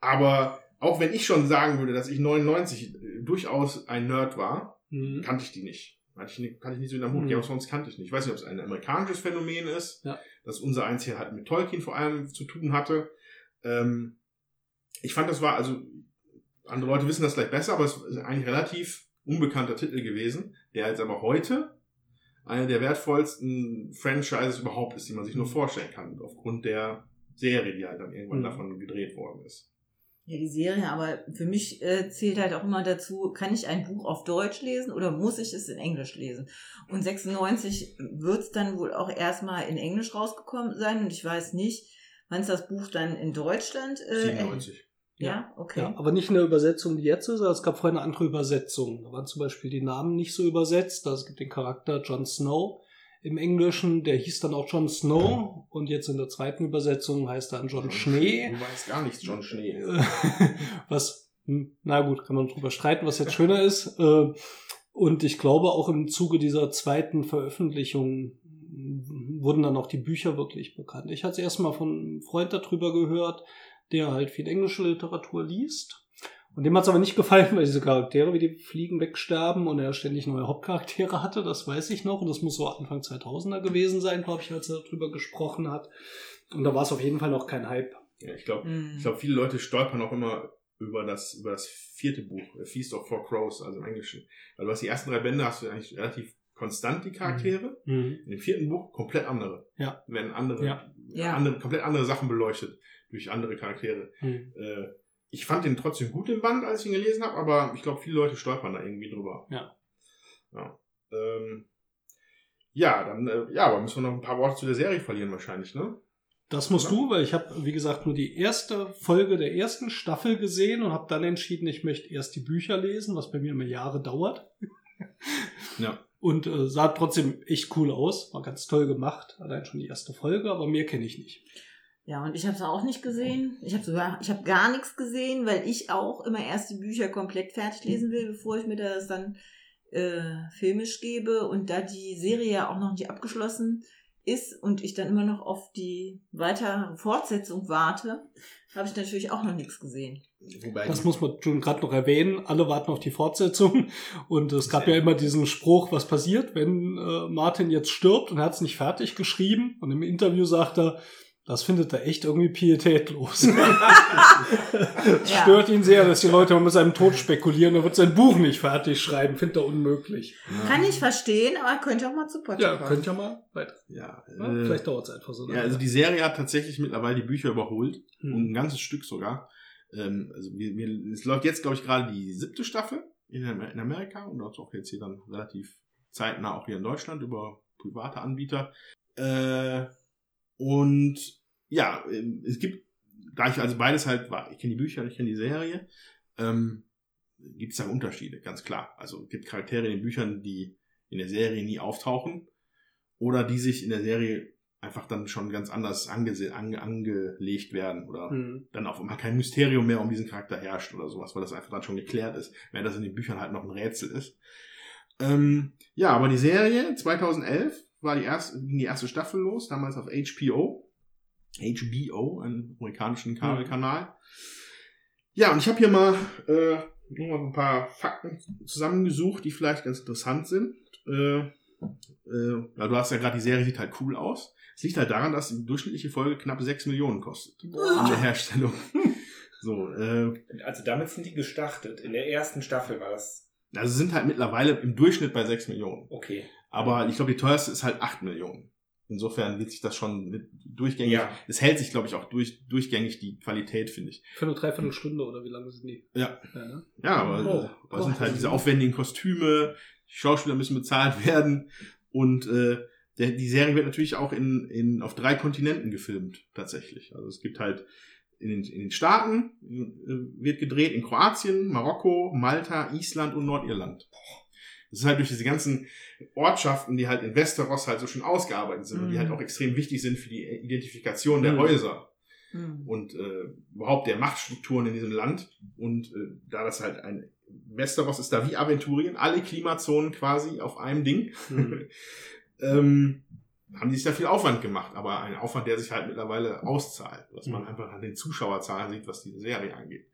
aber auch wenn ich schon sagen würde, dass ich 99 äh, durchaus ein Nerd war, Mhm. kannte ich die nicht. Hatte ich nicht, kannte ich nicht so in der Hut. Mhm. Game of Thrones kannte ich nicht. Ich weiß nicht, ob es ein amerikanisches Phänomen ist, Ja. dass unser eins hier halt mit Tolkien vor allem zu tun hatte. Ähm, ich fand, das war, also, andere Leute wissen das vielleicht besser, aber es ist eigentlich relativ unbekannter Titel gewesen, der jetzt aber heute eine der wertvollsten Franchises überhaupt ist, die man sich nur Mhm. vorstellen kann, aufgrund der Serie, die halt dann irgendwann Mhm. davon gedreht worden ist. Ja, die Serie, aber für mich äh, zählt halt auch immer dazu, kann ich ein Buch auf Deutsch lesen oder muss ich es in Englisch lesen? Und 96 wird es dann wohl auch erstmal in Englisch rausgekommen sein und ich weiß nicht, wann es das Buch dann in Deutschland. Äh, 97. Ja, okay. Ja, aber nicht in der Übersetzung, die jetzt ist, es gab vorher eine andere Übersetzung. Da waren zum Beispiel die Namen nicht so übersetzt. Also Es gibt den Charakter Jon Snow im Englischen, der hieß dann auch Jon Snow und jetzt in der zweiten Übersetzung heißt er dann John Schnee. Du weißt gar nichts, John Schnee. [LAUGHS] Was, hm, na gut, kann man drüber streiten, was jetzt schöner ist. Äh, Und ich glaube, auch im Zuge dieser zweiten Veröffentlichung wurden dann auch die Bücher wirklich bekannt. Ich hatte es erstmal von einem Freund darüber gehört, der halt viel englische Literatur liest. Und dem hat es aber nicht gefallen, [LAUGHS] weil diese Charaktere wie die Fliegen wegsterben und er ständig neue Hauptcharaktere hatte, das weiß ich noch. Und das muss so Anfang 2000er gewesen sein, glaube ich, als er darüber gesprochen hat. Und da war es auf jeden Fall noch kein Hype. Ja, ich glaube, Hm. ich glaube, viele Leute stolpern auch immer über das, über das vierte Buch, A Feast of Four Crows, also im Englischen. Weil du hast die ersten drei Bände, hast du eigentlich relativ konstant die Charaktere. In dem vierten Buch komplett andere. Ja. Werden andere, Ja. Ja. andere, komplett andere Sachen beleuchtet durch andere Charaktere. Mhm. Äh, ich fand den trotzdem gut im Band, als ich ihn gelesen habe, aber ich glaube, viele Leute stolpern da irgendwie drüber. Ja. Ja, ähm, ja dann, äh, ja, aber müssen wir noch ein paar Worte zu der Serie verlieren wahrscheinlich, ne? Das musst du, weil ich habe, wie gesagt, nur die erste Folge der ersten Staffel gesehen und habe dann entschieden, ich möchte erst die Bücher lesen, was bei mir immer Jahre dauert. [LAUGHS] Ja. Und äh, sah trotzdem echt cool aus, war ganz toll gemacht, allein schon die erste Folge, aber mehr kenne ich nicht. Ja, und ich habe es auch nicht gesehen. Ich habe sogar, ich habe gar nichts gesehen, weil ich auch immer erst die Bücher komplett fertig lesen will, bevor ich mir das dann äh, filmisch gebe. Und da die Serie ja auch noch nicht abgeschlossen ist und ich dann immer noch auf die weitere Fortsetzung warte, habe ich natürlich auch noch nichts gesehen. Wobei Das muss man schon gerade noch erwähnen. Alle warten auf die Fortsetzung. [LAUGHS] Und es gab ja immer diesen Spruch, was passiert, wenn äh, Martin jetzt stirbt und er hat es nicht fertig geschrieben. Und im Interview sagt er, das findet er echt irgendwie pietätlos. Es [LAUGHS] Ja. [LAUGHS] Stört ihn sehr, dass die Leute immer mit seinem Tod spekulieren. Er wird sein Buch nicht fertig schreiben. Findet er unmöglich. Kann ich verstehen, aber könnte auch mal zu Potter Ja, kommen. könnt ihr mal weiter. Ja, Ja, äh, Vielleicht dauert es einfach so Ja, also die Serie hat tatsächlich mittlerweile die Bücher überholt. Hm. Und ein ganzes Stück sogar. Ähm, also wir, wir, es läuft jetzt, glaube ich, gerade die siebte Staffel in, in Amerika und auch jetzt hier dann relativ zeitnah auch hier in Deutschland über private Anbieter. Äh, und ja, ähm, es gibt, da ich also beides halt war, ich kenne die Bücher, ich kenne die Serie, ähm, gibt es da Unterschiede, ganz klar. Also es gibt Charaktere in den Büchern, die in der Serie nie auftauchen oder die sich in der Serie einfach dann schon ganz anders ange angelegt werden oder Hm. dann auf einmal kein Mysterium mehr um diesen Charakter herrscht oder sowas, weil das einfach dann schon geklärt ist, während das in den Büchern halt noch ein Rätsel ist. Ähm, ja, aber die Serie 2011 war die erste, ging die erste Staffel los, damals auf HBO. HBO, einem amerikanischen Kabelkanal. Ja, und ich habe hier mal äh, nur mal ein paar Fakten zusammengesucht, die vielleicht ganz interessant sind. Äh, äh, ja, du hast ja gerade die Serie sieht halt cool aus. Es liegt halt daran, dass die durchschnittliche Folge knapp 6 Millionen kostet in der Herstellung. [LAUGHS] So, äh, Also damit sind die gestartet. In der ersten Staffel war das also sind halt mittlerweile im Durchschnitt bei 6 Millionen. okay. Aber ich glaube, die teuerste ist halt 8 Millionen. Insofern wird sich das schon mit durchgängig, Ja. es hält sich, glaube ich, auch durch, durchgängig die Qualität, finde ich. Für eine Dreiviertelstunde oder wie lange sind die? Ja. Ja, ne? Ja, aber Oh, da sind oh. halt diese aufwendigen Kostüme, die Schauspieler müssen bezahlt [LAUGHS] werden und äh, der, die Serie wird natürlich auch in, in, auf drei Kontinenten gefilmt, tatsächlich. Also es gibt halt in den, in den Staaten äh, wird gedreht, in Kroatien, Marokko, Malta, Island und Nordirland. Das ist halt durch diese ganzen Ortschaften, die halt in Westeros halt so schön ausgearbeitet sind und die Mhm. halt auch extrem wichtig sind für die Identifikation der Mhm. Häuser Hm. und äh, überhaupt der Machtstrukturen in diesem Land. Und äh, da das halt ein Westeros ist da wie Aventurien, alle Klimazonen quasi auf einem Ding, Hm. [LAUGHS] ähm, haben die sich da viel Aufwand gemacht, aber ein Aufwand, der sich halt mittlerweile auszahlt, was man Mhm. einfach an den Zuschauerzahlen sieht, was diese Serie angeht.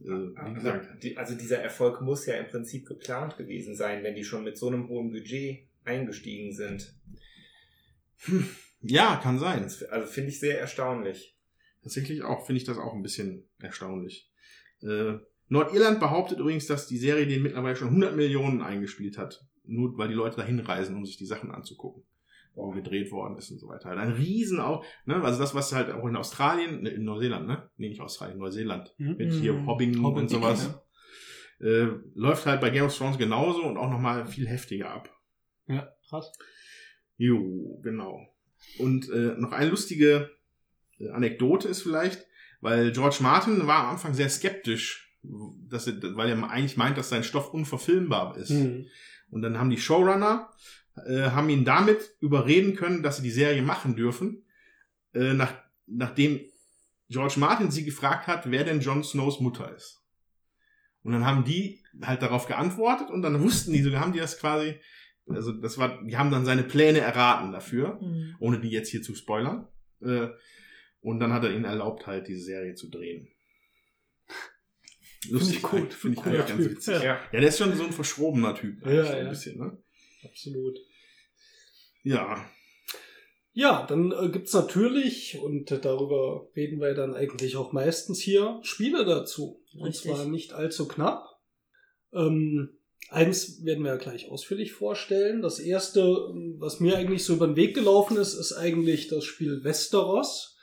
Äh, wie Aber gesagt, die- Also dieser Erfolg muss ja im Prinzip geplant gewesen sein, wenn die schon mit so einem hohen Budget eingestiegen sind. ja, kann sein. Also finde ich sehr erstaunlich. Tatsächlich auch, finde ich das auch ein bisschen erstaunlich. Äh, Nordirland behauptet übrigens, dass die Serie den mittlerweile schon 100 Millionen eingespielt hat. Nur weil die Leute dahin reisen, um sich die Sachen anzugucken. Wo gedreht worden ist und so weiter. Ein Riesen auch, ne, also das, was halt auch in Australien, ne, in Neuseeland, ne? Nee, nicht Australien, Neuseeland. Hm? Mit hier Mhm. Hobbing, Hobbit, und sowas. Äh, läuft halt bei Game of Thrones genauso und auch nochmal viel heftiger ab. Ja, krass. Jo, genau. Und äh, noch eine lustige äh, Anekdote ist vielleicht, weil George Martin war am Anfang sehr skeptisch, dass er, weil er eigentlich meint, dass sein Stoff unverfilmbar ist. Hm. Und dann haben die Showrunner äh, haben ihn damit überreden können, dass sie die Serie machen dürfen, äh, nach, nachdem George Martin sie gefragt hat, wer denn Jon Snows Mutter ist. Und dann haben die halt darauf geantwortet und dann wussten die, sogar haben die das quasi, also das war, die haben dann seine Pläne erraten dafür, Hm. ohne die jetzt hier zu spoilern. Äh, und dann hat er ihnen erlaubt, halt diese Serie zu drehen. Lustig, ich cool. Finde ich eigentlich ganz Typ. witzig. Ja. Ja. Ja, der ist schon so ein verschrobener Typ. Ja, eigentlich so ein ja. bisschen, ne? Absolut. Ja. Ja, dann äh, gibt's natürlich, und äh, darüber reden wir dann eigentlich auch meistens hier, Spiele dazu. Und Richtig. zwar nicht allzu knapp. Ähm, eins werden wir ja gleich ausführlich vorstellen. Das erste, was mir eigentlich so über den Weg gelaufen ist, ist eigentlich das Spiel Westeros.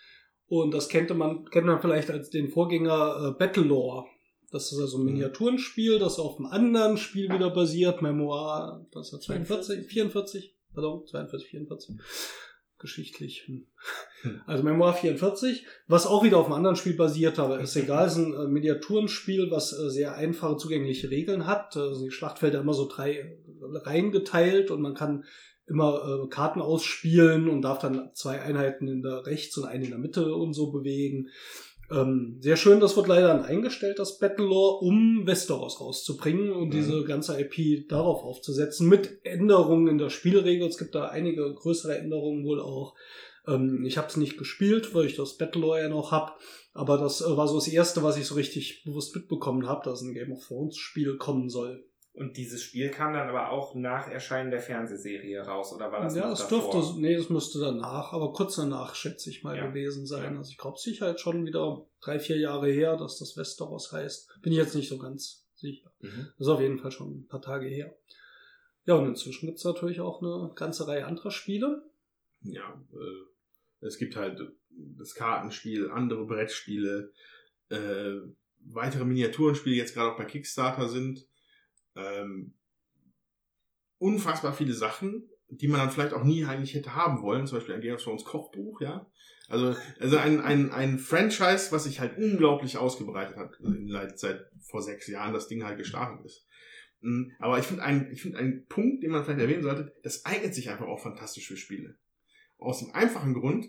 Und das kennt man, kennt man vielleicht als den Vorgänger äh, Battlelore. Das ist also ein Miniaturenspiel, das auf einem anderen Spiel wieder basiert. Memoir, das ist 42, 44, pardon, 42, 44. geschichtlich. Hm. Hm. Also Memoir 44, was auch wieder auf einem anderen Spiel basiert, aber ist egal, ist ein äh, Miniaturenspiel, was äh, sehr einfache, zugängliche Regeln hat. Also die Schlachtfelder immer so drei Reihen geteilt und man kann immer äh, Karten ausspielen und darf dann zwei Einheiten in der rechts und eine in der Mitte und so bewegen. Ähm, sehr schön, das wird leider dann eingestellt, das Battlelore, um Westeros rauszubringen und Mhm. diese ganze IP darauf aufzusetzen, mit Änderungen in der Spielregel. Es gibt da einige größere Änderungen wohl auch. Ähm, ich habe es nicht gespielt, weil ich das Battlelore ja noch hab, aber das äh, war so das erste, was ich so richtig bewusst mitbekommen habe, dass ein Game of Thrones Spiel kommen soll. Und dieses Spiel kam dann aber auch nach Erscheinen der Fernsehserie raus, oder war das ja, davor? dürfte, nee, das müsste danach, aber kurz danach schätze ich mal Ja. gewesen sein. Ja. Also ich glaube sicher jetzt schon wieder drei, vier Jahre her, dass das Westeros heißt. Bin ich jetzt nicht so ganz sicher. Mhm. Das ist auf jeden Fall schon ein paar Tage her. Ja, und inzwischen gibt's natürlich auch eine ganze Reihe anderer Spiele. ja, äh, es gibt halt das Kartenspiel, andere Brettspiele, äh, weitere Miniaturenspiele, die jetzt gerade auch bei Kickstarter sind. Ähm, unfassbar viele Sachen, die man dann vielleicht auch nie eigentlich hätte haben wollen, zum Beispiel ein Game of Thrones Kochbuch, ja. Also, also ein, ein, ein Franchise, was sich halt unglaublich ausgebreitet hat, seit, seit vor sechs Jahren das Ding halt gestartet ist. Mm, Aber ich finde einen, ich finde einen Punkt, den man vielleicht erwähnen sollte, das eignet sich einfach auch fantastisch für Spiele. Aus dem einfachen Grund,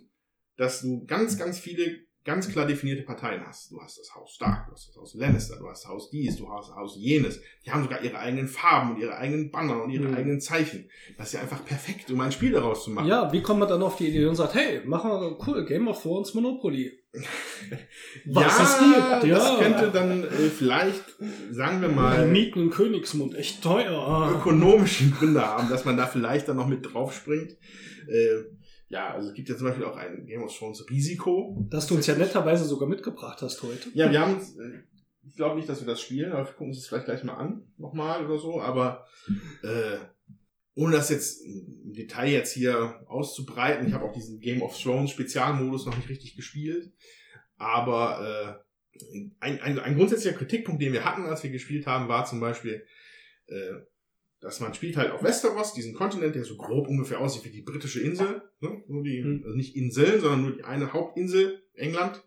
dass du ganz, ganz viele ganz klar definierte Parteien hast. Du hast das Haus Stark, du hast das Haus Lannister, du hast das Haus dies, du hast das Haus jenes. Die haben sogar ihre eigenen Farben und ihre eigenen Banner und ihre Mhm. eigenen Zeichen. Das ist ja einfach perfekt, um ein Spiel daraus zu machen. Ja, wie kommt man dann auf die Idee und sagt, hey, machen wir cool, Game of Thrones Monopoly. [LAUGHS] Was ja, es gibt, ja. Das könnte dann äh, vielleicht, sagen wir mal, Mieten in Königsmund, echt teuer. ökonomischen Gründe haben, dass man da vielleicht dann noch mit drauf springt. Äh, ja, also es gibt ja zum Beispiel auch ein Game of Thrones Risiko. Dass du uns ja netterweise sogar mitgebracht hast heute. Ja, wir haben, äh, ich glaube nicht, dass wir das spielen, aber wir gucken uns das vielleicht gleich mal an, nochmal oder so, aber äh, ohne das jetzt im Detail jetzt hier auszubreiten, ich habe auch diesen Game of Thrones Spezialmodus noch nicht richtig gespielt, aber äh, ein, ein, ein grundsätzlicher Kritikpunkt, den wir hatten, als wir gespielt haben, war zum Beispiel, äh, dass man spielt halt auf Westeros, diesen Kontinent, der so grob ungefähr aussieht wie die britische Insel, ne? nur die, Hm. also nicht Inseln, sondern nur die eine Hauptinsel, England.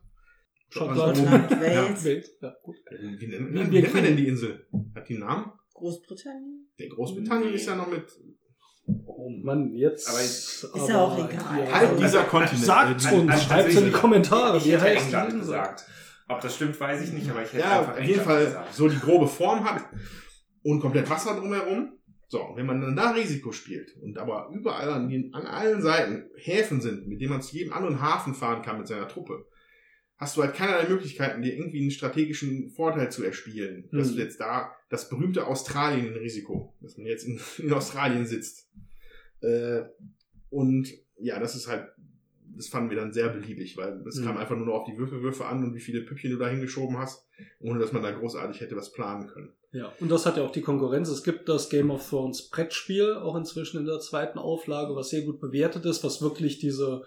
Schottland. Ja, Wales. Ja, gut. Wie, nennt man denn die Insel? Hat die einen Namen? Großbritannien. Der Großbritannien Nee. ist ja noch mit. Oh Mann, jetzt. Aber ist ja auch egal. Halb dieser [LAUGHS] Kontinent. Sagt äh, uns, Also schreibt in die Kommentare, Ich wie hätte heißt England die Insel? gesagt. Ob das stimmt, weiß ich nicht, aber ich hätte Ja, einfach auf jeden Fall gesagt. so die grobe Form hat und komplett Wasser drumherum. So, wenn man dann da Risiko spielt und aber überall an, den, an allen Seiten Häfen sind, mit denen man zu jedem anderen Hafen fahren kann mit seiner Truppe, hast du halt keinerlei Möglichkeiten, dir irgendwie einen strategischen Vorteil zu erspielen. Dass Hm. du jetzt da das berühmte Australien-Risiko, dass man jetzt in, in Australien sitzt. Äh, und ja, das ist halt, das fanden wir dann sehr beliebig, weil es Hm. kam einfach nur noch auf die Würfelwürfe an und wie viele Püppchen du da hingeschoben hast, ohne dass man da großartig hätte was planen können. Ja, und das hat ja auch die Konkurrenz. Es gibt das Game of Thrones Brettspiel, auch inzwischen in der zweiten Auflage, was sehr gut bewertet ist, was wirklich diese,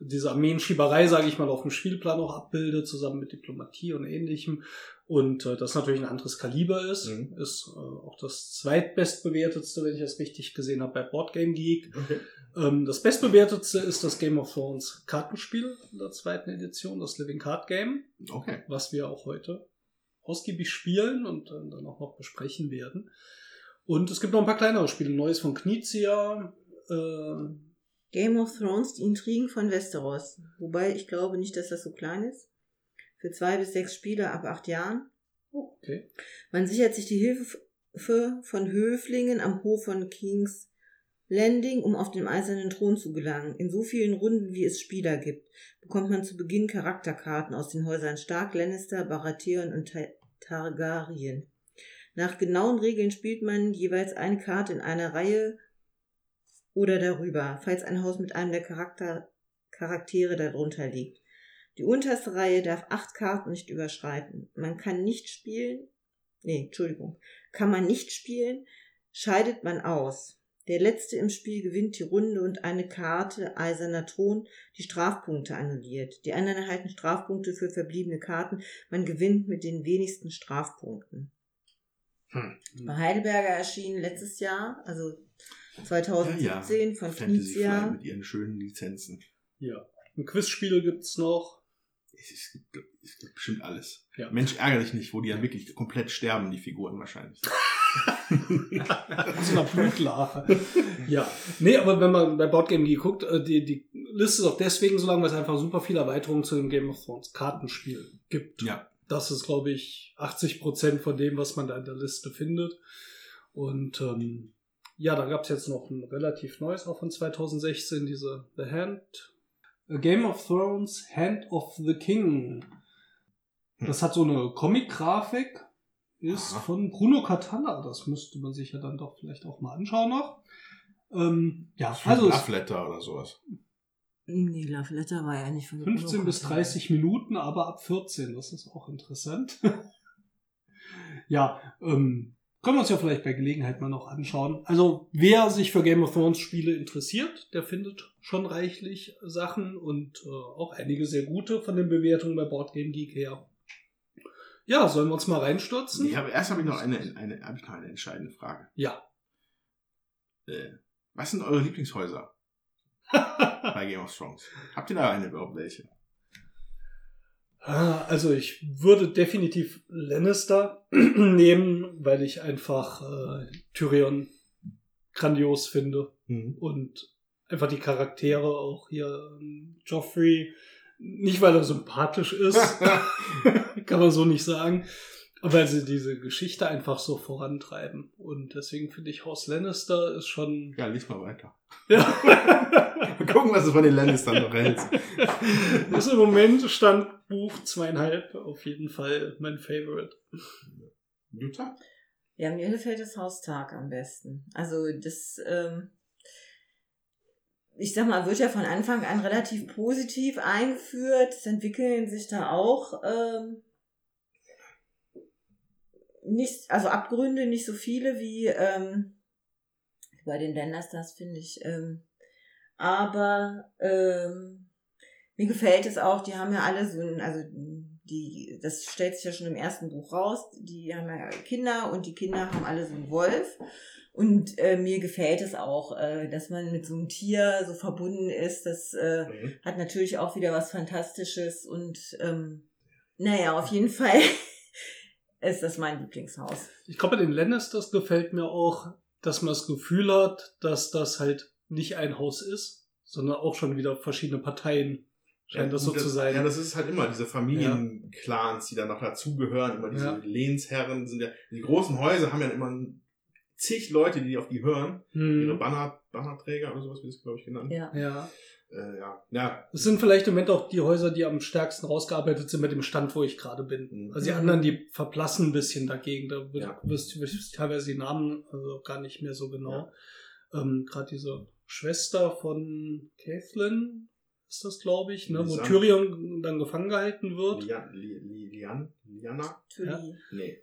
diese Armeenschieberei, sage ich mal, auf dem Spielplan auch abbildet, zusammen mit Diplomatie und ähnlichem. Und äh, das natürlich ein anderes Kaliber ist. Mhm. Ist äh, auch das zweitbestbewertetste, wenn ich das richtig gesehen habe, bei Boardgame Geek. Okay. Ähm, das bestbewertetste ist das Game of Thrones Kartenspiel in der zweiten Edition, das Living Card Game Okay. was wir auch heute ausgiebig spielen und äh, dann auch noch besprechen werden. Und es gibt noch ein paar kleinere Spiele. Neues von Knizia. Äh, Game of Thrones, die Intrigen von Westeros. Wobei ich glaube nicht, dass das so klein ist. Für zwei bis sechs Spieler ab acht Jahren. okay. Man sichert sich die Hilfe von Höflingen am Hof von Kings Landing, um auf den eisernen Thron zu gelangen. In so vielen Runden, wie es Spieler gibt, bekommt man zu Beginn Charakterkarten aus den Häusern Stark, Lannister, Baratheon und Ta- Targaryen. Nach genauen Regeln spielt man jeweils eine Karte in einer Reihe oder darüber, falls ein Haus mit einem der Charakter Charaktere darunter liegt. Die unterste Reihe darf acht Karten nicht überschreiten. Man kann nicht spielen, nee, Entschuldigung, kann man nicht spielen, scheidet man aus. Der Letzte im Spiel gewinnt die Runde und eine Karte Eiserner Thron, die Strafpunkte annulliert. Die anderen erhalten Strafpunkte für verbliebene Karten. Man gewinnt mit den wenigsten Strafpunkten. Hm. Bei Heidelberger erschien letztes Jahr, also 2017 von Fantasy Fly Knizia. mit ihren schönen Lizenzen. Ja. Ein Quizspiel gibt's noch. Es, gibt, es gibt bestimmt alles. Ja. Mensch, ärgere dich nicht, wo die dann wirklich komplett sterben, die Figuren wahrscheinlich. [LAUGHS] [LAUGHS] so einer Blutlache. ja. Nee, aber wenn man bei Boardgame Geek guckt, äh, die, die Liste ist auch deswegen so lang, weil es einfach super viele Erweiterungen zu dem Game of Thrones Kartenspiel gibt. Ja. Das ist, glaube ich, 80 Prozent von dem, was man da in der Liste findet. Und ähm, ja, da gab es jetzt noch ein relativ neues, auch von 2016, diese The Hand, A Game of Thrones, Hand of the King. Das hat so eine Comic-Grafik, ist Aha. von Bruno Catalla. Das müsste man sich ja dann doch vielleicht auch mal anschauen noch. Ähm, ja, also Love Letter oder sowas. Nee, Love Letter war ja nicht von 15 bis 30 Minuten, aber ab 14. Das ist auch interessant. [LAUGHS] ja, ähm, können wir uns ja vielleicht bei Gelegenheit mal noch anschauen. Also, wer sich für Game of Thrones Spiele interessiert, der findet schon reichlich Sachen und äh, auch einige sehr gute von den Bewertungen bei Boardgame Geek her. Ja, sollen wir uns mal reinstürzen? Ich habe, erst habe ich noch eine, eine, habe ich noch eine entscheidende Frage. Ja. Äh, was sind eure Lieblingshäuser [LAUGHS] bei Game of Thrones? Habt ihr da eine überhaupt welche? Ah, Also ich würde definitiv Lannister [CLEARS THROAT] nehmen, weil ich einfach äh, Tyrion grandios finde und einfach die Charaktere auch hier ähm, Joffrey nicht weil er sympathisch ist, [LAUGHS] [LAUGHS] [LAUGHS] kann man so nicht sagen, aber weil sie diese Geschichte einfach so vorantreiben und deswegen finde ich Haus Lannister ist schon Ja, lies mal weiter. ja. [LAUGHS] Mal gucken, was du von den Lannistern noch hältst. [LAUGHS] ist im Moment Stand Buch zweieinhalb auf jeden Fall mein Favorite. Jutta? Ja, mir gefällt das Haustag am besten. Also das, ähm, ich sag mal, wird ja von Anfang an relativ positiv eingeführt. Es entwickeln sich da auch ähm, nicht, also Abgründe nicht so viele wie ähm, bei den Lannisters, finde ich. Ähm, aber ähm, mir gefällt es auch, die haben ja alle so ein, also die, das stellt sich ja schon im ersten Buch raus, die haben ja Kinder und die Kinder haben alle so einen Wolf. Und äh, mir gefällt es auch, äh, dass man mit so einem Tier so verbunden ist. Das äh, hat natürlich auch wieder was Fantastisches und ähm, naja, auf jeden Fall [LAUGHS] ist das mein Lieblingshaus. Ich glaube, bei den Lannisters gefällt mir auch, dass man das Gefühl hat, dass das halt nicht ein Haus ist, sondern auch schon wieder verschiedene Parteien scheint das so gut, zu sein. Ja, das ist halt immer diese Familienclans, die da noch dazugehören, immer diese Ja. Lehnsherren sind ja, die großen Häuser haben ja immer zig Leute, die auf die hören, ihre hm. Banner, Bannerträger oder sowas, wie das glaube ich genannt. Ja. Ja. Äh, ja. ja. Das sind vielleicht im Moment auch die Häuser, die am stärksten rausgearbeitet sind mit dem Stand, wo ich gerade bin. Mhm. Also die anderen, die verblassen ein bisschen dagegen. Da wird, Ja. wirst, wirst teilweise die Namen also gar nicht mehr so genau. Ähm, gerade diese Schwester von Caitlin ist das, glaube ich, ne, wo. Tyrion dann gefangen gehalten wird. Lian, Li, Li, Lian, Liana? Tully. Nee.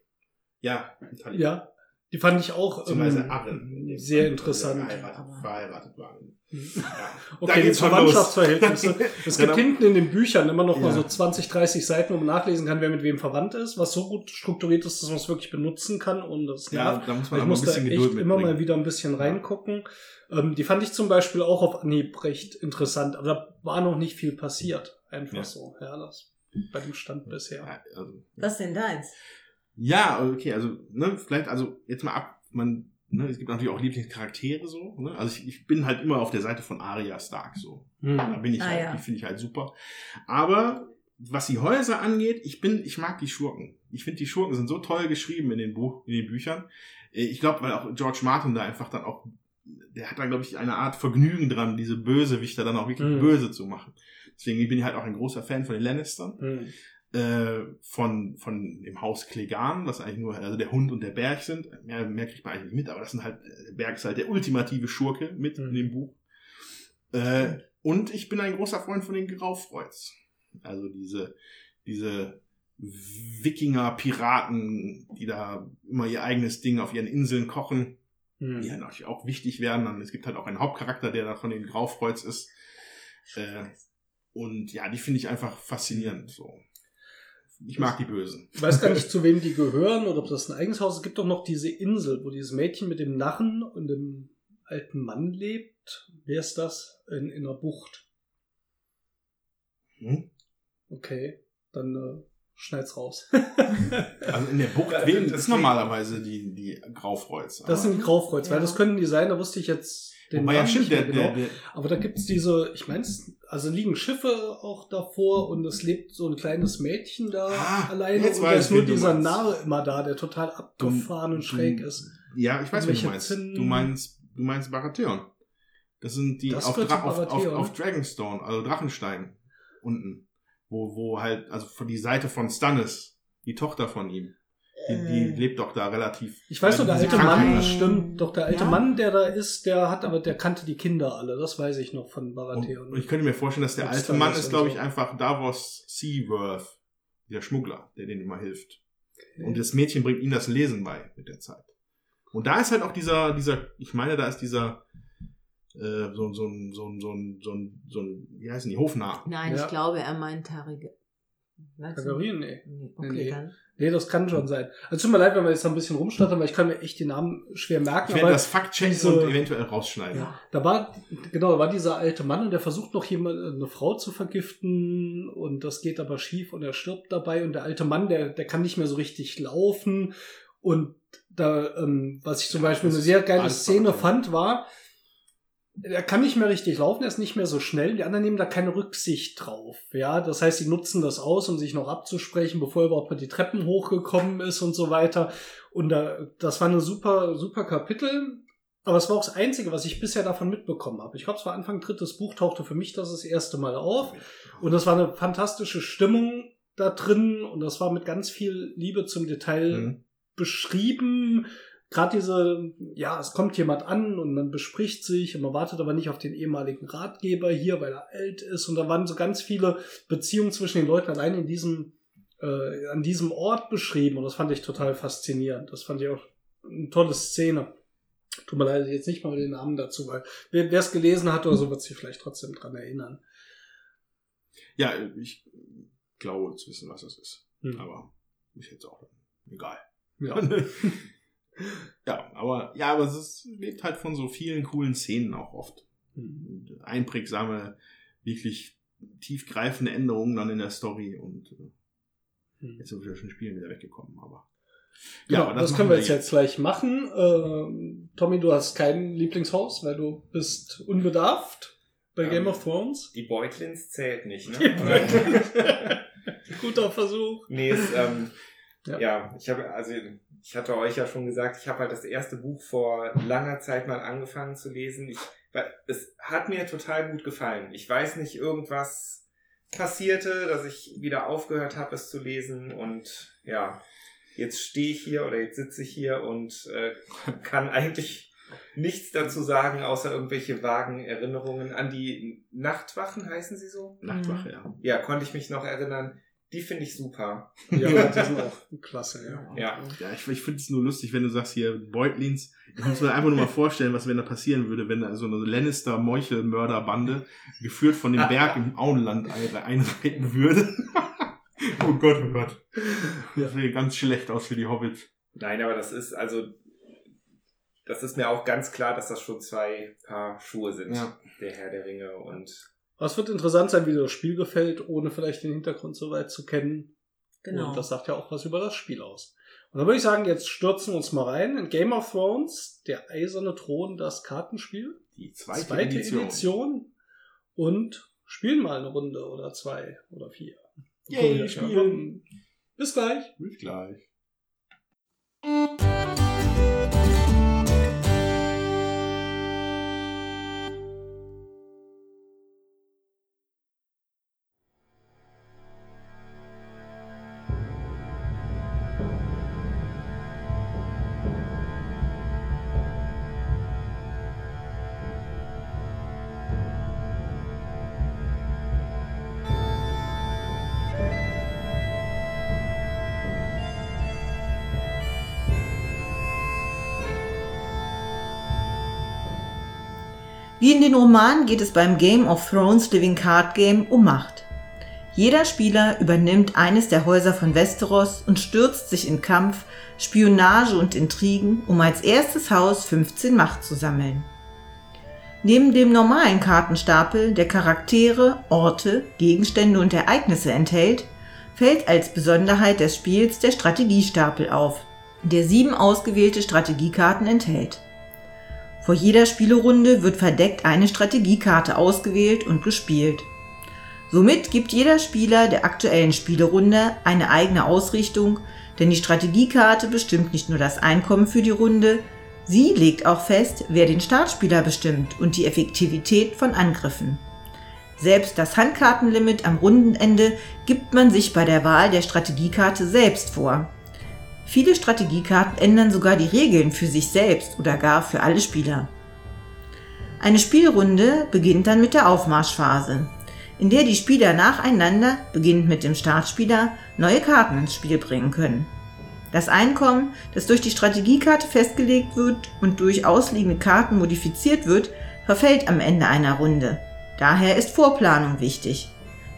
Ja, Italien. Ja, die fand ich auch ähm, Arren. sehr Fall, interessant. Verheiratet, verheiratet waren. Ja. [LAUGHS] Da Okay, die Verwandtschaftsverhältnisse. los. [LAUGHS] Es gibt Genau. hinten in den Büchern immer noch mal Ja. so 20, 30 Seiten, wo man nachlesen kann, wer mit wem verwandt ist, was so gut strukturiert ist, dass man es wirklich benutzen kann und das Ja, nervt. da muss man ich muss da echt Geduld immer mitbringen. mal wieder ein bisschen reingucken. Ähm, die fand ich zum Beispiel auch auf Anhieb recht interessant, aber da war noch nicht viel passiert. Einfach Ja. so. Ja, das bei dem Stand bisher. Ja, also, Was denn deins? Ja, okay, also, ne, vielleicht, also, jetzt mal ab, man, ne, es gibt natürlich auch Lieblingscharaktere so, ne, also ich, ich bin halt immer auf der Seite von Arya Stark so. Da Hm. bin ich Ah, halt, ja. die finde ich halt super. Aber, was die Häuser angeht, ich bin, ich mag die Schurken. Ich finde, die Schurken sind so toll geschrieben in den Buch, in den Büchern. Äh, Ich glaube, weil auch George Martin da einfach dann auch, der hat da, glaube ich, eine Art Vergnügen dran, diese Bösewichter dann auch wirklich Mhm. böse zu machen. Deswegen bin ich halt auch ein großer Fan von den Lannistern Hm. Äh, von, von dem Haus Klegan, was eigentlich nur also der Hund und der Berg sind. Mehr, mehr kriegt man eigentlich nicht mit, aber das sind halt, der Berg ist halt der ultimative Schurke mit Mhm. in dem Buch. Äh, und ich bin ein großer Freund von den Graufreuds. Also diese, diese Wikinger-Piraten, die da immer ihr eigenes Ding auf ihren Inseln kochen, Hm. die ja natürlich auch wichtig werden. Dann, es gibt halt auch einen Hauptcharakter, der da von den Graufreuds ist. Äh, und ja, die finde ich einfach faszinierend. So. Ich mag die Bösen. Ich weiß gar nicht, zu wem die gehören oder ob das ein eigenes Haus ist. Es gibt doch noch diese Insel, wo dieses Mädchen mit dem Narren und dem alten Mann lebt. Wer ist das? In, in einer Bucht. Hm? Okay, dann äh, schneid's raus. [LAUGHS] Also in der Bucht Ja, das ist normalerweise die, die Graufreuz. Das sind die Graufkreuz, weil Ja. das können die sein, da wusste ich jetzt den Wobei ja Namen stimmt, nicht der, mehr der, genau. der, Aber da gibt's diese, ich meine, also liegen Schiffe auch davor und es lebt so ein kleines Mädchen da Ah, alleine jetzt und da ist nur du dieser meinst. Narr immer da, der total abgefahren und schräg du- ist. ja, ich weiß, was du meinst. Du meinst, du meinst Baratheon. Das sind die Das auf, Dra auf, auf, auf Dragonstone, also Drachenstein unten. Wo, wo halt, also von die Seite von Stannis, die Tochter von ihm, die, die Äh. lebt doch da relativ. Ich weiß noch, der alte Mann, hat. stimmt, doch der alte Ja. Mann, der da ist, der hat aber, der kannte die Kinder alle, das weiß ich noch von Baratheon. Und, und ich könnte mir vorstellen, dass der alte Mann ist, glaube so. ich, einfach Davos Seaworth, der Schmuggler, der denen immer hilft. Und das Mädchen bringt ihm das Lesen bei mit der Zeit. Und da ist halt auch dieser, dieser, ich meine, da ist dieser, äh, so, so, ein- so, ein- so, ein- so, ein- so, ein, wie heißen die, Hofnarr. Nein, Ja. ich glaube, er meint du? Targaryen, nee. Okay, nee. dann. Nee, das kann schon sein. Also tut mir leid, wenn wir jetzt da ein bisschen rumstottern, weil ich kann mir echt den Namen schwer merken. Ich werde aber das Fakt checken diese- und eventuell rausschneiden. Ja, da war, genau, da war dieser alte Mann und der versucht noch jemand, eine Frau zu vergiften und das geht aber schief und er stirbt dabei und der alte Mann, der, der kann nicht mehr so richtig laufen und da, ähm, was ich zum Beispiel eine sehr geile Szene fand, war, er kann nicht mehr richtig laufen, er ist nicht mehr so schnell, die anderen nehmen da keine Rücksicht drauf. Ja, das heißt, sie nutzen das aus, um sich noch abzusprechen, bevor er überhaupt mal die Treppen hochgekommen ist und so weiter. Und da, das war eine super, super Kapitel. Aber es war auch das Einzige, was ich bisher davon mitbekommen habe. Ich glaube, es war Anfang drittes Buch, tauchte für mich das das erste Mal auf. Und das war eine fantastische Stimmung da drin. Und das war mit ganz viel Liebe zum Detail Mhm. beschrieben. Gerade diese, ja, es kommt jemand an und man bespricht sich und man wartet aber nicht auf den ehemaligen Ratgeber hier, weil er alt ist. Und da waren so ganz viele Beziehungen zwischen den Leuten allein in diesem, äh, an diesem Ort beschrieben. Und das fand ich total faszinierend. Das fand ich auch eine tolle Szene. Tut mir leid, jetzt nicht mal den Namen dazu, weil wer es gelesen hat oder so, wird sich vielleicht trotzdem dran erinnern. Ja, ich glaube zu wissen, was das ist. Hm. Aber ist jetzt auch egal. Ja. [LAUGHS] ja, aber ja, aber es ist, lebt halt von so vielen coolen Szenen auch oft. Hm. Und einprägsame, wirklich tiefgreifende Änderungen dann in der Story und äh, Hm. jetzt sind wir schon Spielen wieder weggekommen, aber. Genau, aber das, machen können wir jetzt, jetzt gleich machen. Ähm, Tommy, du hast kein Lieblingshaus, weil du bist unbedarft bei Ähm, Game of Thrones. Die Beutlins zählt nicht, ne? [LAUGHS] Guter Versuch. nee, es, ähm, Ja. ja. ich habe, also ich hatte euch ja schon gesagt, ich habe halt das erste Buch vor langer Zeit mal angefangen zu lesen. Ich, es hat mir total gut gefallen. Ich weiß nicht, irgendwas passierte, dass ich wieder aufgehört habe, es zu lesen und ja, jetzt stehe ich hier oder jetzt sitze ich hier und äh, kann [LAUGHS] eigentlich nichts dazu sagen, außer irgendwelche vagen Erinnerungen an die Nachtwachen, heißen sie so? Nachtwache, ja. Ja, konnte ich mich noch erinnern. Die finde ich super. Ja, die sind auch klasse, ja. Ja. Ja, ich, ich finde es nur lustig, wenn du sagst hier Beutlins. Ich muss mir einfach nur mal vorstellen, was wenn da passieren würde, wenn da so eine Lannister-Meuchelmörderbande geführt von dem Berg im Auenland ein- einreiten würde. [LAUGHS] oh Gott, oh Gott. Das sähe ganz schlecht aus für die Hobbits. Nein, aber das ist also, das ist mir auch ganz klar, dass das schon zwei Paar Schuhe sind. Ja. Der Herr der Ringe und Aber es wird interessant sein, wie dir das Spiel gefällt, ohne vielleicht den Hintergrund so weit zu kennen. Genau. Und das sagt ja auch was über das Spiel aus. Und dann würde ich sagen, jetzt stürzen wir uns mal rein in Game of Thrones, der eiserne Thron, das Kartenspiel. Die zweite, Edition. Und spielen mal eine Runde oder zwei oder vier. Yay, Cool, spielen. Bis gleich. Bis gleich. Wie in den Romanen geht es beim Game of Thrones Living Card Game um Macht. Jeder Spieler übernimmt eines der Häuser von Westeros und stürzt sich in Kampf, Spionage und Intrigen, um als erstes Haus 15 Macht zu sammeln. Neben dem normalen Kartenstapel, der Charaktere, Orte, Gegenstände und Ereignisse enthält, fällt als Besonderheit des Spiels der Strategiestapel auf, der sieben ausgewählte Strategiekarten enthält. Vor jeder Spielerunde wird verdeckt eine Strategiekarte ausgewählt und gespielt. Somit gibt jeder Spieler der aktuellen Spielerunde eine eigene Ausrichtung, denn die Strategiekarte bestimmt nicht nur das Einkommen für die Runde, sie legt auch fest, wer den Startspieler bestimmt und die Effektivität von Angriffen. Selbst das Handkartenlimit am Rundenende gibt man sich bei der Wahl der Strategiekarte selbst vor. Viele Strategiekarten ändern sogar die Regeln für sich selbst oder gar für alle Spieler. Eine Spielrunde beginnt dann mit der Aufmarschphase in der die Spieler nacheinander, beginnend mit dem Startspieler, neue Karten ins Spiel bringen können. Das Einkommen, das durch die Strategiekarte festgelegt wird und durch ausliegende Karten modifiziert wird, verfällt am Ende einer Runde. Daher ist Vorplanung wichtig.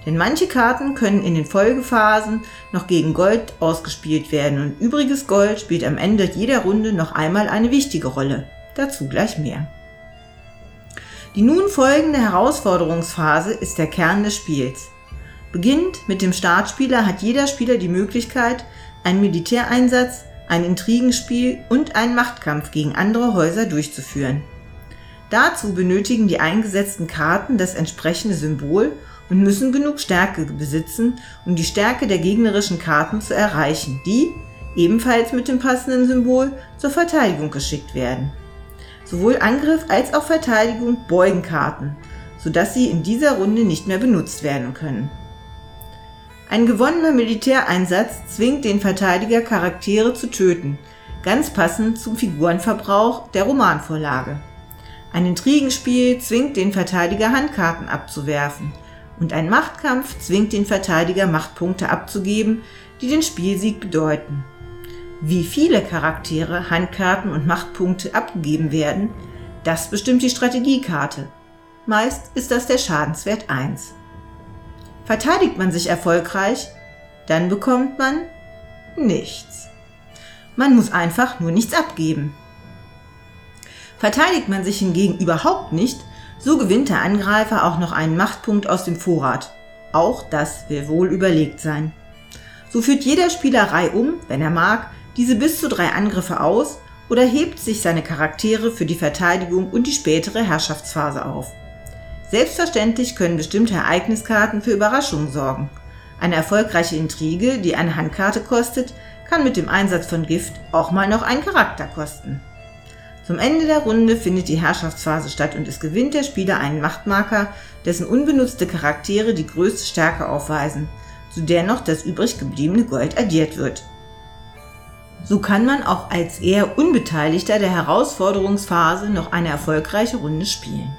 Denn manche Karten können in den Folgephasen noch gegen Gold ausgespielt werden und übriges Gold spielt am Ende jeder Runde noch einmal eine wichtige Rolle. Dazu gleich mehr. Die nun folgende Herausforderungsphase ist der Kern des Spiels. Beginnend mit dem Startspieler hat jeder Spieler die Möglichkeit, einen Militäreinsatz, ein Intrigenspiel und einen Machtkampf gegen andere Häuser durchzuführen. Dazu benötigen die eingesetzten Karten das entsprechende Symbol und müssen genug Stärke besitzen, um die Stärke der gegnerischen Karten zu erreichen, die, ebenfalls mit dem passenden Symbol, zur Verteidigung geschickt werden. Sowohl Angriff als auch Verteidigung beugen Karten, sodass sie in dieser Runde nicht mehr benutzt werden können. Ein gewonnener Militäreinsatz zwingt den Verteidiger Charaktere zu töten, ganz passend zum Figurenverbrauch der Romanvorlage. Ein Intrigenspiel zwingt den Verteidiger Handkarten abzuwerfen und ein Machtkampf zwingt den Verteidiger Machtpunkte abzugeben, die den Spielsieg bedeuten. Wie viele Charaktere, Handkarten und Machtpunkte abgegeben werden, das bestimmt die Strategiekarte. Meist ist das der Schadenswert 1. Verteidigt man sich erfolgreich, dann bekommt man nichts. Man muss einfach nur nichts abgeben. Verteidigt man sich hingegen überhaupt nicht, so gewinnt der Angreifer auch noch einen Machtpunkt aus dem Vorrat. Auch das will wohl überlegt sein. So führt jeder Spieler um, wenn er mag, diese bis zu drei Angriffe aus oder hebt sich seine Charaktere für die Verteidigung und die spätere Herrschaftsphase auf. Selbstverständlich können bestimmte Ereigniskarten für Überraschungen sorgen. Eine erfolgreiche Intrige, die eine Handkarte kostet, kann mit dem Einsatz von Gift auch mal noch einen Charakter kosten. Zum Ende der Runde findet die Herrschaftsphase statt und es gewinnt der Spieler einen Machtmarker, dessen unbenutzte Charaktere die größte Stärke aufweisen, zu der noch das übrig gebliebene Gold addiert wird. So kann man auch als eher Unbeteiligter der Herausforderungsphase noch eine erfolgreiche Runde spielen.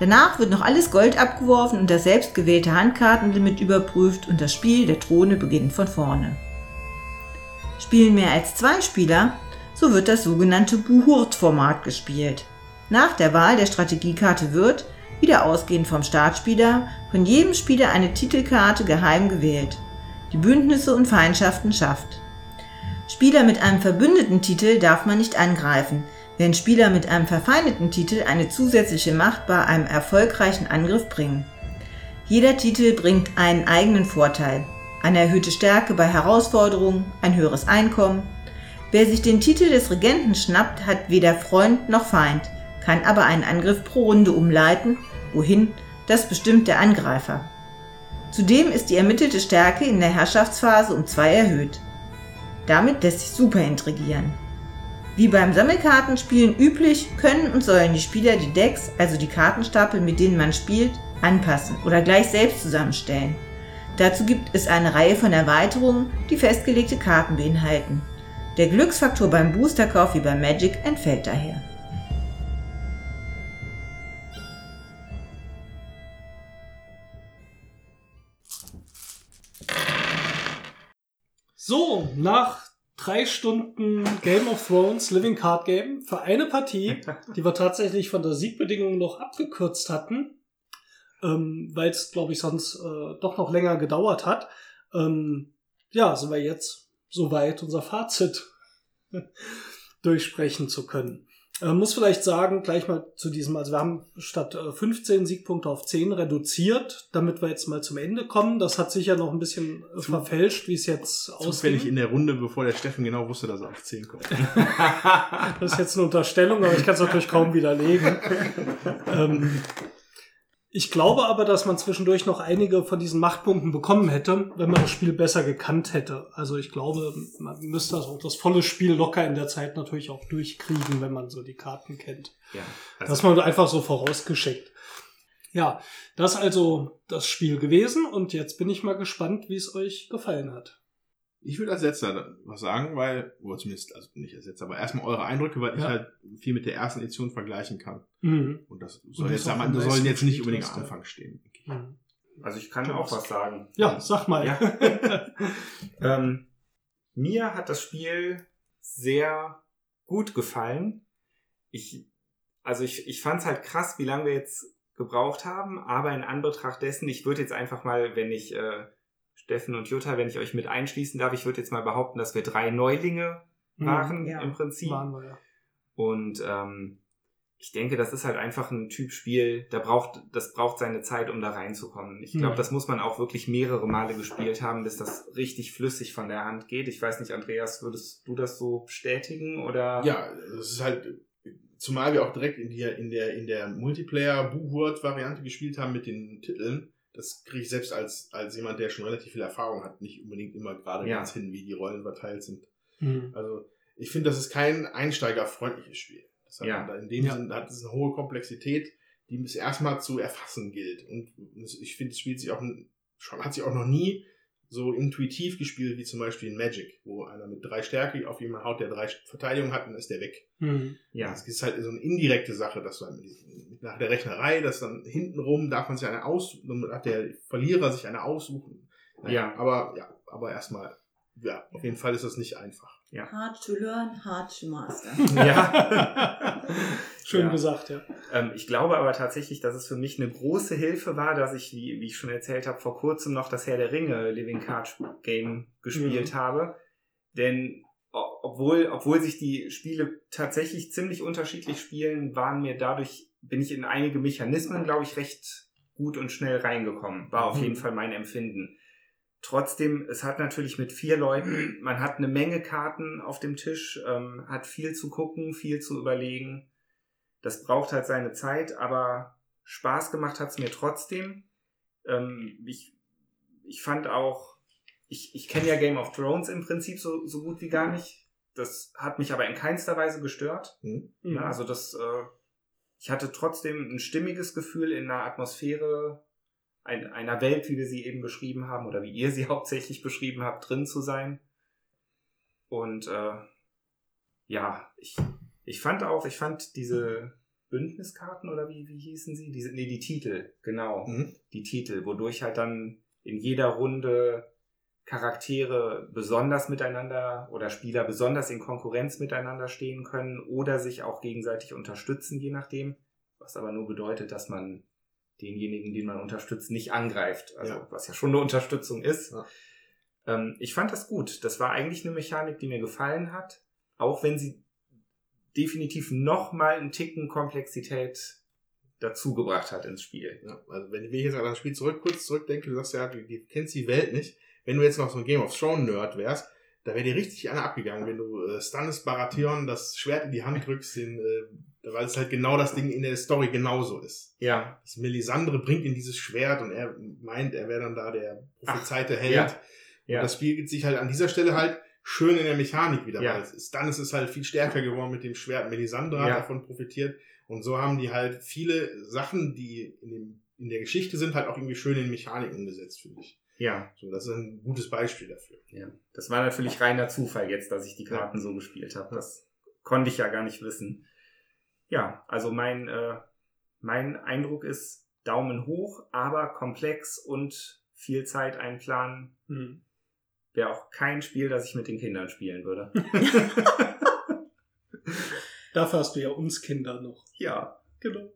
Danach wird noch alles Gold abgeworfen und das selbstgewählte Handkartenlimit überprüft und das Spiel der Throne beginnt von vorne. Spielen mehr als zwei Spieler, so wird das sogenannte Buhurt-Format gespielt. Nach der Wahl der Strategiekarte wird, wieder ausgehend vom Startspieler, von jedem Spieler eine Titelkarte geheim gewählt, die Bündnisse und Feindschaften schafft. Spieler mit einem verbündeten Titel darf man nicht angreifen, während Spieler mit einem verfeindeten Titel eine zusätzliche Macht bei einem erfolgreichen Angriff bringen. Jeder Titel bringt einen eigenen Vorteil. Eine erhöhte Stärke bei Herausforderungen, ein höheres Einkommen. Wer sich den Titel des Regenten schnappt, hat weder Freund noch Feind, kann aber einen Angriff pro Runde umleiten. Wohin? Das bestimmt der Angreifer. Zudem ist die ermittelte Stärke in der Herrschaftsphase um zwei erhöht. Damit lässt sich super intrigieren. Wie beim Sammelkartenspielen üblich, können und sollen die Spieler die Decks, also die Kartenstapel, mit denen man spielt, anpassen oder gleich selbst zusammenstellen. Dazu gibt es eine Reihe von Erweiterungen, die festgelegte Karten beinhalten. Der Glücksfaktor beim Boosterkauf wie bei Magic entfällt daher. So, nach drei Stunden Game of Thrones Living Card Game für eine Partie, [LAUGHS] die wir tatsächlich von der Siegbedingung noch abgekürzt hatten, ähm, weil es, glaube ich, sonst äh, doch noch länger gedauert hat. Ähm, ja, sind wir jetzt soweit, unser Fazit [LAUGHS] durchsprechen zu können. Äh, muss vielleicht sagen, gleich mal zu diesem, also wir haben statt äh, 15 Siegpunkte auf 10 reduziert, damit wir jetzt mal zum Ende kommen. Das hat sicher noch ein bisschen äh, verfälscht, wie es jetzt Zufällig aussieht. in der Runde, bevor der Steffen genau wusste, dass er auf 10 kommt. [LAUGHS] Das ist jetzt eine Unterstellung, aber ich kann es natürlich kaum widerlegen. [LAUGHS] ähm, ich glaube aber, dass man zwischendurch noch einige von diesen Machtpunkten bekommen hätte, wenn man das Spiel besser gekannt hätte. Also ich glaube, man müsste das auch das volle Spiel locker in der Zeit natürlich auch durchkriegen, wenn man so die Karten kennt. Ja, Das also, man einfach so vorausgeschickt. Ja, das ist also das Spiel gewesen und jetzt bin ich mal gespannt, wie es euch gefallen hat. Ich würde als letzter was sagen, weil, oder zumindest, also nicht als letzter, aber erstmal eure Eindrücke, weil ich Ja. halt viel mit der ersten Edition vergleichen kann. Mhm. Und das soll das jetzt am meisten sollen jetzt nicht unbedingt am. Anfang stehen. ich. Mhm. also ich kann Thomas. auch was sagen. Ja, sag mal. Ja. [LAUGHS] ähm, mir hat das Spiel sehr gut gefallen. Ich, also ich, ich fand es halt krass, wie lange wir jetzt gebraucht haben, aber in Anbetracht dessen, ich würde jetzt einfach mal, wenn ich äh, Steffen und Jutta, wenn ich euch mit einschließen darf, ich würde jetzt mal behaupten, dass wir drei Neulinge Mhm. waren ja. im Prinzip. Waren wir, ja. Und ähm, ich denke, das ist halt einfach ein Typ Spiel, da braucht, das braucht seine Zeit, um da reinzukommen. Ich glaube, Mhm. das muss man auch wirklich mehrere Male gespielt haben, bis das richtig flüssig von der Hand geht. Ich weiß nicht, Andreas, würdest du das so bestätigen oder? Ja, das ist halt, zumal wir auch direkt in der, in der, in der Multiplayer-Buhurt-Variante gespielt haben mit den Titeln. Das kriege ich selbst als, als jemand, der schon relativ viel Erfahrung hat, nicht unbedingt immer gerade Ja. ganz hin, wie die Rollen verteilt sind. Mhm. Also, ich finde, das ist kein einsteigerfreundliches Spiel. Das hat Ja. da in dem Ja. Sinne hat es eine hohe Komplexität, die es erstmal zu erfassen gilt. Und ich finde, es spielt sich auch schon, hat sich auch noch nie so intuitiv gespielt wie zum Beispiel in Magic, wo einer mit drei Stärke auf jemanden haut, der drei Verteidigung hat, dann ist der weg. Mhm. ja. Es ist halt so eine indirekte Sache, dass diesem- nach der Rechnerei, dass dann hintenrum darf man sich eine aus, dann darf der Verlierer sich eine aussuchen. Ja. Aber ja, aber erstmal, ja, auf jeden Fall ist das nicht einfach. Hard to learn, hard to master. [LAUGHS] Ja. [LAUGHS] Schön Ja. gesagt, ja. Ähm, ich glaube aber tatsächlich, dass es für mich eine große Hilfe war, dass ich, wie, wie ich schon erzählt habe, vor kurzem noch das Herr der Ringe Living Card Game gespielt Mhm. habe. Denn obwohl, obwohl sich die Spiele tatsächlich ziemlich unterschiedlich spielen, waren mir dadurch, bin ich in einige Mechanismen, glaube ich, recht gut und schnell reingekommen. War auf Mhm. jeden Fall mein Empfinden. Trotzdem, es hat natürlich mit vier Leuten, [CLEARS THROAT] man hat eine Menge Karten auf dem Tisch, ähm, hat viel zu gucken, viel zu überlegen. Das braucht halt seine Zeit, aber Spaß gemacht hat es mir trotzdem. Ähm, ich, ich fand auch, ich, ich kenne ja Game of Thrones im Prinzip so, so gut wie gar nicht. Das hat mich aber in keinster Weise gestört. Mhm. Ne? Also das, äh, ich hatte trotzdem ein stimmiges Gefühl in einer Atmosphäre ein, einer Welt, wie wir sie eben beschrieben haben, oder wie ihr sie [LAUGHS] hauptsächlich beschrieben habt, drin zu sein. Und äh, ja, ich, ich fand auch, ich fand diese Bündniskarten oder wie, wie hießen sie? Diese, nee, die Titel, genau. Mhm. Die Titel, wodurch halt dann in jeder Runde Charaktere besonders miteinander oder Spieler besonders in Konkurrenz miteinander stehen können oder sich auch gegenseitig unterstützen, je nachdem. Was aber nur bedeutet, dass man denjenigen, den man unterstützt, nicht angreift. Also Ja. was ja schon eine Unterstützung ist. Ja. Ähm, ich fand das gut. Das war eigentlich eine Mechanik, die mir gefallen hat. Auch wenn sie definitiv noch mal einen Ticken Komplexität dazugebracht hat ins Spiel. Ja, also wenn ich jetzt an das Spiel zurück, kurz zurückdenke, du sagst ja, du, du kennst die Welt nicht. Wenn du jetzt noch so ein Game of Thrones Nerd wärst, da wäre dir richtig einer abgegangen, wenn du äh, Stannis Baratheon das Schwert in die Hand drückst, den, äh, weil es halt genau das Ding in der Story genauso ist. Ja, Das Melisandre bringt ihm dieses Schwert und er meint, er wäre dann da der prophezeite Held. ja. Und Ja. das spiegelt sich halt an dieser Stelle halt schön in der Mechanik wieder. Ja. Weil es ist, dann ist es halt viel stärker geworden mit dem Schwert. Melisandre hat Ja. davon profitiert. Und so haben die halt viele Sachen, die in, dem, in der Geschichte sind, halt auch irgendwie schön in Mechanik umgesetzt, finde ich. Ja. So, das ist ein gutes Beispiel dafür. Ja, das war natürlich reiner Zufall jetzt, dass ich die Karten so gespielt habe. Das konnte ich ja gar nicht wissen. Ja, also mein, äh, mein Eindruck ist Daumen hoch, aber komplex und viel Zeit einplanen. Mhm. Wäre auch kein Spiel, das ich mit den Kindern spielen würde. [LAUGHS] [LAUGHS] Dafür hast du ja uns Kinder noch. ja. Genau.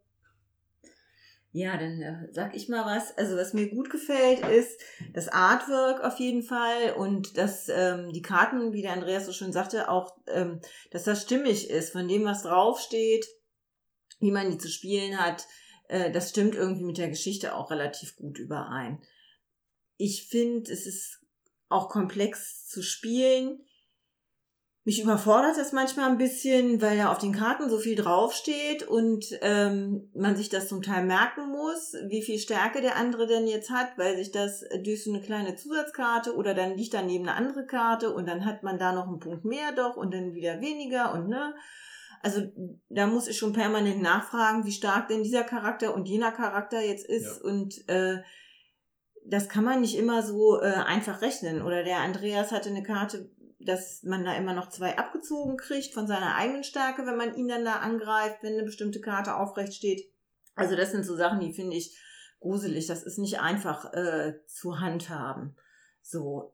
Ja, dann äh, sag ich mal was. Also was mir gut gefällt, ist das Artwork auf jeden Fall und dass ähm, die Karten, wie der Andreas so schön sagte, auch, ähm, dass das stimmig ist von dem, was draufsteht, wie man die zu spielen hat. Äh, das stimmt irgendwie mit der Geschichte auch relativ gut überein. Ich finde, es ist auch komplex zu spielen. Mich überfordert das manchmal ein bisschen, weil da auf den Karten so viel draufsteht und ähm, man sich das zum Teil merken muss, wie viel Stärke der andere denn jetzt hat, weil sich das durch so eine kleine Zusatzkarte oder dann liegt daneben eine andere Karte und dann hat man da noch einen Punkt mehr doch und dann wieder weniger und ne. Also da muss ich schon permanent nachfragen, wie stark denn dieser Charakter und jener Charakter jetzt ist Ja. und äh, das kann man nicht immer so äh, einfach rechnen. Oder der Andreas hatte eine Karte, dass man da immer noch zwei abgezogen kriegt von seiner eigenen Stärke, wenn man ihn dann da angreift, wenn eine bestimmte Karte aufrecht steht. Also das sind so Sachen, die finde ich gruselig. Das ist nicht einfach äh, zu handhaben. So,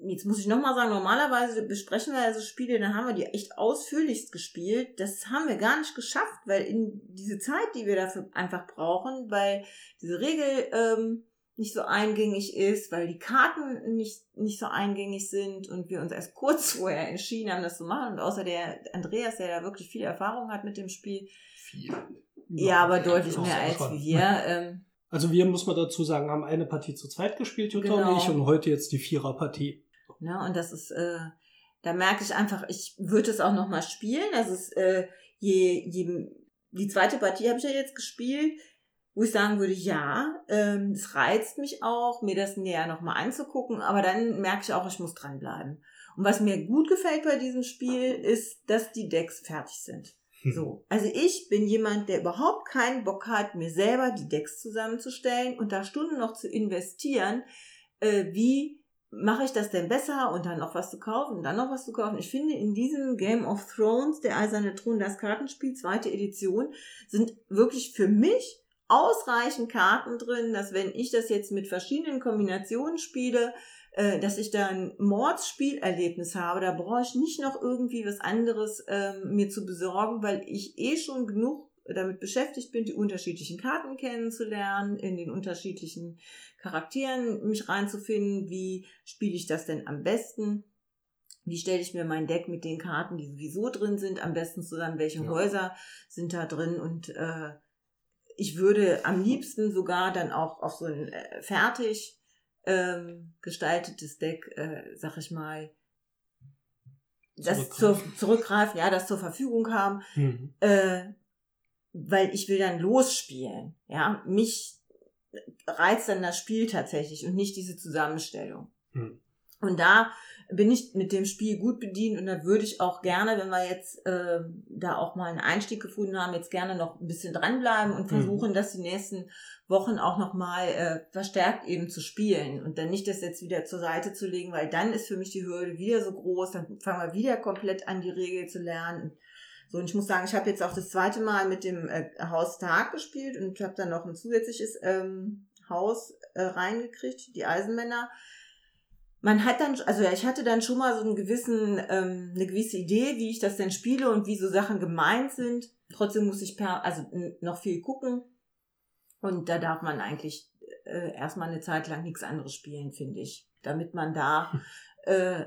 jetzt muss ich nochmal sagen, normalerweise besprechen wir also Spiele, dann haben wir die echt ausführlichst gespielt. Das haben wir gar nicht geschafft, weil in diese Zeit, die wir dafür einfach brauchen, weil diese Regel ähm, nicht so eingängig ist, weil die Karten nicht, nicht so eingängig sind und wir uns erst kurz [LAUGHS] vorher entschieden haben, das zu machen. Und außer der Andreas, der da wirklich viel Erfahrung hat mit dem Spiel, Viel. ja, aber deutlich mehr als schon. wir. Ähm, Also wir, muss man dazu sagen, haben eine Partie zu zweit gespielt, Jutta Genau. und ich, und heute jetzt die Viererpartie. Ne? Und das ist, äh, da merke ich einfach, ich würde es auch nochmal spielen. Also es, äh, je, je, die zweite Partie habe ich ja jetzt gespielt, wo ich sagen würde, ja, ähm, es reizt mich auch, mir das näher nochmal anzugucken, aber dann merke ich auch, ich muss dranbleiben. Und was mir gut gefällt bei diesem Spiel, ist, dass die Decks fertig sind. So. Also ich bin jemand, der überhaupt keinen Bock hat, mir selber die Decks zusammenzustellen und da Stunden noch zu investieren, äh, wie mache ich das denn besser und dann noch was zu kaufen und dann noch was zu kaufen. Ich finde, in diesem Game of Thrones, der Eiserne Thron, das Kartenspiel, zweite Edition, sind wirklich für mich ausreichend Karten drin, dass wenn ich das jetzt mit verschiedenen Kombinationen spiele, äh, dass ich da ein Mordsspielerlebnis habe. Da brauche ich nicht noch irgendwie was anderes ähm, mir zu besorgen, weil ich eh schon genug damit beschäftigt bin, die unterschiedlichen Karten kennenzulernen, in den unterschiedlichen Charakteren mich reinzufinden. Wie spiele ich das denn am besten? Wie stelle ich mir mein Deck mit den Karten, die sowieso drin sind, am besten zusammen? Welche Ja. Häuser sind da drin? Und äh, ich würde am liebsten sogar dann auch auf so ein äh, fertig ähm, gestaltetes Deck, äh, sag ich mal, das zur, Zurückgreifen. zurückgreifen, ja, das zur Verfügung haben, Mhm. äh, weil ich will dann losspielen. Ja, mich reizt dann das Spiel tatsächlich und nicht diese Zusammenstellung. Hm. Und da bin ich mit dem Spiel gut bedient und da würde ich auch gerne, wenn wir jetzt äh, da auch mal einen Einstieg gefunden haben, jetzt gerne noch ein bisschen dranbleiben und versuchen, das die nächsten Wochen auch nochmal äh, verstärkt eben zu spielen und dann nicht das jetzt wieder zur Seite zu legen, weil dann ist für mich die Hürde wieder so groß, dann fangen wir wieder komplett an, die Regel zu lernen. So, und ich muss sagen, ich habe jetzt auch das zweite Mal mit dem äh, Haus Tag gespielt und habe dann noch ein zusätzliches ähm, Haus äh, reingekriegt, die Eisenmänner. Man hat dann, also ja, ich hatte dann schon mal so einen gewissen, ähm, eine gewisse Idee, wie ich das denn spiele und wie so Sachen gemeint sind. Trotzdem muss ich per, also noch viel gucken. Und da darf man eigentlich äh, erstmal eine Zeit lang nichts anderes spielen, finde ich. Damit man da [LAUGHS] äh,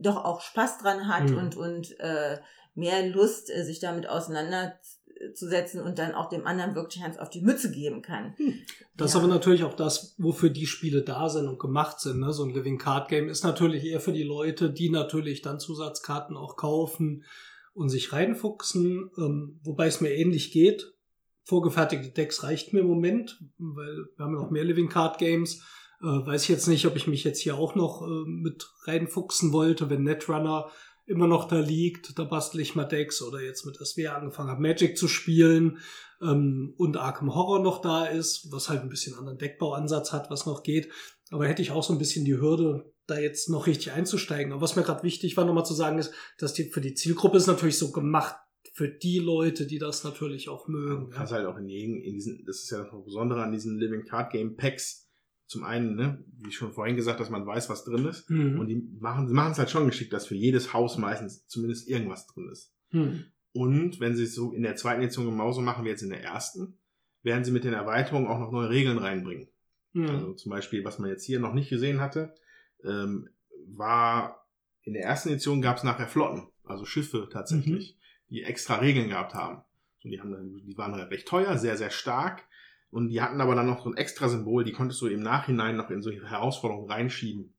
doch auch Spaß dran hat Mhm. und, und äh, mehr Lust, äh, sich damit auseinanderzusetzen und dann auch dem anderen wirklich eins auf die Mütze geben kann. Das ist Ja. aber natürlich auch das, wofür die Spiele da sind und gemacht sind. Ne? So ein Living Card Game ist natürlich eher für die Leute, die natürlich dann Zusatzkarten auch kaufen und sich reinfuchsen, ähm, wobei es mir ähnlich geht. Vorgefertigte Decks reicht mir im Moment, weil wir haben ja noch mehr Living Card Games. Äh, weiß ich jetzt nicht, ob ich mich jetzt hier auch noch äh, mit reinfuchsen wollte, wenn Netrunner immer noch da liegt, da bastel ich mal Decks oder jetzt mit SWR angefangen habe, Magic zu spielen ähm, und Arkham Horror noch da ist, was halt ein bisschen anderen Deckbauansatz hat, was noch geht. Aber hätte ich auch so ein bisschen die Hürde, da jetzt noch richtig einzusteigen. Aber was mir gerade wichtig war, nochmal zu sagen, ist, dass die für die Zielgruppe ist natürlich so gemacht für die Leute, die das natürlich auch mögen. Du kannst halt auch in, jedem, in diesen, das ist ja das Besondere an diesen Living Card Game Packs. Zum einen, ne, wie schon vorhin gesagt, dass man weiß, was drin ist. Mhm. Und die machen, sie machen es halt schon geschickt, dass für jedes Haus meistens zumindest irgendwas drin ist. Mhm. Und wenn sie es so in der zweiten Edition genauso machen wie jetzt in der ersten, werden sie mit den Erweiterungen auch noch neue Regeln reinbringen. Mhm. Also zum Beispiel, was man jetzt hier noch nicht gesehen hatte, ähm, war in der ersten Edition gab es nachher Flotten, also Schiffe tatsächlich, die extra Regeln gehabt haben. So, die, haben, die waren halt recht teuer, sehr, sehr stark. Und die hatten aber dann noch so ein extra Symbol, die konntest du im Nachhinein noch in solche Herausforderungen reinschieben.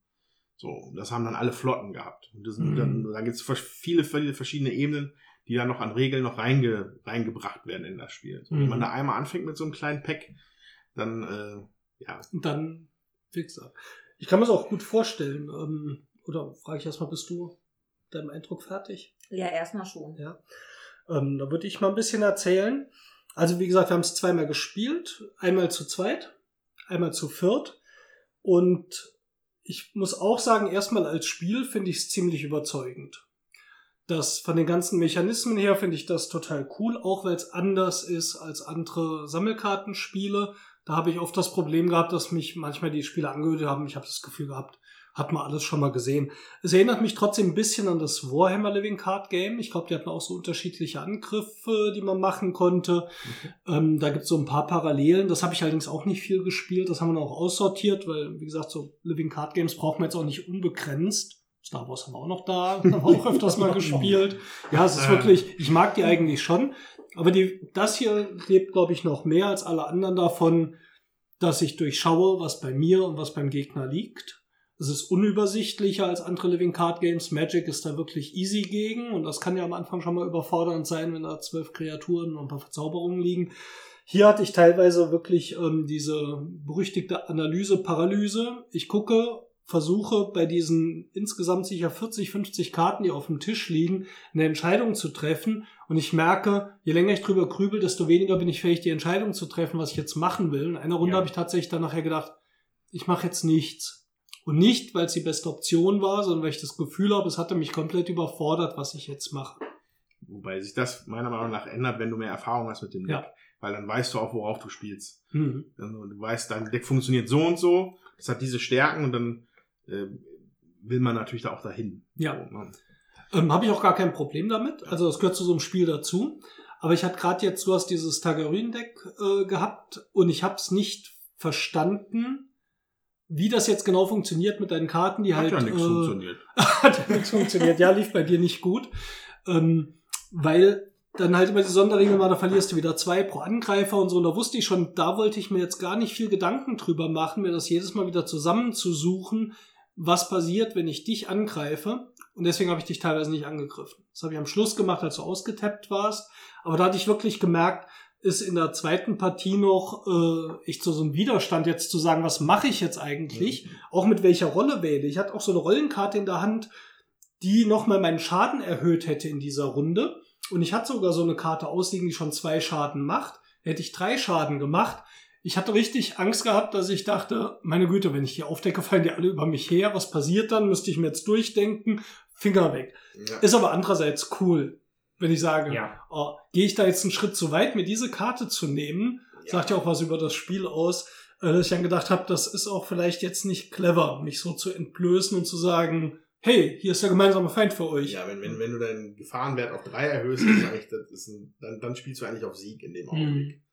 So, und das haben dann alle Flotten gehabt. Und das, Mhm. dann, dann gibt es viele, viele verschiedene Ebenen, die dann noch an Regeln noch reinge, reingebracht werden in das Spiel. So, Mhm. Wenn man da einmal anfängt mit so einem kleinen Pack, dann äh, ja, Und dann fix ab. Ich kann mir das auch gut vorstellen. Ähm, oder frage ich erstmal, bist du deinem Eindruck fertig? Ja, erstmal schon. Ja. Ähm, da würde ich mal ein bisschen erzählen. Also wie gesagt, wir haben es zweimal gespielt. Einmal zu zweit, einmal zu viert. Und ich muss auch sagen, erstmal als Spiel finde ich es ziemlich überzeugend. Das von den ganzen Mechanismen her finde ich das total cool, auch weil es anders ist als andere Sammelkartenspiele. Da habe ich oft das Problem gehabt, dass mich manchmal die Spiele angehört haben. Ich habe das Gefühl gehabt, hat man alles schon mal gesehen. Es erinnert mich trotzdem ein bisschen an das Warhammer Living Card Game. Ich glaube, die hatten auch so unterschiedliche Angriffe, die man machen konnte. Ähm, da gibt es so ein paar Parallelen. Das habe ich allerdings auch nicht viel gespielt. Das haben wir auch aussortiert, weil, wie gesagt, so Living Card Games brauchen wir jetzt auch nicht unbegrenzt. Star Wars haben wir auch noch da, [LAUGHS] haben wir auch öfters mal gespielt. Ja, es ist Ja. wirklich, ich mag die eigentlich schon. Aber die, das hier lebt, glaube ich, noch mehr als alle anderen davon, dass ich durchschaue, was bei mir und was beim Gegner liegt. Es ist unübersichtlicher als andere Living Card Games. Magic ist da wirklich easy gegen und das kann ja am Anfang schon mal überfordernd sein, wenn da zwölf Kreaturen und ein paar Verzauberungen liegen. Hier hatte ich teilweise wirklich ähm, diese berüchtigte Analyse-Paralyse. Ich gucke, versuche bei diesen insgesamt sicher 40, 50 Karten, die auf dem Tisch liegen, eine Entscheidung zu treffen. Und ich merke, je länger ich drüber grübel, desto weniger bin ich fähig, die Entscheidung zu treffen, was ich jetzt machen will. In einer Runde Ja. habe ich tatsächlich dann nachher gedacht, ich mache jetzt nichts. Und nicht, weil es die beste Option war, sondern weil ich das Gefühl habe, es hatte mich komplett überfordert, was ich jetzt mache. Wobei sich das meiner Meinung nach ändert, wenn du mehr Erfahrung hast mit dem Deck. Ja. Weil dann weißt du auch, worauf du spielst. Mhm. Also du weißt, dein Deck funktioniert so und so, das hat diese Stärken und dann äh, will man natürlich da auch dahin. Ja. So, ne? Ähm, Habe ich auch gar kein Problem damit. Also das gehört zu so einem Spiel dazu. Aber ich hatte gerade jetzt, du hast dieses Targaryen-Deck äh, gehabt und ich habe es nicht verstanden, wie das jetzt genau funktioniert mit deinen Karten, die Hat halt ja nichts äh, funktioniert. [LAUGHS] hat ja nichts funktioniert. Ja, lief bei dir nicht gut. Ähm, weil dann halt immer die Sonderregel war, da verlierst du wieder zwei pro Angreifer und so. Und da wusste ich schon, da wollte ich mir jetzt gar nicht viel Gedanken drüber machen, mir das jedes Mal wieder zusammenzusuchen, was passiert, wenn ich dich angreife. Und deswegen habe ich dich teilweise nicht angegriffen. Das habe ich am Schluss gemacht, als du ausgetappt warst. Aber da hatte ich wirklich gemerkt, ist in der zweiten Partie noch äh, echt so, so ein Widerstand, jetzt zu sagen, was mache ich jetzt eigentlich? Auch mit welcher Rolle wähle. Ich hatte auch so eine Rollenkarte in der Hand, die nochmal meinen Schaden erhöht hätte in dieser Runde. Und ich hatte sogar so eine Karte ausliegen, die schon zwei Schaden macht. Hätte ich drei Schaden gemacht. Ich hatte richtig Angst gehabt, dass ich dachte, meine Güte, wenn ich die aufdecke, fallen die alle über mich her. Was passiert dann? Müsste ich mir jetzt durchdenken. Finger weg. Ja. Ist aber andererseits cool, wenn ich sage, Ja. oh, gehe ich da jetzt einen Schritt zu weit, mir diese Karte zu nehmen, Ja. sagt ja auch was über das Spiel aus, äh, dass ich dann gedacht habe, das ist auch vielleicht jetzt nicht clever, mich so zu entblößen und zu sagen, hey, hier ist der gemeinsame Feind für euch. Ja, wenn, wenn, wenn du deinen Gefahrenwert auf drei erhöhst, ein, dann, dann spielst du eigentlich auf Sieg in dem Augenblick. Mhm.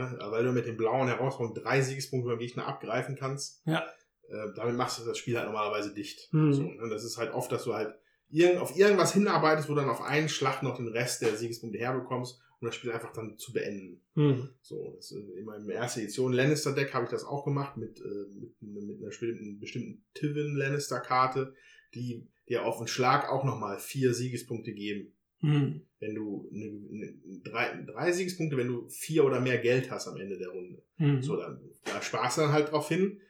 Ne? Weil du mit den blauen Herausforderungen drei Siegespunkte beim Gegner abgreifen kannst. Ja. Äh, damit machst du das Spiel halt normalerweise dicht. Mhm. So, ne? Das ist halt oft, dass du halt irgend, auf irgendwas hinarbeitest, wo du dann auf einen Schlag noch den Rest der Siegespunkte herbekommst, um das Spiel einfach dann zu beenden. Hm. So, das ist in meinem ersten Edition Lannister Deck habe ich das auch gemacht mit, äh, mit, mit einer bestimmten, bestimmten Tivin Lannister Karte, die dir auf den Schlag auch nochmal vier Siegespunkte geben. Hm. Wenn du eine, eine, drei, drei Siegespunkte, wenn du vier oder mehr Geld hast am Ende der Runde. Hm. So, dann, da sparst du dann halt drauf hin.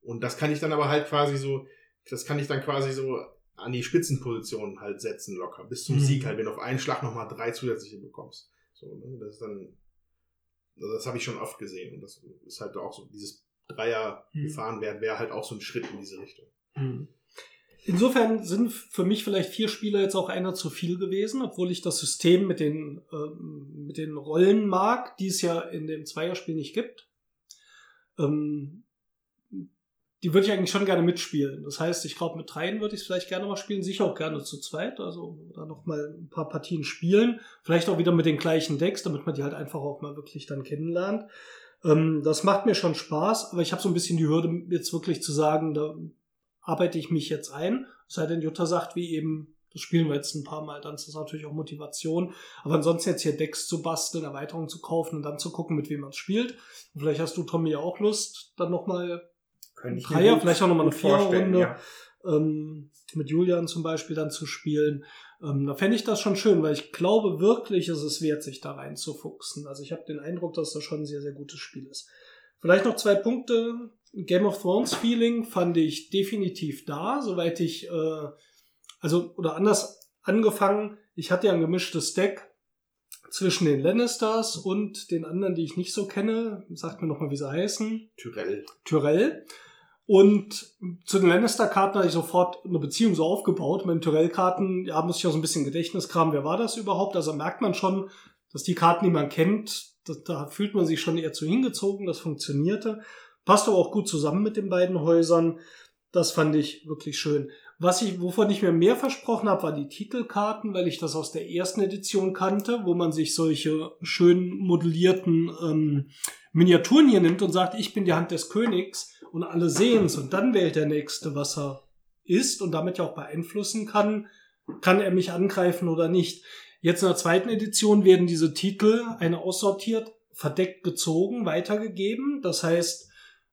Und das kann ich dann aber halt quasi so, das kann ich dann quasi so an die Spitzenpositionen halt setzen locker. Bis zum Mhm. Sieg halt, wenn du auf einen Schlag nochmal drei zusätzliche bekommst. So, ne? Das ist dann, also das habe ich schon oft gesehen. Und das ist halt auch so, dieses Dreier Mhm. gefahren werden, wäre halt auch so ein Schritt in diese Richtung. Hm. Insofern sind für mich vielleicht vier Spieler jetzt auch einer zu viel gewesen, obwohl ich das System mit den, ähm, mit den Rollen mag, die es ja in dem Zweierspiel nicht gibt. Ähm, die würde ich eigentlich schon gerne mitspielen. Das heißt, ich glaube, mit dreien würde ich es vielleicht gerne mal spielen, sicher auch gerne zu zweit, also da noch mal ein paar Partien spielen, vielleicht auch wieder mit den gleichen Decks, damit man die halt einfach auch mal wirklich dann kennenlernt. Ähm, das macht mir schon Spaß, aber ich habe so ein bisschen die Hürde, jetzt wirklich zu sagen, da arbeite ich mich jetzt ein, sei denn, Jutta sagt, wie eben, das spielen wir jetzt ein paar Mal, dann ist das natürlich auch Motivation. Aber ansonsten jetzt hier Decks zu basteln, Erweiterungen zu kaufen und dann zu gucken, mit wem man spielt. Und vielleicht hast du, Tommy, ja auch Lust, dann nochmal Könnte ich Dreier, gut- vielleicht auch nochmal eine Viererrunde ja. ähm, mit Julian zum Beispiel dann zu spielen. Ähm, da fände ich das schon schön, weil ich glaube wirklich, es ist wert, sich da reinzufuchsen. Also ich habe den Eindruck, dass das schon ein sehr, sehr gutes Spiel ist. Vielleicht noch zwei Punkte. Game of Thrones Feeling fand ich definitiv da, soweit ich, äh, also, oder anders angefangen, ich hatte ja ein gemischtes Deck zwischen den Lannisters und den anderen, die ich nicht so kenne. Sagt mir nochmal, wie sie heißen. Tyrell. Tyrell. Und zu den Lannister-Karten hatte ich sofort eine Beziehung so aufgebaut. Mit den Tyrell-Karten, ja, muss ich auch so ein bisschen Gedächtnis kramen, wer war das überhaupt? Also merkt man schon, dass die Karten, die man kennt, da, da fühlt man sich schon eher zu hingezogen, das funktionierte. Passt aber auch gut zusammen mit den beiden Häusern. Das fand ich wirklich schön. Was ich, wovon ich mir mehr versprochen habe, waren die Titelkarten, weil ich das aus der ersten Edition kannte, wo man sich solche schön modellierten ähm, Miniaturen hier nimmt und sagt, ich bin die Hand des Königs und alle sehen es und dann wählt der Nächste, was er ist und damit ja auch beeinflussen kann, kann er mich angreifen oder nicht. Jetzt in der zweiten Edition werden diese Titel, eine aussortiert, verdeckt gezogen, weitergegeben. Das heißt,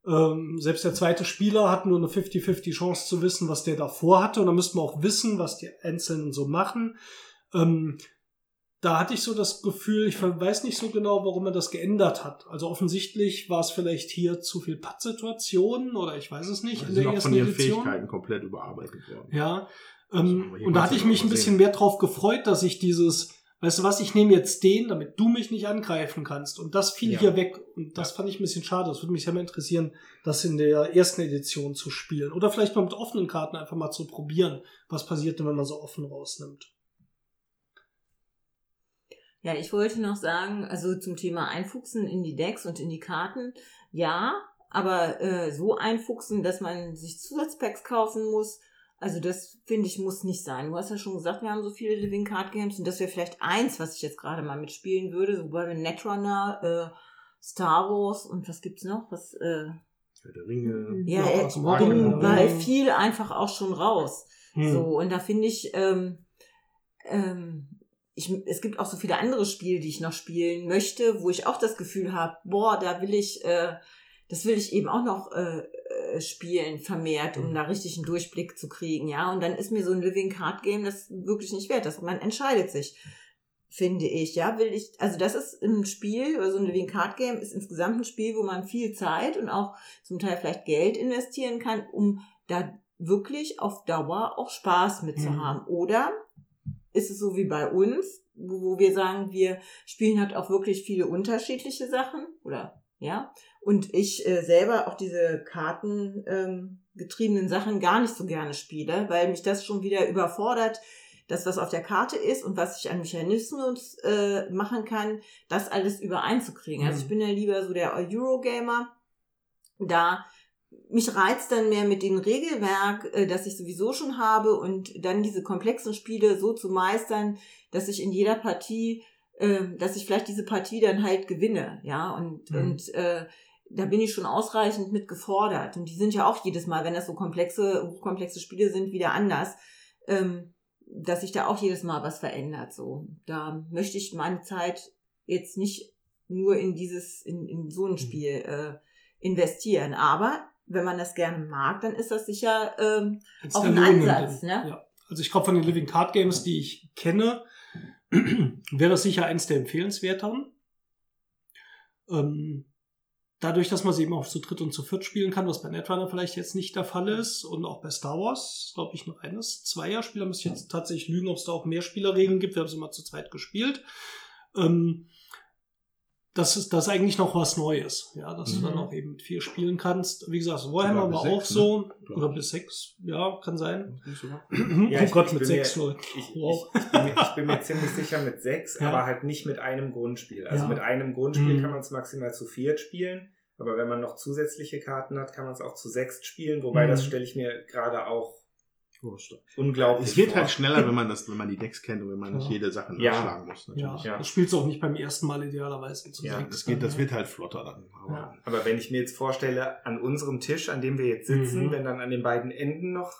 ähm, selbst der zweite Spieler hat nur eine 50-50 Chance zu wissen, was der davor hatte. Und dann müsste man auch wissen, was die Einzelnen so machen. Ähm, da hatte ich so das Gefühl, ich weiß nicht so genau, warum er das geändert hat. Also offensichtlich war es vielleicht hier zu viel Pattsituationen oder ich weiß es nicht Die in der auch ersten von ihren Edition. Fähigkeiten komplett überarbeitet worden. Ja. Also, Ähm, und da hatte ich mich ein bisschen mehr drauf gefreut, dass ich dieses, weißt du was, ich nehme jetzt den, damit du mich nicht angreifen kannst. Und das fiel Ja. hier weg. Und das fand ich ein bisschen schade. Das würde mich sehr mal interessieren, das in der ersten Edition zu spielen. Oder vielleicht mal mit offenen Karten einfach mal zu probieren. Was passiert denn, wenn man so offen rausnimmt? Ja, ich wollte noch sagen, also zum Thema Einfuchsen in die Decks und in die Karten, ja, aber äh, so einfuchsen, dass man sich Zusatzpacks kaufen muss, also das finde ich muss nicht sein. Du hast ja schon gesagt, wir haben so viele Living Card Games und das wäre vielleicht eins, was ich jetzt gerade mal mitspielen würde, so bei Netrunner, äh, Star Wars und was gibt's noch? Was äh, Herr der Ringe. ja, Ja, äh, aus dem bin bei viel einfach auch schon raus. Hm. So, und da finde ich, ähm, ähm, ich, es gibt auch so viele andere Spiele, die ich noch spielen möchte, wo ich auch das Gefühl habe, boah, da will ich, äh, das will ich eben auch noch äh, äh, spielen, vermehrt, um da richtig einen Durchblick zu kriegen, ja. Und dann ist mir so ein Living Card Game das wirklich nicht wert. Das, man entscheidet sich, finde ich, ja. Will ich, also das ist ein Spiel, oder so ein Living Card Game ist insgesamt ein Spiel, wo man viel Zeit und auch zum Teil vielleicht Geld investieren kann, um da wirklich auf Dauer auch Spaß mit zu Mhm. Oder ist es so wie bei uns, wo, wir sagen, wir spielen halt auch wirklich viele unterschiedliche Sachen oder ja. Und ich äh, selber auch diese Karten ähm, getriebenen Sachen gar nicht so gerne spiele, weil mich das schon wieder überfordert, das, was auf der Karte ist und was ich an Mechanismus äh, machen kann, das alles übereinzukriegen. Also Mhm. ich bin ja lieber so der Eurogamer. Da mich reizt dann mehr mit dem Regelwerk, äh, das ich sowieso schon habe und dann diese komplexen Spiele so zu meistern, dass ich in jeder Partie, äh, dass ich vielleicht diese Partie dann halt gewinne, ja, und, Mhm. und äh, da bin ich schon ausreichend mit gefordert. Und die sind ja auch jedes Mal, wenn das so komplexe, hochkomplexe Spiele sind, wieder anders, ähm, dass sich da auch jedes Mal was verändert. So, da möchte ich meine Zeit jetzt nicht nur in dieses, in, in so ein Spiel äh, investieren. Aber wenn man das gerne mag, dann ist das sicher ähm, auch ein. Ansatz, ne? Ja. Also ich glaube, von den Living Card Games, die ich kenne, [CLEARS THROAT] wäre das sicher eins der empfehlenswerteren. Ähm, dadurch, dass man sie eben auch zu dritt und zu viert spielen kann, was bei Netrunner vielleicht jetzt nicht der Fall ist und auch bei Star Wars, glaube ich, noch eines Zweierspieler, müsste ich jetzt tatsächlich lügen, ob es da auch mehr Spielerregeln gibt. Wir haben es immer zu zweit gespielt. Ähm, das ist, das ist eigentlich noch was Neues, ja, dass du Mhm. dann auch eben mit vier spielen kannst. Wie gesagt, Warhammer war auch sechs, ne? so, Glaub oder bis sechs, ja, kann sein. Ja, oh ich- Gott, ich mit bin sechs mir- Leuten. Ich, Wow. ich, ich, bin mir, ich bin mir ziemlich sicher mit sechs, Ja. aber halt nicht mit einem Grundspiel. Also Ja. mit einem Grundspiel Mhm. kann man es maximal zu viert spielen, Aber wenn man noch zusätzliche Karten hat, kann man es auch zu sechst spielen, wobei Mhm. das stelle ich mir gerade auch Oh, unglaublich Es wird vor. halt schneller, wenn man das, wenn man die Decks kennt und wenn man nicht Ja. jede Sache Ja. nachschlagen muss. Natürlich. Ja. das spielst du auch nicht beim ersten Mal idealerweise zu Ja, Das, geht, das dann, wird halt flotter dann. Aber Ja. Aber wenn ich mir jetzt vorstelle, an unserem Tisch, an dem wir jetzt sitzen, Mhm. wenn dann an den beiden Enden noch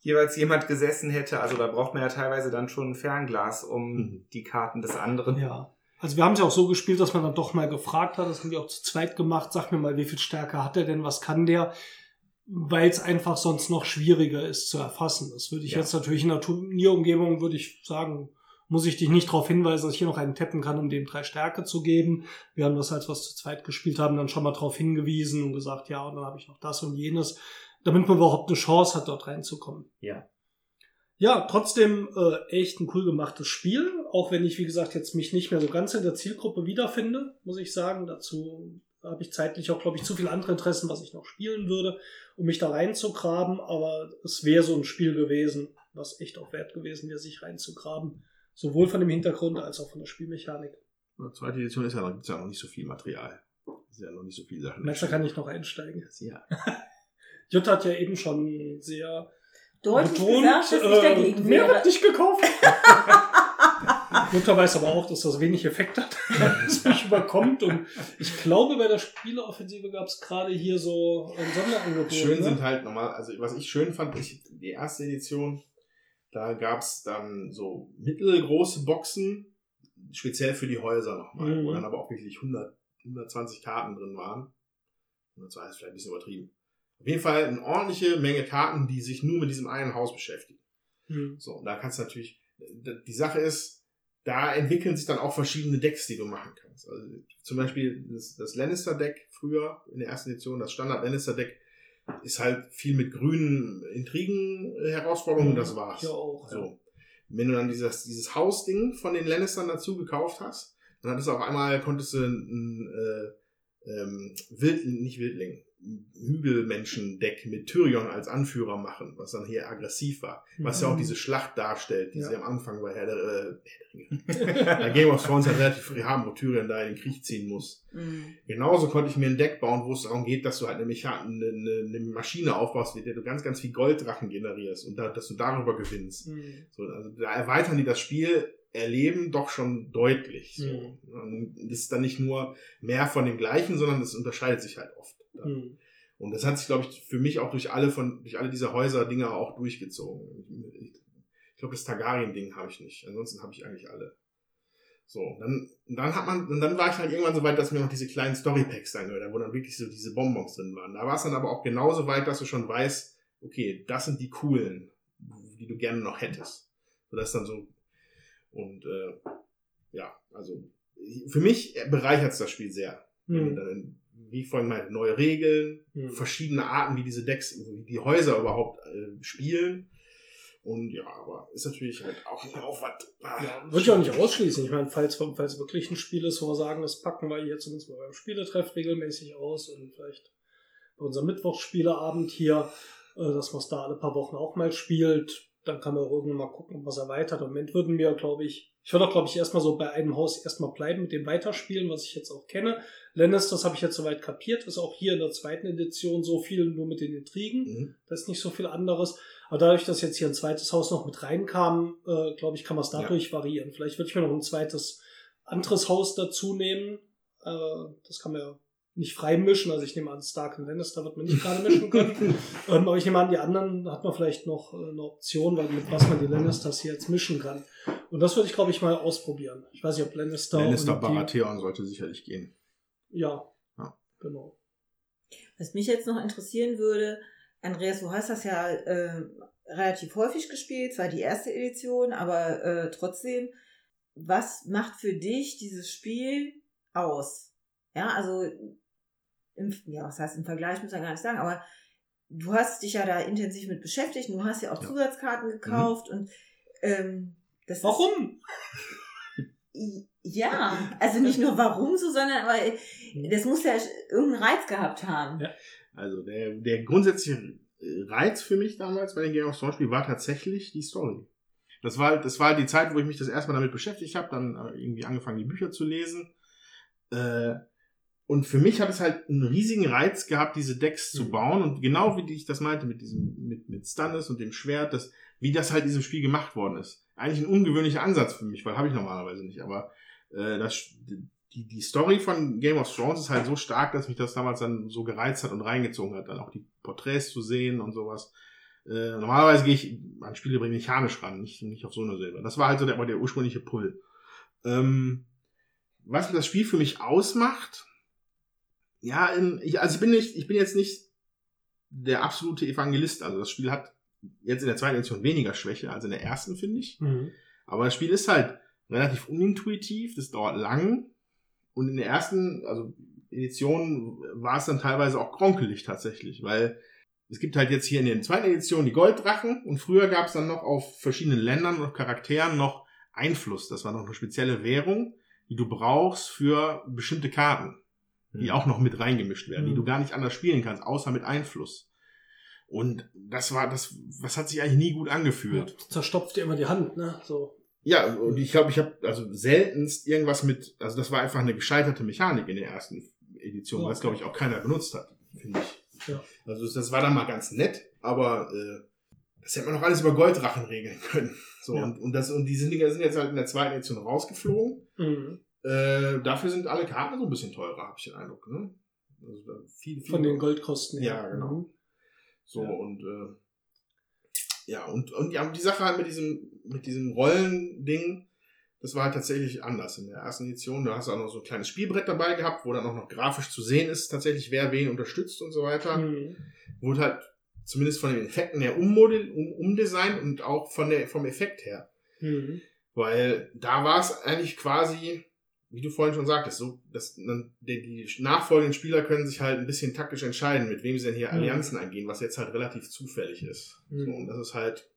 jeweils jemand gesessen hätte, also da braucht man ja teilweise dann schon ein Fernglas, um Mhm. die Karten des anderen. Ja. Also wir haben es ja auch so gespielt, dass man dann doch mal gefragt hat, das haben wir auch zu zweit gemacht, sag mir mal, wie viel Stärke hat er denn, was kann der? Weil es einfach sonst noch schwieriger ist zu erfassen. Das würde ich Ja. jetzt natürlich in der Turnierumgebung, würde ich sagen, muss ich dich nicht darauf hinweisen, dass ich hier noch einen tappen kann, um dem drei Stärke zu geben. Wir haben das, als wir es zu zweit gespielt haben, dann schon mal darauf hingewiesen und gesagt, ja, und dann habe ich noch das und jenes, damit man überhaupt eine Chance hat, dort reinzukommen. Ja. Ja, trotzdem äh, echt ein cool gemachtes Spiel, auch wenn ich, wie gesagt, jetzt mich nicht mehr so ganz in der Zielgruppe wiederfinde, muss ich sagen. Dazu habe ich zeitlich auch, glaube ich, zu viele andere Interessen, was ich noch spielen würde, um mich da reinzugraben. Aber es wäre so ein Spiel gewesen, was echt auch wert gewesen wäre, sich reinzugraben. Sowohl von dem Hintergrund als auch von der Spielmechanik. Die zweite Edition ist ja noch, gibt's ja noch nicht so viel Material. Ist ja noch nicht so viele Sachen. Messer kann ich noch einsteigen. Ja. [LAUGHS] Jutta hat ja eben schon sehr Deutlich betont, gesagt, dass ich äh, dagegen mehr wäre. wird nicht gekauft. [LAUGHS] [LAUGHS] Jutta weiß aber auch, dass das wenig Effekt hat, [LAUGHS] dass mich überkommt. Und ich glaube, bei der Spieleoffensive gab es gerade hier so ein Sonderangebot. Schön ne? sind halt normal, also was ich schön fand, ich, die erste Edition, da gab's dann so mittelgroße Boxen, speziell für die Häuser nochmal, Mhm. wo dann aber auch wirklich 100, 120 Karten drin waren. 120 ist vielleicht ein bisschen übertrieben. Auf jeden Fall eine ordentliche Menge Karten, die sich nur mit diesem einen Haus beschäftigen. Hm. So, und da kannst du natürlich, die Sache ist, da entwickeln sich dann auch verschiedene Decks, die du machen kannst. Also zum Beispiel das, das Lannister-Deck früher in der ersten Edition, das Standard-Lannister-Deck, ist halt viel mit grünen Intrigen-Herausforderungen und das war's. Hier auch. Ja. So. Wenn du dann dieses, dieses Hausding von den Lannistern dazu gekauft hast, dann hattest du auf einmal, konntest du ein, äh, ähm, Wild, nicht Wildling, Hügelmenschen-Deck mit Tyrion als Anführer machen, was dann hier aggressiv war. Was ja auch Mhm. diese Schlacht darstellt, die Ja. sie am Anfang bei Herr der, äh, Herr der Ringe. bei Game of Thrones halt relativ früh haben, wo Tyrion da in den Krieg ziehen muss. Mhm. Genauso konnte ich mir ein Deck bauen, wo es darum geht, dass du halt eine, eine, eine, Maschine aufbaust, mit der du ganz, ganz viel Golddrachen generierst und da, dass du darüber gewinnst. Hm. So, also da erweitern die das Spiel erleben doch schon deutlich. So. Mhm. Das ist dann nicht nur mehr von dem Gleichen, sondern das unterscheidet sich halt oft. Hm. Und das hat sich, glaube ich, für mich auch durch alle von, durch alle diese Häuser-Dinger auch durchgezogen. Ich, glaube, das Targaryen-Ding habe ich nicht. Ansonsten habe ich eigentlich alle. So, dann, dann hat man, und dann war ich halt irgendwann so weit, dass mir noch diese kleinen Story-Packs dann gehört, wo dann wirklich so diese Bonbons drin waren. Da war es dann aber auch genauso weit, dass du schon weißt, okay, das sind die coolen, die du gerne noch hättest. So, das ist dann so, und, äh, ja, also, für mich bereichert es das Spiel sehr. Hm. dann, wie ich vorhin meinte, neue Regeln, Hm. verschiedene Arten, wie diese Decks, wie die Häuser überhaupt äh, spielen. Und ja, aber ist natürlich halt auch ein Aufwand. Ah, Ja, würde ich auch nicht ausschließen. Ich meine, falls, falls wirklich ein Spiel ist, wo wir sagen, das packen wir hier zumindest mal beim Spieletreff regelmäßig aus und vielleicht bei unserem Mittwochsspieleabend hier, äh, dass man es da alle paar Wochen auch mal spielt, dann kann man auch irgendwann mal gucken, ob man es erweitert. Im Moment würden wir, glaube ich, ich würde auch, glaube ich, erstmal so bei einem Haus erstmal bleiben, mit dem weiterspielen, was ich jetzt auch kenne. Lannisters habe ich jetzt soweit kapiert, ist auch hier in der zweiten Edition so viel nur mit den Intrigen. Mhm. Da ist nicht so viel anderes. Aber dadurch, dass jetzt hier ein zweites Haus noch mit reinkam, äh, glaube ich, kann man es dadurch variieren. Vielleicht würde ich mir noch ein zweites anderes Haus dazu nehmen. Äh, das kann man ja nicht frei mischen. Also ich nehme an, Stark und Lannister wird man nicht gerade mischen können. [LAUGHS] ähm, aber ich nehme an, die anderen hat man vielleicht noch äh, eine Option, weil mit was man die Lannisters hier jetzt mischen kann. Und das würde ich, glaube ich, mal ausprobieren. Ich weiß nicht, ob Lannister, Lannister Baratheon sollte sicherlich gehen. Ja, Ja. genau. Was mich jetzt noch interessieren würde, Andreas, du hast das ja äh, relativ häufig gespielt, zwar die erste Edition, aber äh, trotzdem, was macht für dich dieses Spiel aus? Ja, also, im, ja, was heißt im Vergleich, muss ich gar nicht sagen, aber du hast dich ja da intensiv mit beschäftigt, du hast ja auch Ja. Zusatzkarten gekauft und ähm, das ist- Warum? ja, also nicht nur warum so, sondern aber das muss ja irgendeinen Reiz gehabt haben. Ja. Also der, der grundsätzliche Reiz für mich damals bei den Game of Thrones Spielen war tatsächlich die Story. Das war, das war die Zeit, wo ich mich das erstmal damit beschäftigt habe, dann äh, irgendwie angefangen, die Bücher zu lesen. Äh, und für mich hat es halt einen riesigen Reiz gehabt, diese Decks zu Mhm. bauen. Und genau wie ich das meinte, mit diesem, mit, mit Stannis und dem Schwert, das, wie das halt in diesem Spiel gemacht worden ist. Eigentlich ein ungewöhnlicher Ansatz für mich, weil habe ich normalerweise nicht. Aber äh, das, die, die Story von Game of Thrones ist halt so stark, dass mich das damals dann so gereizt hat und reingezogen hat, dann auch die Porträts zu sehen und sowas. Äh, normalerweise gehe ich an Spiele mechanisch ran, nicht, nicht auf so eine Silber. Das war halt so der, der ursprüngliche Pull. Ähm, was das Spiel für mich ausmacht, ja, in, ich, also ich bin nicht, ich bin jetzt nicht der absolute Evangelist. Also das Spiel hat jetzt in der zweiten Edition weniger Schwäche als in der ersten, finde ich. Mhm. Aber das Spiel ist halt relativ unintuitiv, das dauert lang. Und in der ersten, also Edition war es dann teilweise auch kronkelig tatsächlich, weil es gibt halt jetzt hier in der zweiten Edition die Golddrachen und früher gab es dann noch auf verschiedenen Ländern und Charakteren noch Einfluss. Das war noch eine spezielle Währung, die du brauchst für bestimmte Karten, die auch noch mit reingemischt werden, die du gar nicht anders spielen kannst, außer mit Einfluss. Und das war, das, das hat sich eigentlich nie gut angefühlt. Zerstopft dir immer die Hand, ne? So. Ja, und ich glaube, ich habe also seltenst irgendwas mit, also das war einfach eine gescheiterte Mechanik in der ersten Edition, weil es, glaube ich, auch keiner benutzt hat, finde ich. Ja. Also das war dann mal ganz nett, aber äh, das hätte man noch alles über Golddrachen regeln können. So, Ja. und, und, das, und die sind, Dinger sind jetzt halt in der zweiten Edition rausgeflogen. Mhm. Äh, dafür sind alle Karten so ein bisschen teurer, habe ich den Eindruck. Ne? Also viel, viel Von den Goldkosten her. Ja, genau. Mhm. So, Ja. und äh, ja, und, und ja, die Sache halt mit diesem, mit diesem Rollending, das war halt tatsächlich anders in der ersten Edition. Da hast du auch noch so ein kleines Spielbrett dabei gehabt, wo dann auch noch grafisch zu sehen ist, tatsächlich, wer wen unterstützt und so weiter. Mhm. Wurde halt zumindest von den Effekten her ummodell, um, umdesignt und auch von der, vom Effekt her. Mhm. Weil da war es eigentlich quasi, wie du vorhin schon sagtest, so, dass dann die, die nachfolgenden Spieler können sich halt ein bisschen taktisch entscheiden, mit wem sie denn hier Mhm. Allianzen eingehen, was jetzt halt relativ zufällig ist. Mhm. So, und das ist halt,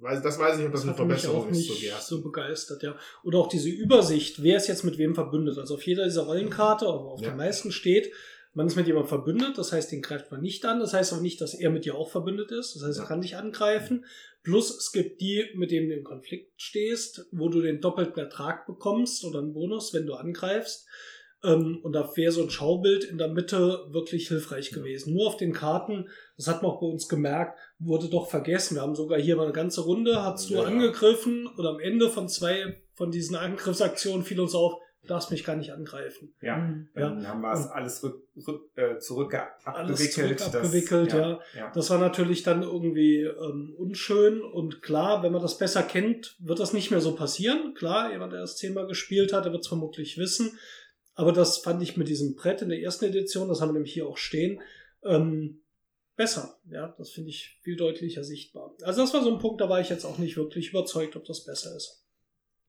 weiß, das weiß ich nicht, ob das, eine hat mich Verbesserung ist ersten. so begeistert, ja. Oder auch diese Übersicht, wer ist jetzt mit wem verbündet. Also auf jeder dieser Rollenkarte, auf, auf Ja. der meisten steht, man ist mit jemandem verbündet, das heißt, den greift man nicht an. Das heißt aber nicht, dass er mit dir auch verbündet ist. Das heißt, er Ja. kann dich angreifen. Plus es gibt die, mit denen du im Konflikt stehst, wo du den doppelten Ertrag bekommst oder einen Bonus, wenn du angreifst. Ähm, und da wäre so ein Schaubild in der Mitte wirklich hilfreich gewesen. Nur auf den Karten, das hat man auch bei uns gemerkt, wurde doch vergessen. Wir haben sogar hier mal eine ganze Runde, hast du Ja. angegriffen und am Ende von zwei von diesen Angriffsaktionen fiel uns auf, darfst mich gar nicht angreifen. Ja, Mhm. dann haben wir es Und- alles rück, rück, äh, zurück Alles abgewickelt. zurück Das- abgewickelt, ja. ja. Das war natürlich dann irgendwie ähm, unschön und klar, wenn man das besser kennt, wird das nicht mehr so passieren. Klar, jemand, der das Thema gespielt hat, der wird es vermutlich wissen. Aber das fand ich mit diesem Brett in der ersten Edition, das haben wir nämlich hier auch stehen, ähm, besser. Ja, das finde ich viel deutlicher sichtbar. Also das war so ein Punkt, da war ich jetzt auch nicht wirklich überzeugt, ob das besser ist.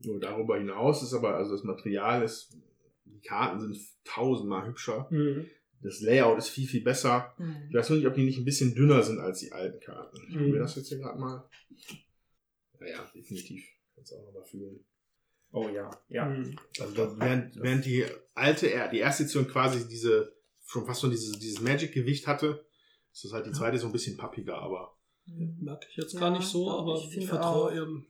Nur darüber hinaus ist aber, also das Material ist, die Karten sind tausendmal hübscher. Mhm. Das Layout ist viel, viel besser. Ich Mhm. weiß nur nicht, ob die nicht ein bisschen dünner sind als die alten Karten. Ich Mhm. mir das jetzt hier gerade mal. Naja, definitiv. Kannst du auch nochmal fühlen. Oh ja, ja. Mhm. Also da, während, während die alte, die erste Edition quasi diese, schon fast so dieses, dieses Magic-Gewicht hatte, ist das halt die zweite so ein bisschen pappiger, aber Merke ich jetzt Ja, gar nicht so, aber ich ich, finde vertraue auch. ihrem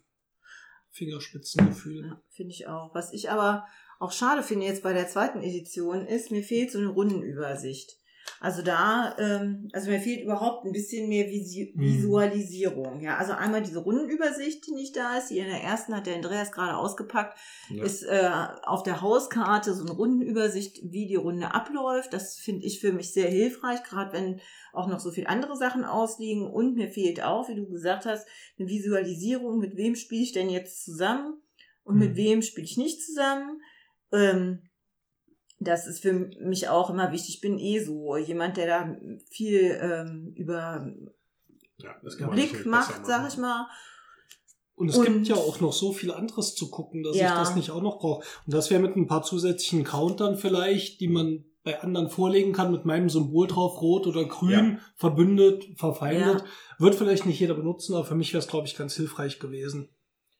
Fingerspitzengefühl. Ja, finde ich auch. Was ich aber auch schade finde jetzt bei der zweiten Edition ist, mir fehlt so eine Rundenübersicht. Also da, ähm, also mir fehlt überhaupt ein bisschen mehr Visi Mhm. Visualisierung. Ja, also einmal diese Rundenübersicht, die nicht da ist, die in der ersten hat der Andreas gerade ausgepackt, Ja. ist äh, auf der Hauskarte so eine Rundenübersicht, wie die Runde abläuft. Das finde ich für mich sehr hilfreich, gerade wenn auch noch so viele andere Sachen ausliegen. Und mir fehlt auch, wie du gesagt hast, eine Visualisierung, mit wem spiele ich denn jetzt zusammen und mit Mhm. wem spiele ich nicht zusammen. Ähm, das ist für mich auch immer wichtig. Ich bin eh so jemand, der da viel ähm, über ja, das kann man Blick macht, sag ich mal. Und es Und- gibt ja auch noch so viel anderes zu gucken, dass Ja. ich das nicht auch noch brauche. Und das wäre mit ein paar zusätzlichen Countern vielleicht, die man bei anderen vorlegen kann, mit meinem Symbol drauf, rot oder grün, verbündet, verfeindet. Wird vielleicht nicht jeder benutzen, aber für mich wäre es, glaube ich, ganz hilfreich gewesen.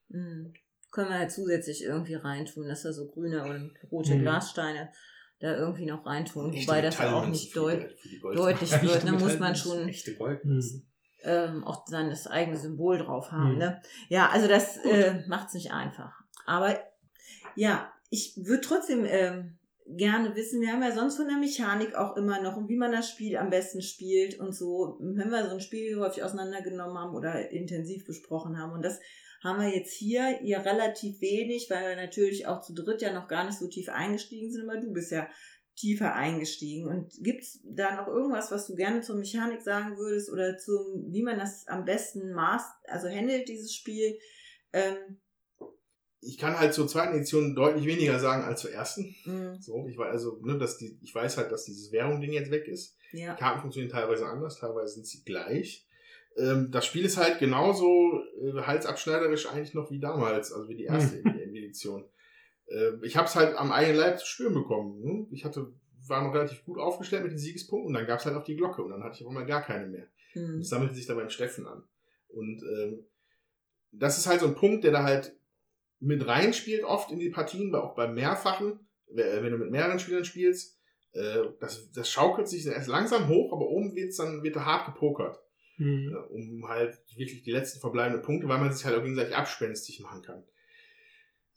Mhm. Können wir halt zusätzlich irgendwie reintun, dass wir so grüne und rote Mhm. Glassteine da irgendwie noch reintun. Echte Wobei das ja auch nicht deut deutlich wird. Da muss man schon ähm, auch sein das eigene Symbol drauf haben. Mhm. Ne? Ja, also das äh, macht es nicht einfach. Aber ja, ich würde trotzdem ähm, gerne wissen, wir haben ja sonst von der Mechanik auch immer noch und wie man das Spiel am besten spielt und so, wenn wir so ein Spiel häufig auseinandergenommen haben oder intensiv besprochen haben. Und das haben wir jetzt hier ihr relativ wenig, weil wir natürlich auch zu dritt ja noch gar nicht so tief eingestiegen sind, aber du bist ja tiefer eingestiegen. Und gibt's da noch irgendwas, was du gerne zur Mechanik sagen würdest oder zum, wie man das am besten maßt, also handelt dieses Spiel? Ähm, ich kann halt zur zweiten Edition deutlich weniger sagen als zur ersten. mh, So, ich weiß also, ne, dass die, ich weiß halt, dass dieses Währung-Ding jetzt weg ist. ja. Die Karten funktionieren teilweise anders, teilweise sind sie gleich. Ähm, das Spiel ist halt genauso äh, halsabschneiderisch eigentlich noch wie damals, also wie die erste Edition. Äh, ich habe es halt am eigenen Leib zu spüren bekommen. Ne? Ich hatte, war noch relativ gut aufgestellt mit den Siegespunkten und dann gab es halt auch die Glocke und dann hatte ich auf einmal gar keine mehr. Hm. Das sammelte sich dann beim Steffen an. Und ähm, das ist halt so ein Punkt, der da halt mit reinspielt, oft in die Partien, aber auch beim Mehrfachen, äh, wenn du mit mehreren Spielern spielst. Äh, das, das schaukelt sich erst langsam hoch, aber oben wird's dann wird da hart gepokert, Hm. äh, um halt wirklich die letzten verbleibenden Punkte, weil man sich halt auch gegenseitig abspenstig machen kann.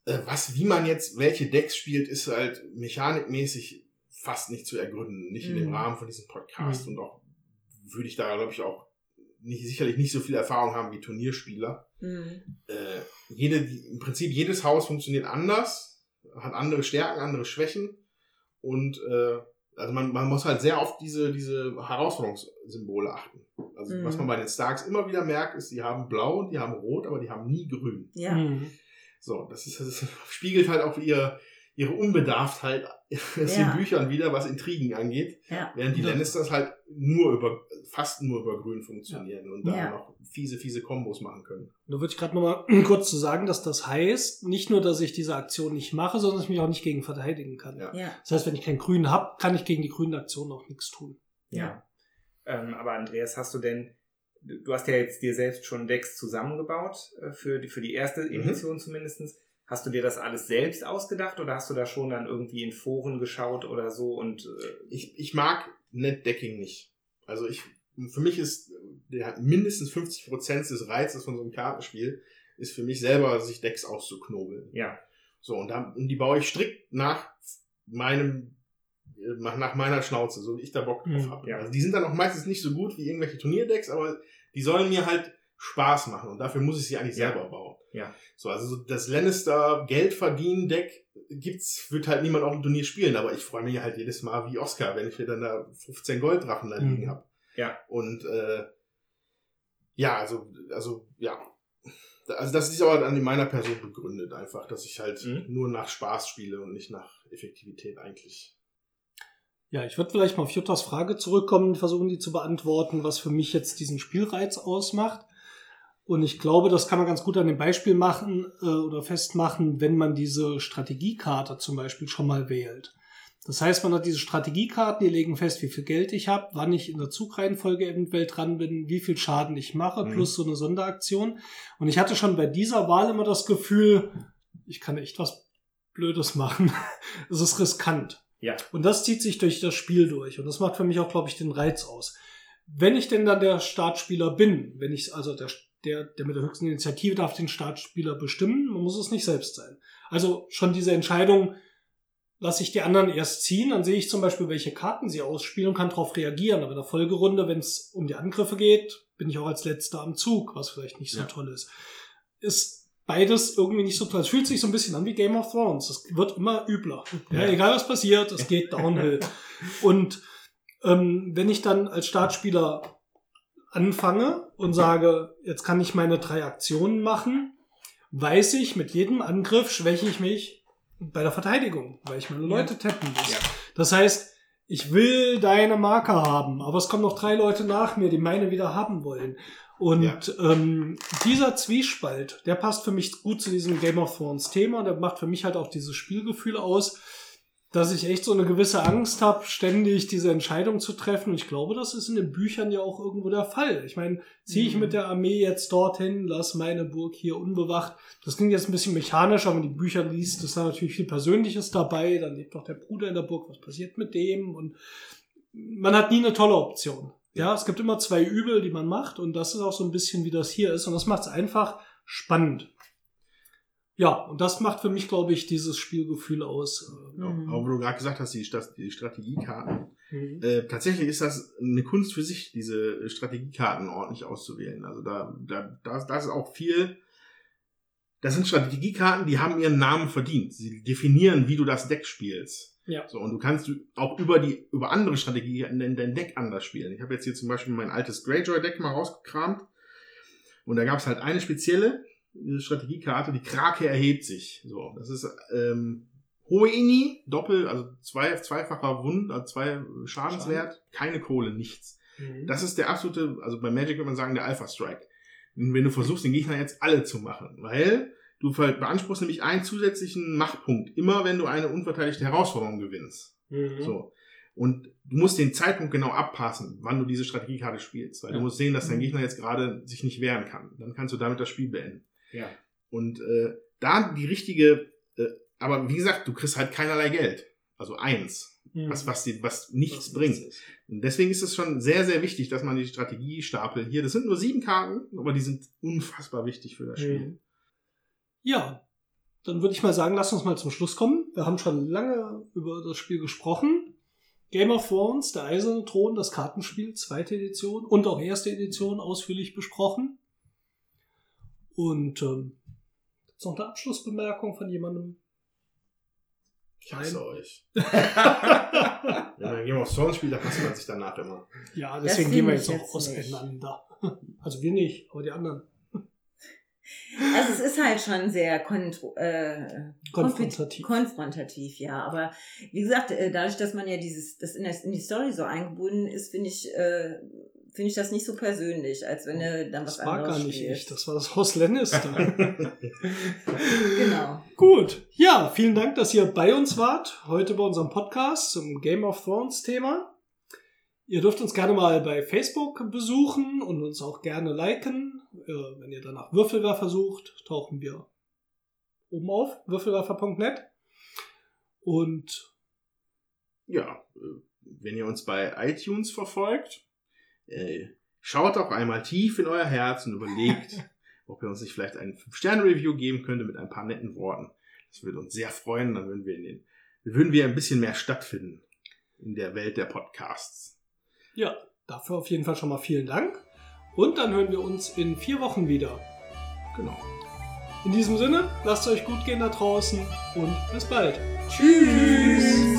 Äh, was, wie man jetzt welche Decks spielt, ist halt mechanikmäßig fast nicht zu ergründen, nicht in dem Mhm. Rahmen von diesem Podcast Mhm. und auch würde ich da glaube ich auch nicht sicherlich nicht so viel Erfahrung haben wie Turnierspieler Hm. äh, jede, im Prinzip jedes Haus funktioniert anders, hat andere Stärken, andere Schwächen und äh, also man, man muss halt sehr auf diese, diese Herausforderungssymbole achten. Also Mhm. was man bei den Starks immer wieder merkt, ist, die haben blau und die haben rot, aber die haben nie grün. Ja. Hm. So, das, ist, das [LAUGHS] spiegelt halt auch ihr, ihre Unbedarftheit [LAUGHS] aus Ja. den Büchern wieder, was Intrigen angeht. Ja. Während die Ja. Lannisters halt nur über, fast nur über grün funktionieren und da Ja. noch fiese, fiese Kombos machen können. Da würde ich gerade nochmal [CLEARS THROAT] kurz zu sagen, dass das heißt, nicht nur, dass ich diese Aktion nicht mache, sondern dass ich mich auch nicht gegen verteidigen kann. Ja. Ja. Das heißt, wenn ich keinen Grünen habe, kann ich gegen die grünen Aktionen auch nichts tun. Ja. Ähm, aber Andreas, hast du denn, du hast ja jetzt dir selbst schon Decks zusammengebaut, äh, für, die, für die erste Mhm. Edition zumindestens. Hast du dir das alles selbst ausgedacht oder hast du da schon dann irgendwie in Foren geschaut oder so und äh, ich, ich mag Netdecking nicht. Also ich, für mich ist der mindestens 50% des Reizes von so einem Kartenspiel ist für mich selber, sich Decks auszuknobeln. ja, So, und, da, und die baue ich strikt nach meinem, nach meiner Schnauze, so wie ich da Bock drauf Mhm, habe. ja. Also die sind dann auch meistens nicht so gut wie irgendwelche Turnierdecks, aber die sollen mir halt Spaß machen und dafür muss ich sie eigentlich Ja. selber bauen. Ja. So, also so das Lannister Geld verdienen Deck gibt's, wird halt niemand auf dem Turnier spielen, aber ich freue mich halt jedes Mal wie Oscar, wenn ich mir dann da 15 Golddrachen da liegen Mhm. habe. Ja. Und äh, ja, also, also ja. Also das ist aber dann in meiner Person begründet einfach, dass ich halt Mhm. nur nach Spaß spiele und nicht nach Effektivität eigentlich. Ja, ich würde vielleicht mal auf Juttas Frage zurückkommen und versuchen, die zu beantworten, was für mich jetzt diesen Spielreiz ausmacht. Und ich glaube, das kann man ganz gut an dem Beispiel machen äh, oder festmachen, wenn man diese Strategiekarte zum Beispiel schon mal wählt. Das heißt, man hat diese Strategiekarten, die legen fest, wie viel Geld ich habe, wann ich in der Zugreihenfolge eventuell dran bin, wie viel Schaden ich mache, Mhm. plus so eine Sonderaktion. Und ich hatte schon bei dieser Wahl immer das Gefühl, ich kann echt was Blödes machen. [LAUGHS] Es ist riskant. Ja. Und das zieht sich durch das Spiel durch. Und das macht für mich auch, glaube ich, den Reiz aus. Wenn ich denn dann der Startspieler bin, wenn ich, also der, der, der mit der höchsten Initiative darf den Startspieler bestimmen, man muss es nicht selbst sein. Also schon diese Entscheidung, lasse ich die anderen erst ziehen, dann sehe ich zum Beispiel, welche Karten sie ausspielen und kann darauf reagieren. Aber in der Folgerunde, wenn es um die Angriffe geht, bin ich auch als letzter am Zug, was vielleicht nicht so Ja. toll ist. Ist beides irgendwie nicht so toll. Es fühlt sich so ein bisschen an wie Game of Thrones. Es wird immer übler. Ja, Ja. egal was passiert, es geht downhill. [LAUGHS] und ähm, wenn ich dann als Startspieler anfange und sage, jetzt kann ich meine drei Aktionen machen, weiß ich, mit jedem Angriff schwäche ich mich bei der Verteidigung, weil ich meine Leute tappen muss. Ja. Das heißt, ich will deine Marker haben, aber es kommen noch drei Leute nach mir, die meine wieder haben wollen. Und Ja. ähm, dieser Zwiespalt, der passt für mich gut zu diesem Game of Thrones Thema. Der macht für mich halt auch dieses Spielgefühl aus, dass ich echt so eine gewisse Angst habe, ständig diese Entscheidung zu treffen. Und ich glaube, das ist in den Büchern ja auch irgendwo der Fall. Ich meine, ziehe ich Mhm. mit der Armee jetzt dorthin, lass meine Burg hier unbewacht. Das klingt jetzt ein bisschen mechanisch, aber wenn man die Bücher liest, ist da natürlich viel Persönliches dabei. Dann lebt doch der Bruder in der Burg, was passiert mit dem? Und man hat nie eine tolle Option. Ja, es gibt immer zwei Übel, die man macht. Und das ist auch so ein bisschen, wie das hier ist. Und das macht es einfach spannend. Ja, und das macht für mich, glaube ich, dieses Spielgefühl aus. Ja, Mhm. Aber wo du gerade gesagt hast, die, die Strategiekarten. Mhm. Äh, tatsächlich ist das eine Kunst für sich, diese Strategiekarten ordentlich auszuwählen. Also da, da, da, da ist auch viel. Das sind Strategiekarten, die haben ihren Namen verdient. Sie definieren, wie du das Deck spielst. Ja. So, und du kannst auch über die, über andere Strategien dein, dein Deck anders spielen. Ich habe jetzt hier zum Beispiel mein altes Greyjoy-Deck mal rausgekramt. Und da gab es halt eine spezielle äh, Strategiekarte, die Krake erhebt sich. So, das ist ähm, hohe Ini, Doppel, also zwei, zweifacher Wund, also zwei Schadenswert, keine Kohle, nichts. Mhm. Das ist der absolute, also bei Magic würde man sagen, der Alpha Strike. Und wenn du versuchst, den Gegner jetzt alle zu machen, weil du beanspruchst nämlich einen zusätzlichen Machtpunkt, immer wenn du eine unverteidigte Herausforderung gewinnst. Mhm. So. Und du musst den Zeitpunkt genau abpassen, wann du diese Strategiekarte spielst. Weil Ja. du musst sehen, dass dein Mhm. Gegner jetzt gerade sich nicht wehren kann. Dann kannst du damit das Spiel beenden. Ja. Und äh, da die richtige, äh, aber wie gesagt, du kriegst halt keinerlei Geld. Also eins, Mhm. was, was, die, was nichts Was bringt. ist. Und deswegen ist es schon sehr, sehr wichtig, dass man die Strategiestapel hier, das sind nur sieben Karten, aber die sind unfassbar wichtig für das Spiel. Mhm. Ja, dann würde ich mal sagen, lass uns mal zum Schluss kommen. Wir haben schon lange über das Spiel gesprochen. Game of Thrones, der Eiserne Thron, das Kartenspiel, zweite Edition und auch erste Edition ausführlich besprochen. Und ähm, gibt's noch eine Abschlussbemerkung von jemandem? Ich hasse euch. Wenn man Game of Thrones spielt, dann hasst man sich danach immer. Ja, deswegen gehen wir jetzt auch jetzt nicht. auseinander. Also wir nicht, aber die anderen. Also es ist halt schon sehr äh, Konfrontativ. konfrontativ, ja. Aber wie gesagt, äh, dadurch, dass man ja dieses, das in, das in die Story so eingebunden ist, finde ich, äh, finde ich das nicht so persönlich, als wenn du dann was Das war anderes gar nicht spielst. ich, das war das Haus Lannister. [LAUGHS] Genau. Gut, ja, vielen Dank, dass ihr bei uns wart, heute bei unserem Podcast zum Game of Thrones Thema. Ihr dürft uns gerne mal bei Facebook besuchen und uns auch gerne liken. Äh, Wenn ihr danach Würfelwerfer sucht, tauchen wir oben auf, würfelwerfer.net. Und Ja, äh, wenn ihr uns bei iTunes verfolgt, äh, schaut auch einmal tief in euer Herz und überlegt, [LAUGHS] ob ihr uns nicht vielleicht ein 5-Sterne-Review geben könnte mit ein paar netten Worten. Das würde uns sehr freuen, dann würden wir in den, würden wir ein bisschen mehr stattfinden in der Welt der Podcasts. ja, dafür auf jeden Fall schon mal vielen Dank. Und dann hören wir uns in vier Wochen wieder. Genau. In diesem Sinne, lasst es euch gut gehen da draußen und bis bald. Tschüss.